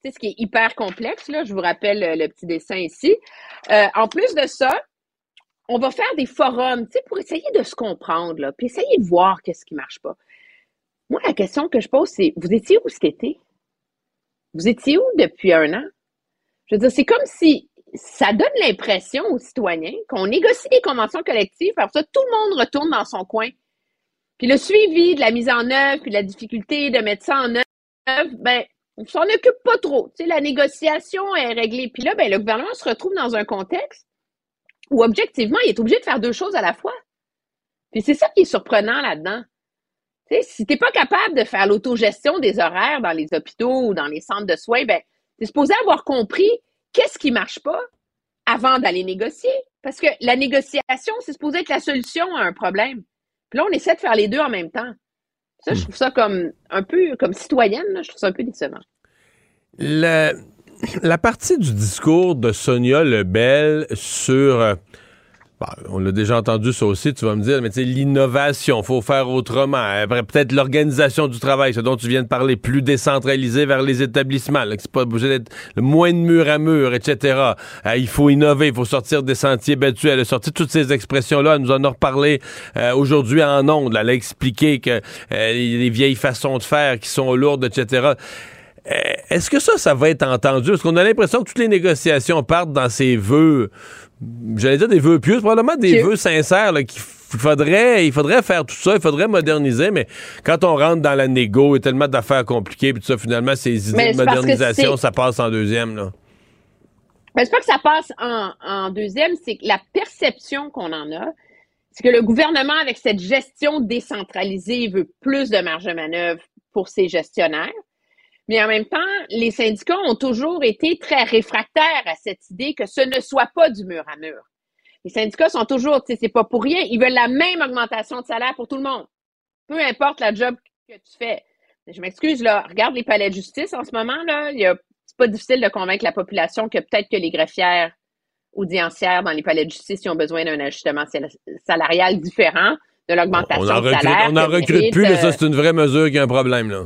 c'est ce qui est hyper complexe, là, je vous rappelle le, petit dessin ici, euh, en plus de ça, on va faire des forums, pour essayer de se comprendre, puis essayer de voir qu'est-ce qui marche pas. Moi, la question que je pose, c'est, vous étiez où cet été? Vous étiez où depuis un an? Je veux dire, c'est comme si ça donne l'impression aux citoyens qu'on négocie des conventions collectives, après ça, tout le monde retourne dans son coin. Puis le suivi de la mise en œuvre, puis la difficulté de mettre ça en œuvre, ben, on s'en occupe pas trop. Tu sais, la négociation est réglée. Puis là, ben, le gouvernement se retrouve dans un contexte où, objectivement, il est obligé de faire deux choses à la fois. Puis c'est ça qui est surprenant là-dedans. Tu sais, si t'es pas capable de faire l'autogestion des horaires dans les hôpitaux ou dans les centres de soins, ben, t'es supposé avoir compris qu'est-ce qui marche pas avant d'aller négocier? Parce que la négociation, c'est supposé être la solution à un problème. Puis là, on essaie de faire les deux en même temps. Ça, je hmm. trouve ça comme un peu comme citoyenne, je trouve ça un peu décevant. la partie du discours de Sonia Lebel sur euh, bah, on l'a déjà entendu ça aussi, tu vas me dire, mais tu sais, l'innovation, faut faire autrement. Peut-être l'organisation du travail, ce dont tu viens de parler, plus décentralisé vers les établissements, là, que c'est pas obligé d'être moins de mur à mur, etc. Euh, il faut innover, il faut sortir des sentiers battus. Elle a sorti toutes ces expressions-là, elle nous en a reparlé euh, aujourd'hui en ondes. Elle a expliqué que euh, les vieilles façons de faire qui sont lourdes, etc. Est-ce que ça, ça va être entendu? Est-ce qu'on a l'impression que toutes les négociations partent dans ces vœux j'allais dire des vœux pieux, probablement des vœux sincères qu'il faudrait, il faudrait faire tout ça, il faudrait moderniser, mais quand on rentre dans la négo, il y a tellement d'affaires compliquées, puis tout ça, finalement, ces idées de modernisation, ça passe en deuxième, là. Mais c'est pas que ça passe en, deuxième, c'est que la perception qu'on en a, c'est que le gouvernement, avec cette gestion décentralisée, veut plus de marge de manœuvre pour ses gestionnaires. Mais en même temps, les syndicats ont toujours été très réfractaires à cette idée que ce ne soit pas du mur à mur. Les syndicats sont toujours, tu sais, c'est pas pour rien, ils veulent la même augmentation de salaire pour tout le monde. Peu importe la job que tu fais. Je m'excuse, là, regarde les palais de justice en ce moment, là, c'est pas difficile de convaincre la population que peut-être que les greffières audiencières dans les palais de justice ont besoin d'un ajustement salarial différent de l'augmentation de salaire. On n'en recrute plus, mais ça, c'est une vraie mesure qui a un problème, là.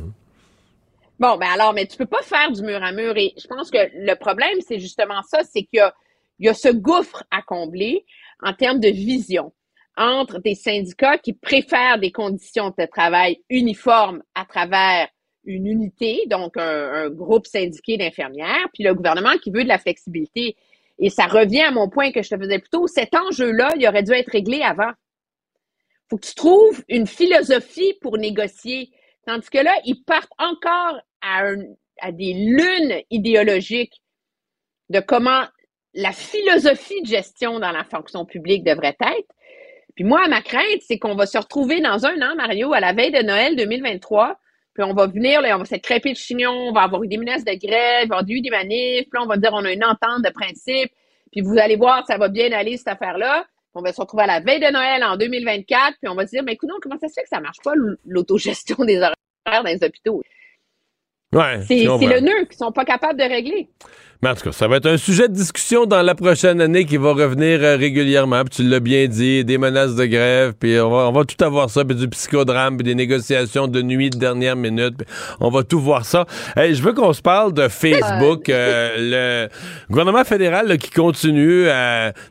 Bon, ben alors, mais tu peux pas faire du mur à mur. Et je pense que le problème, c'est justement ça, c'est qu'il y a, il y a ce gouffre à combler en termes de vision entre des syndicats qui préfèrent des conditions de travail uniformes à travers une unité, donc un, groupe syndiqué d'infirmières, puis le gouvernement qui veut de la flexibilité. Et ça revient à mon point que je te faisais plus tôt. Cet enjeu-là, il aurait dû être réglé avant. faut que tu trouves une philosophie pour négocier. Tandis que là, ils partent encore à, des lunes idéologiques de comment la philosophie de gestion dans la fonction publique devrait être. Puis moi, ma crainte, c'est qu'on va se retrouver dans un an, Mario, à la veille de Noël 2023, puis on va venir, on va s'être crêpé de chignon, on va avoir eu des menaces de grève, on va avoir eu des manifs, puis là, on va dire on a une entente de principe, puis vous allez voir, ça va bien aller, cette affaire-là. On va se retrouver à la veille de Noël en 2024, puis on va se dire, mais écoute, comment ça se fait que ça marche pas, l'autogestion des horaires dans les hôpitaux? C'est le nœud qu'ils sont pas capables de régler. Mais en tout cas, ça va être un sujet de discussion dans la prochaine année qui va revenir euh, régulièrement. Puis tu l'as bien dit, des menaces de grève, puis on va, tout avoir ça, puis du psychodrame, puis des négociations de nuit de dernière minute. on va tout voir ça. je veux qu'on se parle de Facebook, euh, le gouvernement fédéral qui continue.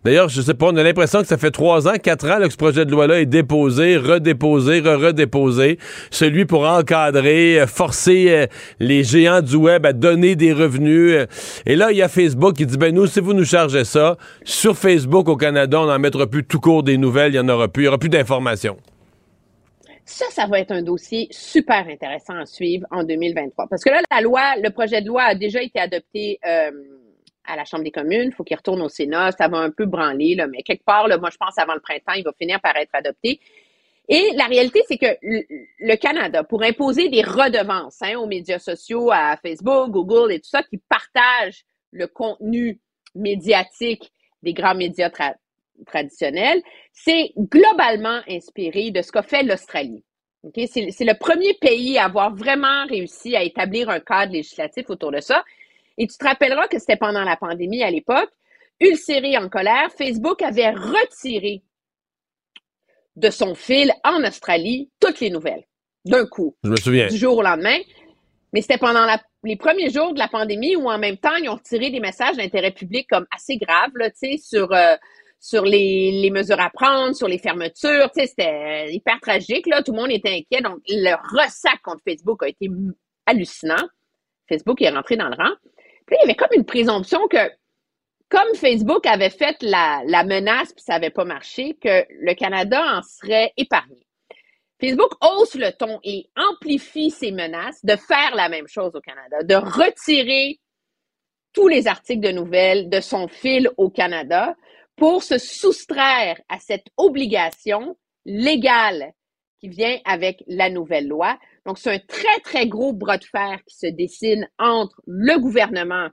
D'ailleurs, je sais pas, on a l'impression que ça fait trois ans, quatre ans que ce projet de loi-là est déposé, redéposé, re-redéposé. Celui pour encadrer, euh, forcer les géants du web à donner des revenus. Et là, il y a Facebook qui dit, ben nous, si vous nous chargez ça, sur Facebook au Canada, on n'en mettra plus tout court des nouvelles, il n'y en aura plus, il n'y aura plus d'informations. Ça, ça va être un dossier super intéressant à suivre en 2023. Parce que là, la loi, le projet de loi a déjà été adopté euh, à la Chambre des communes. Il faut qu'il retourne au Sénat. Ça va un peu branler, mais quelque part, moi, je pense avant le printemps, il va finir par être adopté. Et la réalité, c'est que le Canada, pour imposer des redevances hein, aux médias sociaux, à Facebook, Google et tout ça, qui partagent le contenu médiatique des grands médias traditionnels, c'est globalement inspiré de ce qu'a fait l'Australie. C'est le premier pays à avoir vraiment réussi à établir un cadre législatif autour de ça. Et tu te rappelleras que c'était pendant la pandémie à l'époque. Ulcéré en colère, Facebook avait retiré de son fil en Australie toutes les nouvelles d'un coup. Je me souviens. Du jour au lendemain. Mais c'était pendant les premiers jours de la pandémie où en même temps, ils ont retiré des messages d'intérêt public comme assez graves, là, sur, euh, sur les, les, mesures à prendre, sur les fermetures. C'était hyper tragique. Là. Tout le monde était inquiet. Donc, le ressac contre Facebook a été hallucinant. Facebook est rentré dans le rang. Puis il y avait comme une présomption que, comme Facebook avait fait la, la menace puis ça n'avait pas marché, que le Canada en serait épargné. Facebook hausse le ton et amplifie ses menaces de faire la même chose au Canada, de retirer tous les articles de nouvelles de son fil au Canada pour se soustraire à cette obligation légale qui vient avec la nouvelle loi. Donc, c'est un très, très gros bras de fer qui se dessine entre le gouvernement,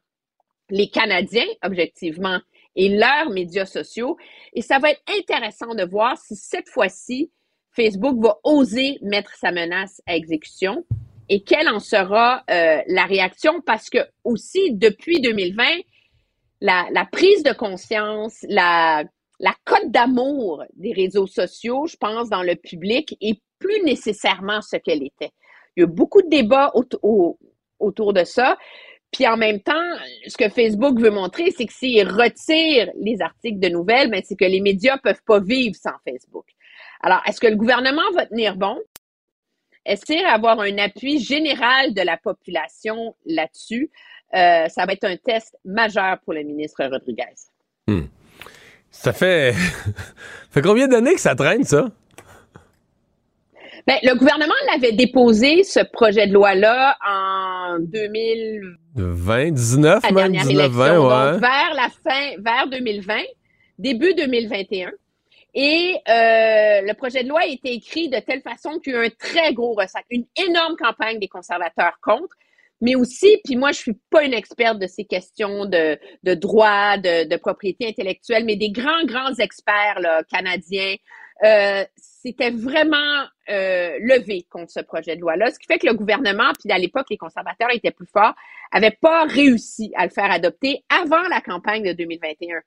les Canadiens, objectivement, et leurs médias sociaux. Et ça va être intéressant de voir si cette fois-ci, Facebook va oser mettre sa menace à exécution et quelle en sera euh, la réaction? Parce que aussi depuis 2020, la, la prise de conscience, la, la cote d'amour des réseaux sociaux, je pense, dans le public est plus nécessairement ce qu'elle était. Il y a beaucoup de débats autour de ça. Puis en même temps, ce que Facebook veut montrer, c'est que s'il retire les articles de nouvelles, ben, c'est que les médias peuvent pas vivre sans Facebook. Alors, est-ce que le gouvernement va tenir bon? Est-ce qu'il va avoir un appui général de la population là-dessus? Euh, ça va être un test majeur pour le ministre Rodriguez. Hmm. Ça fait... fait combien d'années que ça traîne, ça? Ben, le gouvernement l'avait déposé, ce projet de loi-là, en 2020, 19, même, 19, 20, ouais. vers la fin, vers 2020, début 2021. Et euh, le projet de loi a été écrit de telle façon qu'il y a eu un très gros ressac, une énorme campagne des conservateurs contre, mais aussi, puis moi je suis pas une experte de ces questions de, de droit, de, de propriété intellectuelle, mais des grands, grands experts canadiens, euh, c'était vraiment euh, levé contre ce projet de loi-là, ce qui fait que le gouvernement, puis à l'époque les conservateurs étaient plus forts, n'avaient pas réussi à le faire adopter avant la campagne de 2021.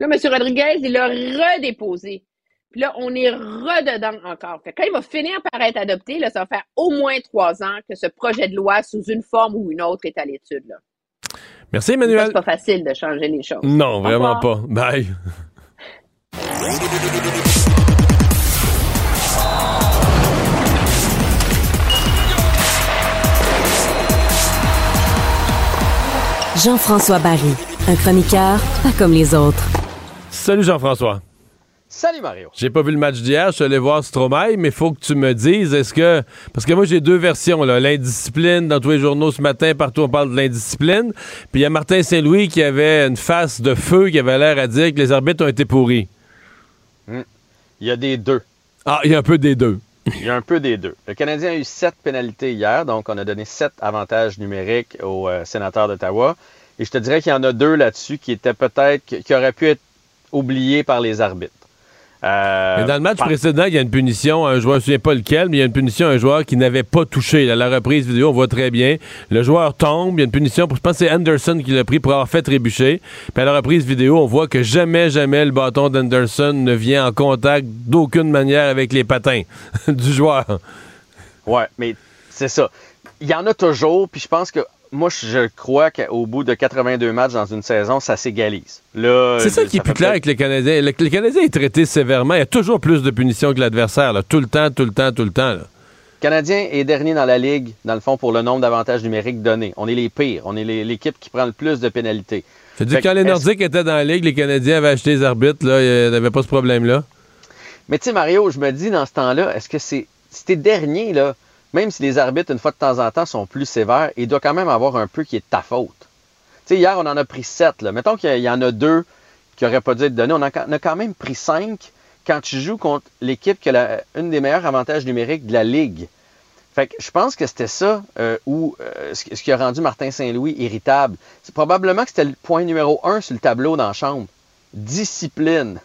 Là, M. Rodriguez, il l'a redéposé. Puis là, on est rededans encore. Fait quand il va finir par être adopté, là, ça va faire au moins trois ans que ce projet de loi, sous une forme ou une autre, est à l'étude. Merci, Emmanuel. C'est pas facile de changer les choses. Non, vraiment pas. Bye. Jean-François Barry, un chroniqueur pas comme les autres. Salut Jean-François. Salut Mario. J'ai pas vu le match d'hier, je suis allé voir Stromae, mais il faut que tu me dises, est-ce que. Parce que moi, j'ai deux versions, là. L'indiscipline, dans tous les journaux ce matin, partout on parle de l'indiscipline. Puis il y a Martin Saint-Louis qui avait une face de feu, qui avait l'air à dire que les arbitres ont été pourris. Hmm. Il y a des deux. Ah, il y a un peu des deux. Il y a un peu des deux. Le Canadien a eu sept pénalités hier, donc on a donné sept avantages numériques aux euh, sénateurs d'Ottawa. Et je te dirais qu'il y en a deux là-dessus qui étaient peut-être, qui auraient pu être oubliés par les arbitres. Euh, mais dans le match précédent, il y a une punition à un joueur, je ne me souviens pas lequel, mais il y a une punition à un joueur qui n'avait pas touché. À la reprise vidéo, on voit très bien. Le joueur tombe, il y a une punition, pour, je pense que c'est Anderson qui l'a pris pour avoir fait trébucher. Puis à la reprise vidéo, on voit que jamais, jamais le bâton d'Anderson ne vient en contact d'aucune manière avec les patins du joueur. Ouais, mais c'est ça. Il y en a toujours, puis je pense que moi, je crois qu'au bout de 82 matchs dans une saison, ça s'égalise. C'est ça qui est plus clair avec les Canadiens. Le, Canadien est traité sévèrement. Il y a toujours plus de punitions que l'adversaire. Tout le temps, tout le temps, tout le temps. Le Canadien est dernier dans la Ligue, dans le fond, pour le nombre d'avantages numériques donnés. On est les pires. On est l'équipe qui prend le plus de pénalités. C'est dit quand les Nordiques étaient dans la Ligue, les Canadiens avaient acheté les arbitres. Là, il n'y avait pas ce problème-là. Mais tu sais, Mario, je me dis dans ce temps-là, est-ce que c'est. Si dernier, là, même si les arbitres, une fois de temps en temps, sont plus sévères, il doit quand même avoir un peu qui est de ta faute. Tu sais, hier, on en a pris sept. Mettons qu'il y en a deux qui n'auraient pas dû être donnés. On, a, quand même pris cinq quand tu joues contre l'équipe qui a une des meilleurs avantages numériques de la Ligue. Fait que je pense que c'était ça euh, euh, ce, qui a rendu Martin Saint-Louis irritable. C'est probablement que c'était le point numéro un sur le tableau dans la chambre. Discipline.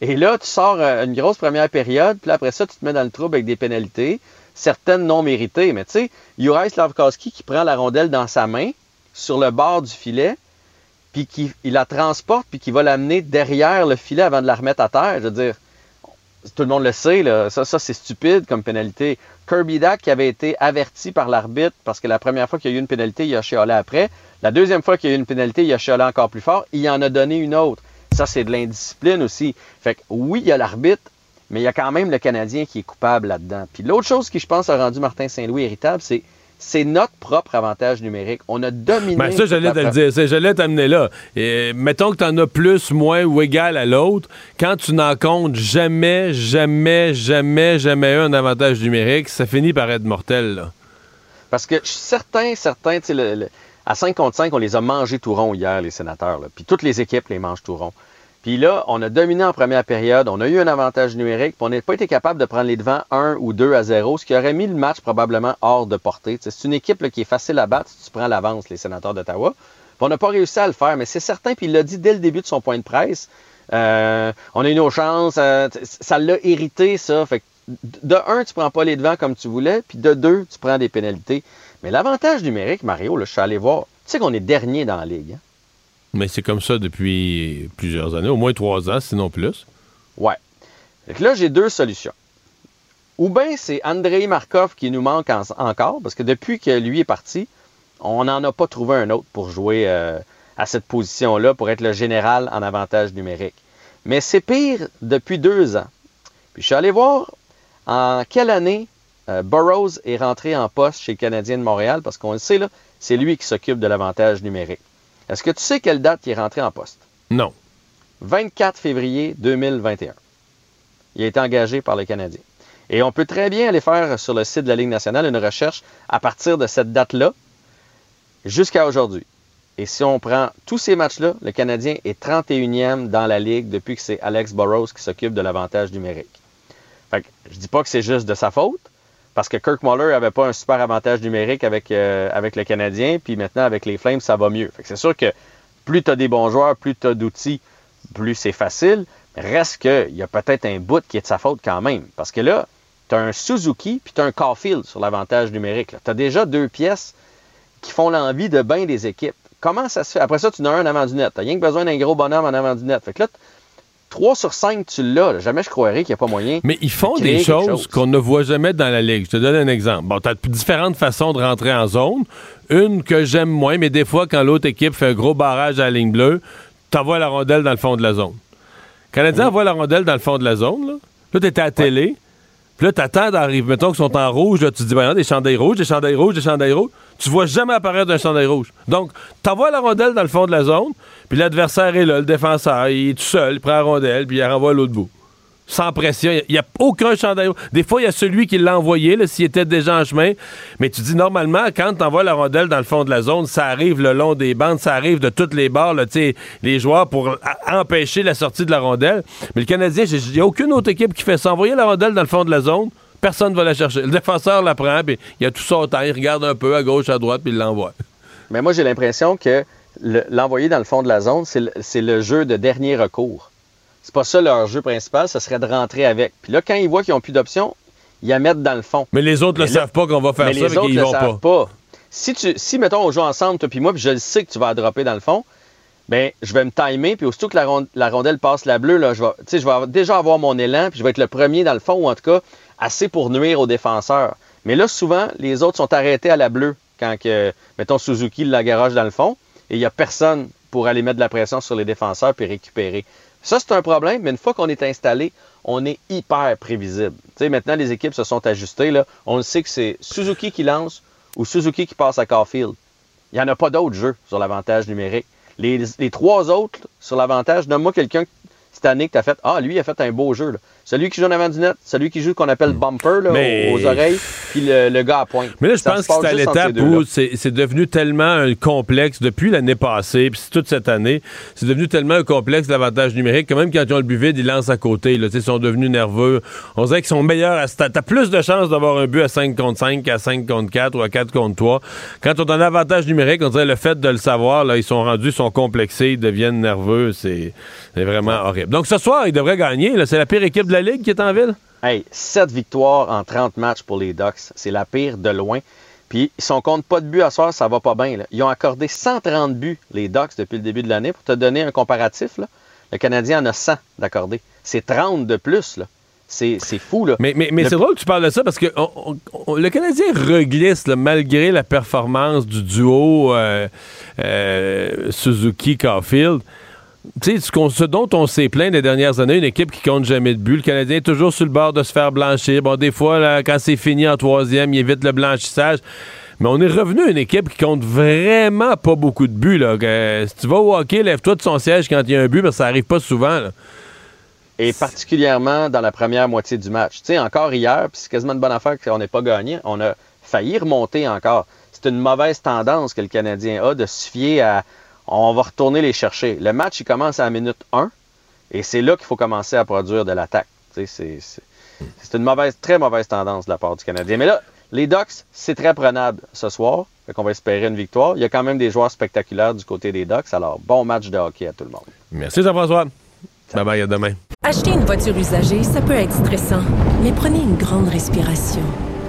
Et là, tu sors euh, une grosse première période, puis après ça, tu te mets dans le trouble avec des pénalités certaines non méritées. Mais tu sais, Juraj Slavkowski qui prend la rondelle dans sa main, sur le bord du filet, puis qu'il la transporte, puis qu'il va l'amener derrière le filet avant de la remettre à terre. Je veux dire, tout le monde le sait, là, ça, ça c'est stupide comme pénalité. Kirby Dack qui avait été averti par l'arbitre parce que la première fois qu'il y a eu une pénalité, il a chialé après. La deuxième fois qu'il y a eu une pénalité, il a chialé encore plus fort. Il en a donné une autre. Ça, c'est de l'indiscipline aussi. Fait que oui, il y a l'arbitre, mais il y a quand même le Canadien qui est coupable là-dedans. Puis l'autre chose qui, je pense, a rendu Martin Saint-Louis irritable, c'est c'est notre propre avantage numérique. On a dominé. Ben ça, j'allais te le dire. J'allais t'amener là. Et mettons que tu en as plus, moins ou égal à l'autre. Quand tu n'en comptes jamais, jamais, jamais, jamais un avantage numérique, ça finit par être mortel. Là. Parce que certains, certains, tu sais, à 5 contre 5, on les a mangés tout rond hier, les sénateurs. Puis toutes les équipes les mangent tout rond. Puis là, on a dominé en première période, on a eu un avantage numérique, puis on n'a pas été capable de prendre les devants 1 ou 2 à 0, ce qui aurait mis le match probablement hors de portée. C'est une équipe qui est facile à battre si tu prends l'avance, les sénateurs d'Ottawa. On n'a pas réussi à le faire, mais c'est certain, puis il l'a dit dès le début de son point de presse. Euh, on a eu nos chances, euh, ça l'a irrité, ça. Fait que de un, tu prends pas les devants comme tu voulais, puis de deux, tu prends des pénalités. Mais l'avantage numérique, Mario, là, je suis allé voir, tu sais qu'on est dernier dans la ligue. Hein? Mais c'est comme ça depuis plusieurs années, au moins trois ans, sinon plus. Ouais. Fait là, j'ai deux solutions. Ou bien c'est Andrei Markov qui nous manque encore, parce que depuis que lui est parti, on n'en a pas trouvé un autre pour jouer euh, à cette position-là, pour être le général en avantage numérique. Mais c'est pire depuis deux ans. Puis je suis allé voir en quelle année euh, Burroughs est rentré en poste chez le Canadien de Montréal, parce qu'on le sait, là, c'est lui qui s'occupe de l'avantage numérique. Est-ce que tu sais quelle date il est rentré en poste? Non. 24 février 2021. Il a été engagé par le Canadien. Et on peut très bien aller faire sur le site de la Ligue nationale une recherche à partir de cette date-là jusqu'à aujourd'hui. Et si on prend tous ces matchs-là, le Canadien est 31e dans la Ligue depuis que c'est Alex Burrows qui s'occupe de l'avantage numérique. Fait que, je dis pas que c'est juste de sa faute, parce que Kirk Muller avait pas un super avantage numérique avec, euh, avec le Canadien, puis maintenant avec les Flames, ça va mieux. c'est sûr que plus tu as des bons joueurs, plus tu as d'outils, plus c'est facile. Reste qu'il y a peut-être un bout qui est de sa faute quand même. Parce que là, tu as un Suzuki puis tu as un Caulfield sur l'avantage numérique. Tu as déjà deux pièces qui font l'envie de bien des équipes. Comment ça se fait? Après ça, tu en as un avant du net. Tu rien que besoin d'un gros bonhomme en avant du net. Fait 3 sur 5, tu l'as. Jamais je croirais qu'il n'y a pas moyen. Mais ils font des choses qu'on ne voit jamais dans la Ligue. Je te donne un exemple. Bon, tu as différentes façons de rentrer en zone. Une que j'aime moins, mais des fois, quand l'autre équipe fait un gros barrage à la ligne bleue, tu envoies la rondelle dans le fond de la zone. Quand Canadien envoie la rondelle dans le fond de la zone, là, là tu étais à la télé. Puis là, t'attends d'arriver. Mettons qu'ils sont en rouge, là, tu te dis, ben, des chandails rouges, des chandails rouges, des chandails rouges. Tu vois jamais apparaître un chandail rouge. Donc, t'envoies la rondelle dans le fond de la zone, puis l'adversaire est là, le défenseur, il est tout seul, il prend la rondelle, puis il la renvoie l'autre bout. Sans pression. Il n'y a, aucun chandail rouge. Des fois, il y a celui qui l'a envoyé, s'il était déjà en chemin. Mais tu dis, normalement, quand tu envoies la rondelle dans le fond de la zone, ça arrive le long des bandes, ça arrive de toutes les barres, les joueurs pour empêcher la sortie de la rondelle. Mais le Canadien, il n'y a aucune autre équipe qui fait ça. Envoyer la rondelle dans le fond de la zone, personne ne va la chercher. Le défenseur la prend, puis il a tout son temps, il regarde un peu à gauche, à droite, puis il l'envoie. Mais moi, j'ai l'impression que l'envoyer dans le fond de la zone, c'est le, jeu de dernier recours. C'est pas ça leur jeu principal, ce serait de rentrer avec. Puis là, quand ils voient qu'ils n'ont plus d'options, ils la mettent dans le fond. Mais les autres ne le savent pas qu'on va faire mais ça, les autres ne le savent pas. Si, tu, si, mettons, on joue ensemble, toi puis moi, puis je le sais que tu vas dropper dans le fond, ben je vais me timer, puis aussitôt que la, rondelle passe la bleue, là, je vais, je vais déjà avoir mon élan, puis je vais être le premier dans le fond, ou en tout cas, assez pour nuire aux défenseurs. Mais là, souvent, les autres sont arrêtés à la bleue quand, que, mettons, Suzuki la garage dans le fond, et il n'y a personne pour aller mettre de la pression sur les défenseurs puis récupérer. Ça, c'est un problème, mais une fois qu'on est installé, on est hyper prévisible. Tu sais, maintenant, les équipes se sont ajustées. Là. On sait que c'est Suzuki qui lance ou Suzuki qui passe à Caulfield. Il n'y en a pas d'autres jeux sur l'avantage numérique. Les, trois autres sur l'avantage, donne-moi quelqu'un cette année que tu as fait Ah, lui, il a fait un beau jeu. Celui qui joue en avant du net, celui qui joue qu'on appelle bumper aux, oreilles, puis le, gars à pointe. Mais là, je pense que c'est à l'étape où c'est devenu tellement un complexe depuis l'année passée, puis toute cette année, c'est devenu tellement un complexe l'avantage numérique que même quand ils ont le but vide, ils lancent à côté. Là, ils sont devenus nerveux. On dirait qu'ils sont meilleurs à T'as as plus de chances d'avoir un but à 5 contre 5 qu'à 5 contre 4 ou à 4 contre 3. Quand on a un avantage numérique, on dirait le fait de le savoir, là, ils sont rendus, ils sont complexés, ils deviennent nerveux. C'est vraiment horrible. Donc ce soir, ils devraient gagner. C'est la pire équipe de la Ligue qui est en ville? Hey, 7 victoires en 30 matchs pour les Ducks. C'est la pire de loin. Puis, si on compte pas de buts à soir, ça va pas bien. Ils ont accordé 130 buts, les Ducks, depuis le début de l'année. Pour te donner un comparatif, là, le Canadien en a 100 d'accordé. C'est 30 de plus. Là. C'est, fou, là. Mais, mais, mais c'est drôle que tu parles de ça parce que le Canadien reglisse malgré la performance du duo euh, euh, Suzuki-Caulfield. Tu sais, ce dont on s'est plaint les dernières années, une équipe qui compte jamais de but. Le Canadien est toujours sur le bord de se faire blanchir. Bon, des fois, quand c'est fini en troisième, il évite le blanchissage. Mais on est revenu à une équipe qui compte vraiment pas beaucoup de buts. Si tu vas au hockey, lève-toi de son siège quand il y a un but, mais ça arrive pas souvent. Et particulièrement dans la première moitié du match. Tu sais, encore hier, puis c'est quasiment une bonne affaire qu'on n'ait pas gagné, on a failli remonter encore. C'est une mauvaise tendance que le Canadien a de se fier à on va retourner les chercher. Le match, il commence à la minute 1 et c'est là qu'il faut commencer à produire de l'attaque. C'est une mauvaise, très mauvaise tendance de la part du Canadien. Mais là, les Ducks, c'est très prenable ce soir. Fait qu'on va espérer une victoire. Il y a quand même des joueurs spectaculaires du côté des Ducks. Alors, bon match de hockey à tout le monde. Merci Jean-François. Bye bye, à demain. Acheter une voiture usagée, ça peut être stressant, mais prenez une grande respiration.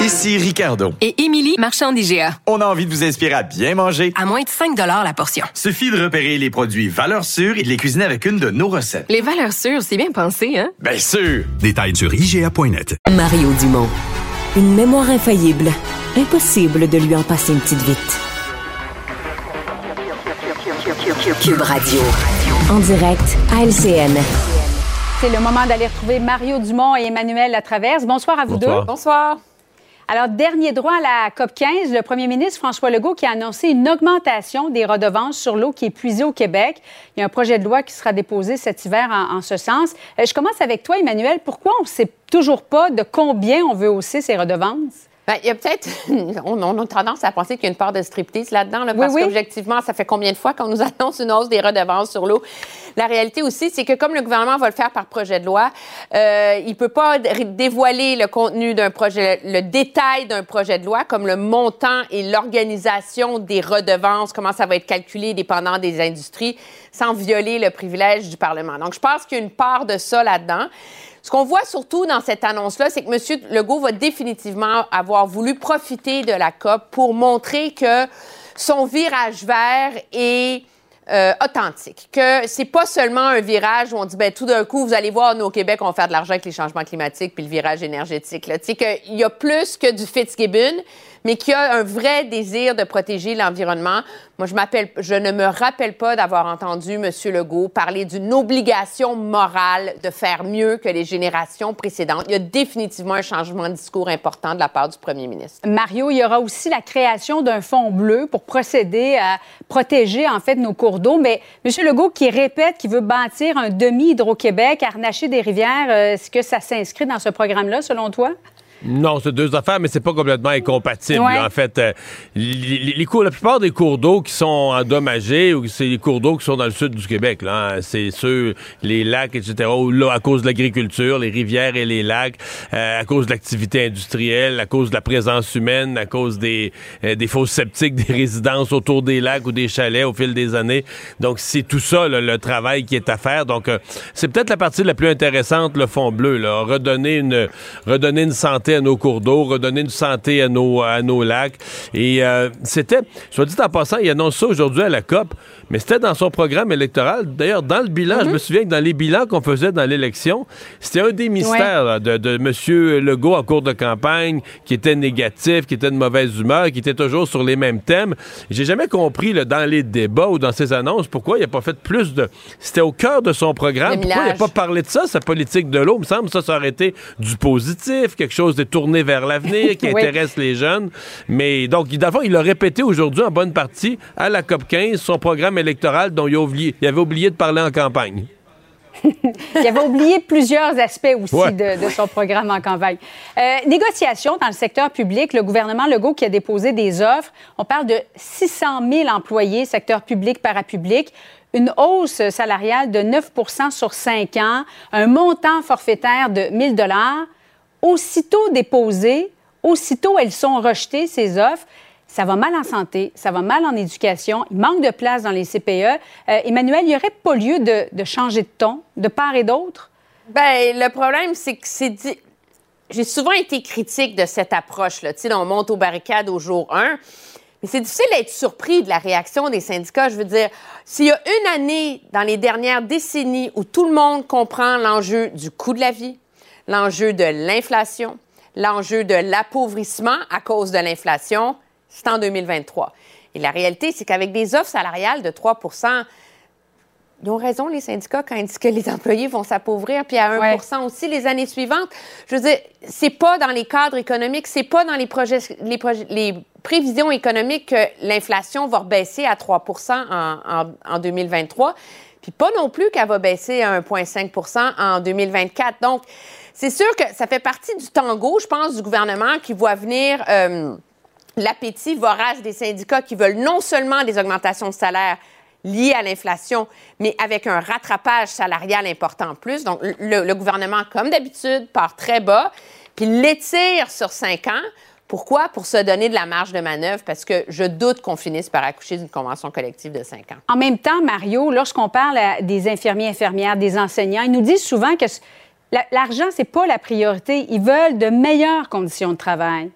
Ici Ricardo. Et Émilie, marchand d'IGA. On a envie de vous inspirer à bien manger. À moins de 5 la portion. Suffit de repérer les produits valeurs sûres et de les cuisiner avec une de nos recettes. Les valeurs sûres, c'est bien pensé, hein? Bien sûr! Détails sur IGA.net. Mario Dumont. Une mémoire infaillible. Impossible de lui en passer une petite vite. Cube Radio. En direct à LCN. C'est le moment d'aller retrouver Mario Dumont et Emmanuel Latraverse. Bonsoir à vous Bonsoir. deux. Bonsoir. Alors, dernier droit à la COP 15, le premier ministre François Legault qui a annoncé une augmentation des redevances sur l'eau qui est puisée au Québec. Il y a un projet de loi qui sera déposé cet hiver en, ce sens. Euh, je commence avec toi, Emmanuel. Pourquoi on ne sait toujours pas de combien on veut hausser ces redevances? Bien, il y a peut-être, on, a tendance à penser qu'il y a une part de striptease là-dedans, parce qu'objectivement, ça fait combien de fois qu'on nous annonce une hausse des redevances sur l'eau? La réalité aussi, c'est que comme le gouvernement va le faire par projet de loi, euh, il peut pas dévoiler le contenu d'un projet, le détail d'un projet de loi, comme le montant et l'organisation des redevances, comment ça va être calculé dépendant des industries, sans violer le privilège du Parlement. Donc, je pense qu'il y a une part de ça là-dedans. Ce qu'on voit surtout dans cette annonce-là, c'est que M. Legault va définitivement avoir voulu profiter de la COP pour montrer que son virage vert est euh, authentique. Que c'est pas seulement un virage où on dit, ben tout d'un coup, vous allez voir, nous au Québec, on va faire de l'argent avec les changements climatiques puis le virage énergétique. Tu sais, qu'il y a plus que du Fitzgibbon mais qui a un vrai désir de protéger l'environnement. Moi, je, ne me rappelle pas d'avoir entendu M. Legault parler d'une obligation morale de faire mieux que les générations précédentes. Il y a définitivement un changement de discours important de la part du premier ministre. Mario, il y aura aussi la création d'un fonds bleu pour procéder à protéger, en fait, nos cours d'eau. Mais M. Legault qui répète qu'il veut bâtir un demi-Hydro-Québec, harnacher des rivières, euh, est-ce que ça s'inscrit dans ce programme-là, selon toi? Non, c'est deux affaires, mais c'est pas complètement incompatible. En fait, euh, les, cours, la plupart des cours d'eau qui sont endommagés, ou c'est les cours d'eau qui sont dans le sud du Québec, là, hein. c'est ceux, les lacs, etc. Là, à cause de l'agriculture, les rivières et les lacs, euh, à cause de l'activité industrielle, à cause de la présence humaine, à cause des, euh, des fosses sceptiques des résidences autour des lacs ou des chalets au fil des années. Donc, c'est tout ça, le travail qui est à faire. Donc, c'est peut-être la partie la plus intéressante, le fond bleu, là. Redonner une, redonner une santé à nos cours d'eau, redonner une santé à nos, à nos lacs. Et euh, c'était, soit dit en passant, il annonce ça aujourd'hui à la COP, mais c'était dans son programme électoral. D'ailleurs, dans le bilan, je me mhm. souviens que dans les bilans qu'on faisait dans l'élection, c'était un des mystères de, de M. Legault en cours de campagne, qui était négatif, qui était de mauvaise humeur, qui était toujours sur les mêmes thèmes. J'ai jamais compris là, dans les débats ou dans ses annonces pourquoi il n'a pas fait plus de... C'était au cœur de son programme. Pourquoi il n'a pas parlé de ça, sa politique de l'eau? Il me semble que ça, ça aurait été du positif, quelque chose c'est tourné vers l'avenir, qui intéresse les jeunes. Mais donc, d'abord, il a répété aujourd'hui en bonne partie à la COP 15 son programme électoral dont il, oublié, il avait oublié de parler en campagne. il avait oublié plusieurs aspects aussi de, son programme en campagne. Euh, négociation dans le secteur public, le gouvernement Legault qui a déposé des offres. On parle de 600 000 employés, secteur public, parapublic une hausse salariale de 9% sur 5 ans, un montant forfaitaire de 1 000 Aussitôt déposées, aussitôt elles sont rejetées, ces offres ça va mal en santé, ça va mal en éducation, il manque de place dans les CPE. Euh, Emmanuel, il n'y aurait pas lieu de, changer de ton de part et d'autre? Bien, le problème, c'est que c'est dit. J'ai souvent été critique de cette approche-là. Tu sais, on monte aux barricades au jour 1. Mais c'est difficile d'être surpris de la réaction des syndicats. Je veux dire, s'il y a une année dans les dernières décennies où tout le monde comprend l'enjeu du coût de la vie, l'enjeu de l'inflation, l'enjeu de l'appauvrissement à cause de l'inflation, c'est en 2023. Et la réalité, c'est qu'avec des offres salariales de 3% ils ont raison, les syndicats, quand ils disent que les employés vont s'appauvrir, puis à 1% aussi les années suivantes. Je veux dire, c'est pas dans les cadres économiques, c'est pas dans les projets, les, les prévisions économiques que l'inflation va baisser à 3 en, en 2023, puis pas non plus qu'elle va baisser à 1,5 en 2024. Donc, c'est sûr que ça fait partie du tango, je pense, du gouvernement qui voit venir... Euh, l'appétit vorace des syndicats qui veulent non seulement des augmentations de salaire liées à l'inflation, mais avec un rattrapage salarial important en plus. Donc, le, gouvernement, comme d'habitude, part très bas, puis l'étire sur cinq ans. Pourquoi? Pour se donner de la marge de manœuvre, parce que je doute qu'on finisse par accoucher d'une convention collective de cinq ans. En même temps, Mario, lorsqu'on parle des infirmiers, infirmières, des enseignants, ils nous disent souvent que l'argent, c'est pas la priorité. Ils veulent de meilleures conditions de travail.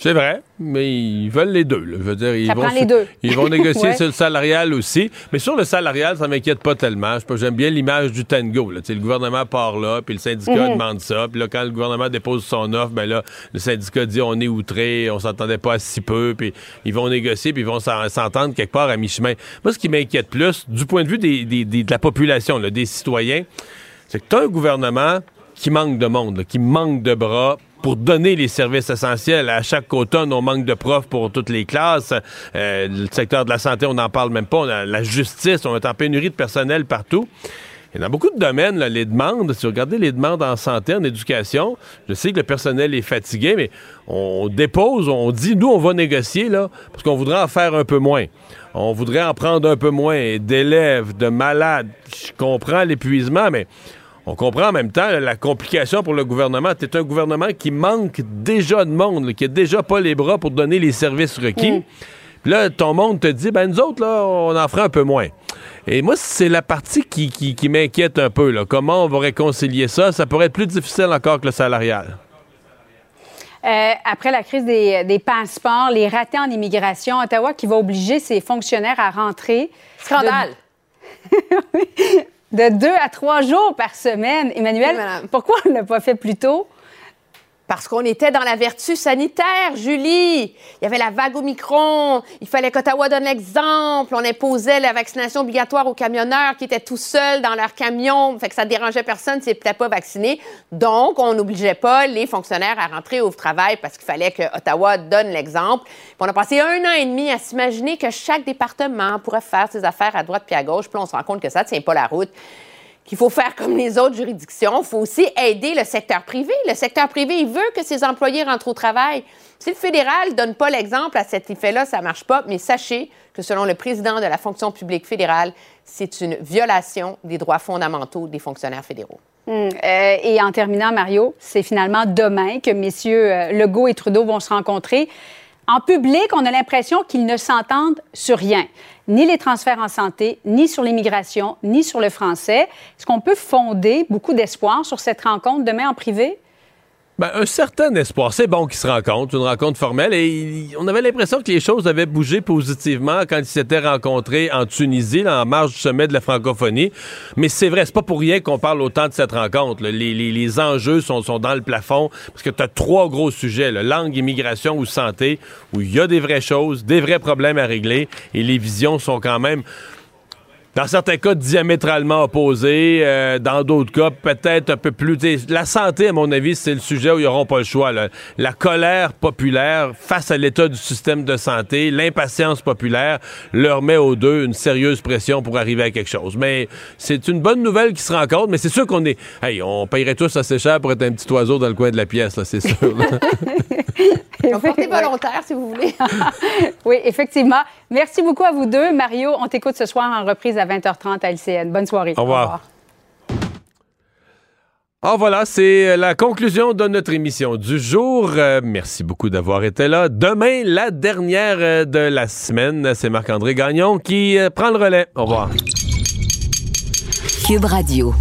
C'est vrai, mais ils veulent les deux. Je veux dire, ils vont, les deux. Ils vont négocier sur le salarial aussi. Mais sur le salarial, ça m'inquiète pas tellement. J'aime bien l'image du tango. Là. Le gouvernement part là, puis le syndicat mhm. demande ça. Puis là, quand le gouvernement dépose son offre, ben là, le syndicat dit on est outré, on s'entendait pas à si peu, puis ils vont négocier, puis ils vont s'entendre quelque part à mi-chemin. Moi, ce qui m'inquiète plus, du point de vue des, de la population, des citoyens, c'est que un gouvernement qui manque de monde, qui manque de bras pour donner les services essentiels. À chaque automne, on manque de profs pour toutes les classes. Euh, le secteur de la santé, on n'en parle même pas. la justice, on est en pénurie de personnel partout. Et dans beaucoup de domaines, les demandes, si vous regardez les demandes en santé, en éducation, je sais que le personnel est fatigué, mais on dépose, on dit, nous, on va négocier, là, parce qu'on voudrait en faire un peu moins. On voudrait en prendre un peu moins d'élèves, de malades. Je comprends l'épuisement, mais on comprend en même temps la complication pour le gouvernement. C'est un gouvernement qui manque déjà de monde, qui a déjà pas les bras pour donner les services requis. Mm. Puis là, ton monde te dit, ben nous autres, là, on en fera un peu moins. Et moi, c'est la partie qui, qui, m'inquiète un peu. Là. Comment on va réconcilier ça? Ça pourrait être plus difficile encore que le salarial. Euh, après la crise des, des, passeports, les ratés en immigration, Ottawa qui va obliger ses fonctionnaires à rentrer. Scandale! de deux à trois jours par semaine. Emmanuel, pourquoi on ne l'a pas fait plus tôt? Parce qu'on était dans la vertu sanitaire, Julie. Il y avait la vague au micron. Il fallait qu'Ottawa donne l'exemple. On imposait la vaccination obligatoire aux camionneurs qui étaient tout seuls dans leur camion. Fait que ça dérangeait personne s'ils n'étaient pas vaccinés. Donc, on n'obligeait pas les fonctionnaires à rentrer au travail parce qu'il fallait que Ottawa donne l'exemple. On a passé un an et demi à s'imaginer que chaque département pourrait faire ses affaires à droite puis à gauche. Puis on se rend compte que ça tient pas la route qu'il faut faire comme les autres juridictions. Il faut aussi aider le secteur privé. Le secteur privé, il veut que ses employés rentrent au travail. Si le fédéral ne donne pas l'exemple à cet effet-là, ça ne marche pas. Mais sachez que selon le président de la fonction publique fédérale, c'est une violation des droits fondamentaux des fonctionnaires fédéraux. Hmm. Euh, et en terminant, Mario, c'est finalement demain que messieurs euh, Legault et Trudeau vont se rencontrer. En public, on a l'impression qu'ils ne s'entendent sur rien, ni les transferts en santé, ni sur l'immigration, ni sur le français. Est-ce qu'on peut fonder beaucoup d'espoir sur cette rencontre demain en privé? Ben, un certain espoir. C'est bon qu'ils se rencontrent, une rencontre formelle. Et on avait l'impression que les choses avaient bougé positivement quand ils s'étaient rencontrés en Tunisie, en marge du sommet de la francophonie. Mais c'est vrai, c'est pas pour rien qu'on parle autant de cette rencontre. Les, enjeux sont, dans le plafond parce que tu as trois gros sujets, langue, immigration ou santé, où il y a des vraies choses, des vrais problèmes à régler et les visions sont quand même dans certains cas diamétralement opposés, euh, dans d'autres cas peut-être un peu plus. La santé, à mon avis, c'est le sujet où ils n'auront pas le choix. La colère populaire face à l'état du système de santé, l'impatience populaire leur met aux deux une sérieuse pression pour arriver à quelque chose. Mais c'est une bonne nouvelle qui se rencontre, mais c'est sûr qu'on est. Hey, on payerait tous assez cher pour être un petit oiseau dans le coin de la pièce, là, c'est sûr. Portez volontaire, si vous voulez. oui, effectivement. Merci beaucoup à vous deux. Mario, on t'écoute ce soir en reprise à 20h30 à LCN. Bonne soirée. Au revoir. Au revoir. Ah voilà, c'est la conclusion de notre émission du jour. Euh, merci beaucoup d'avoir été là. Demain, la dernière euh, de la semaine, c'est Marc-André Gagnon qui euh, prend le relais. Au revoir. Cube Radio.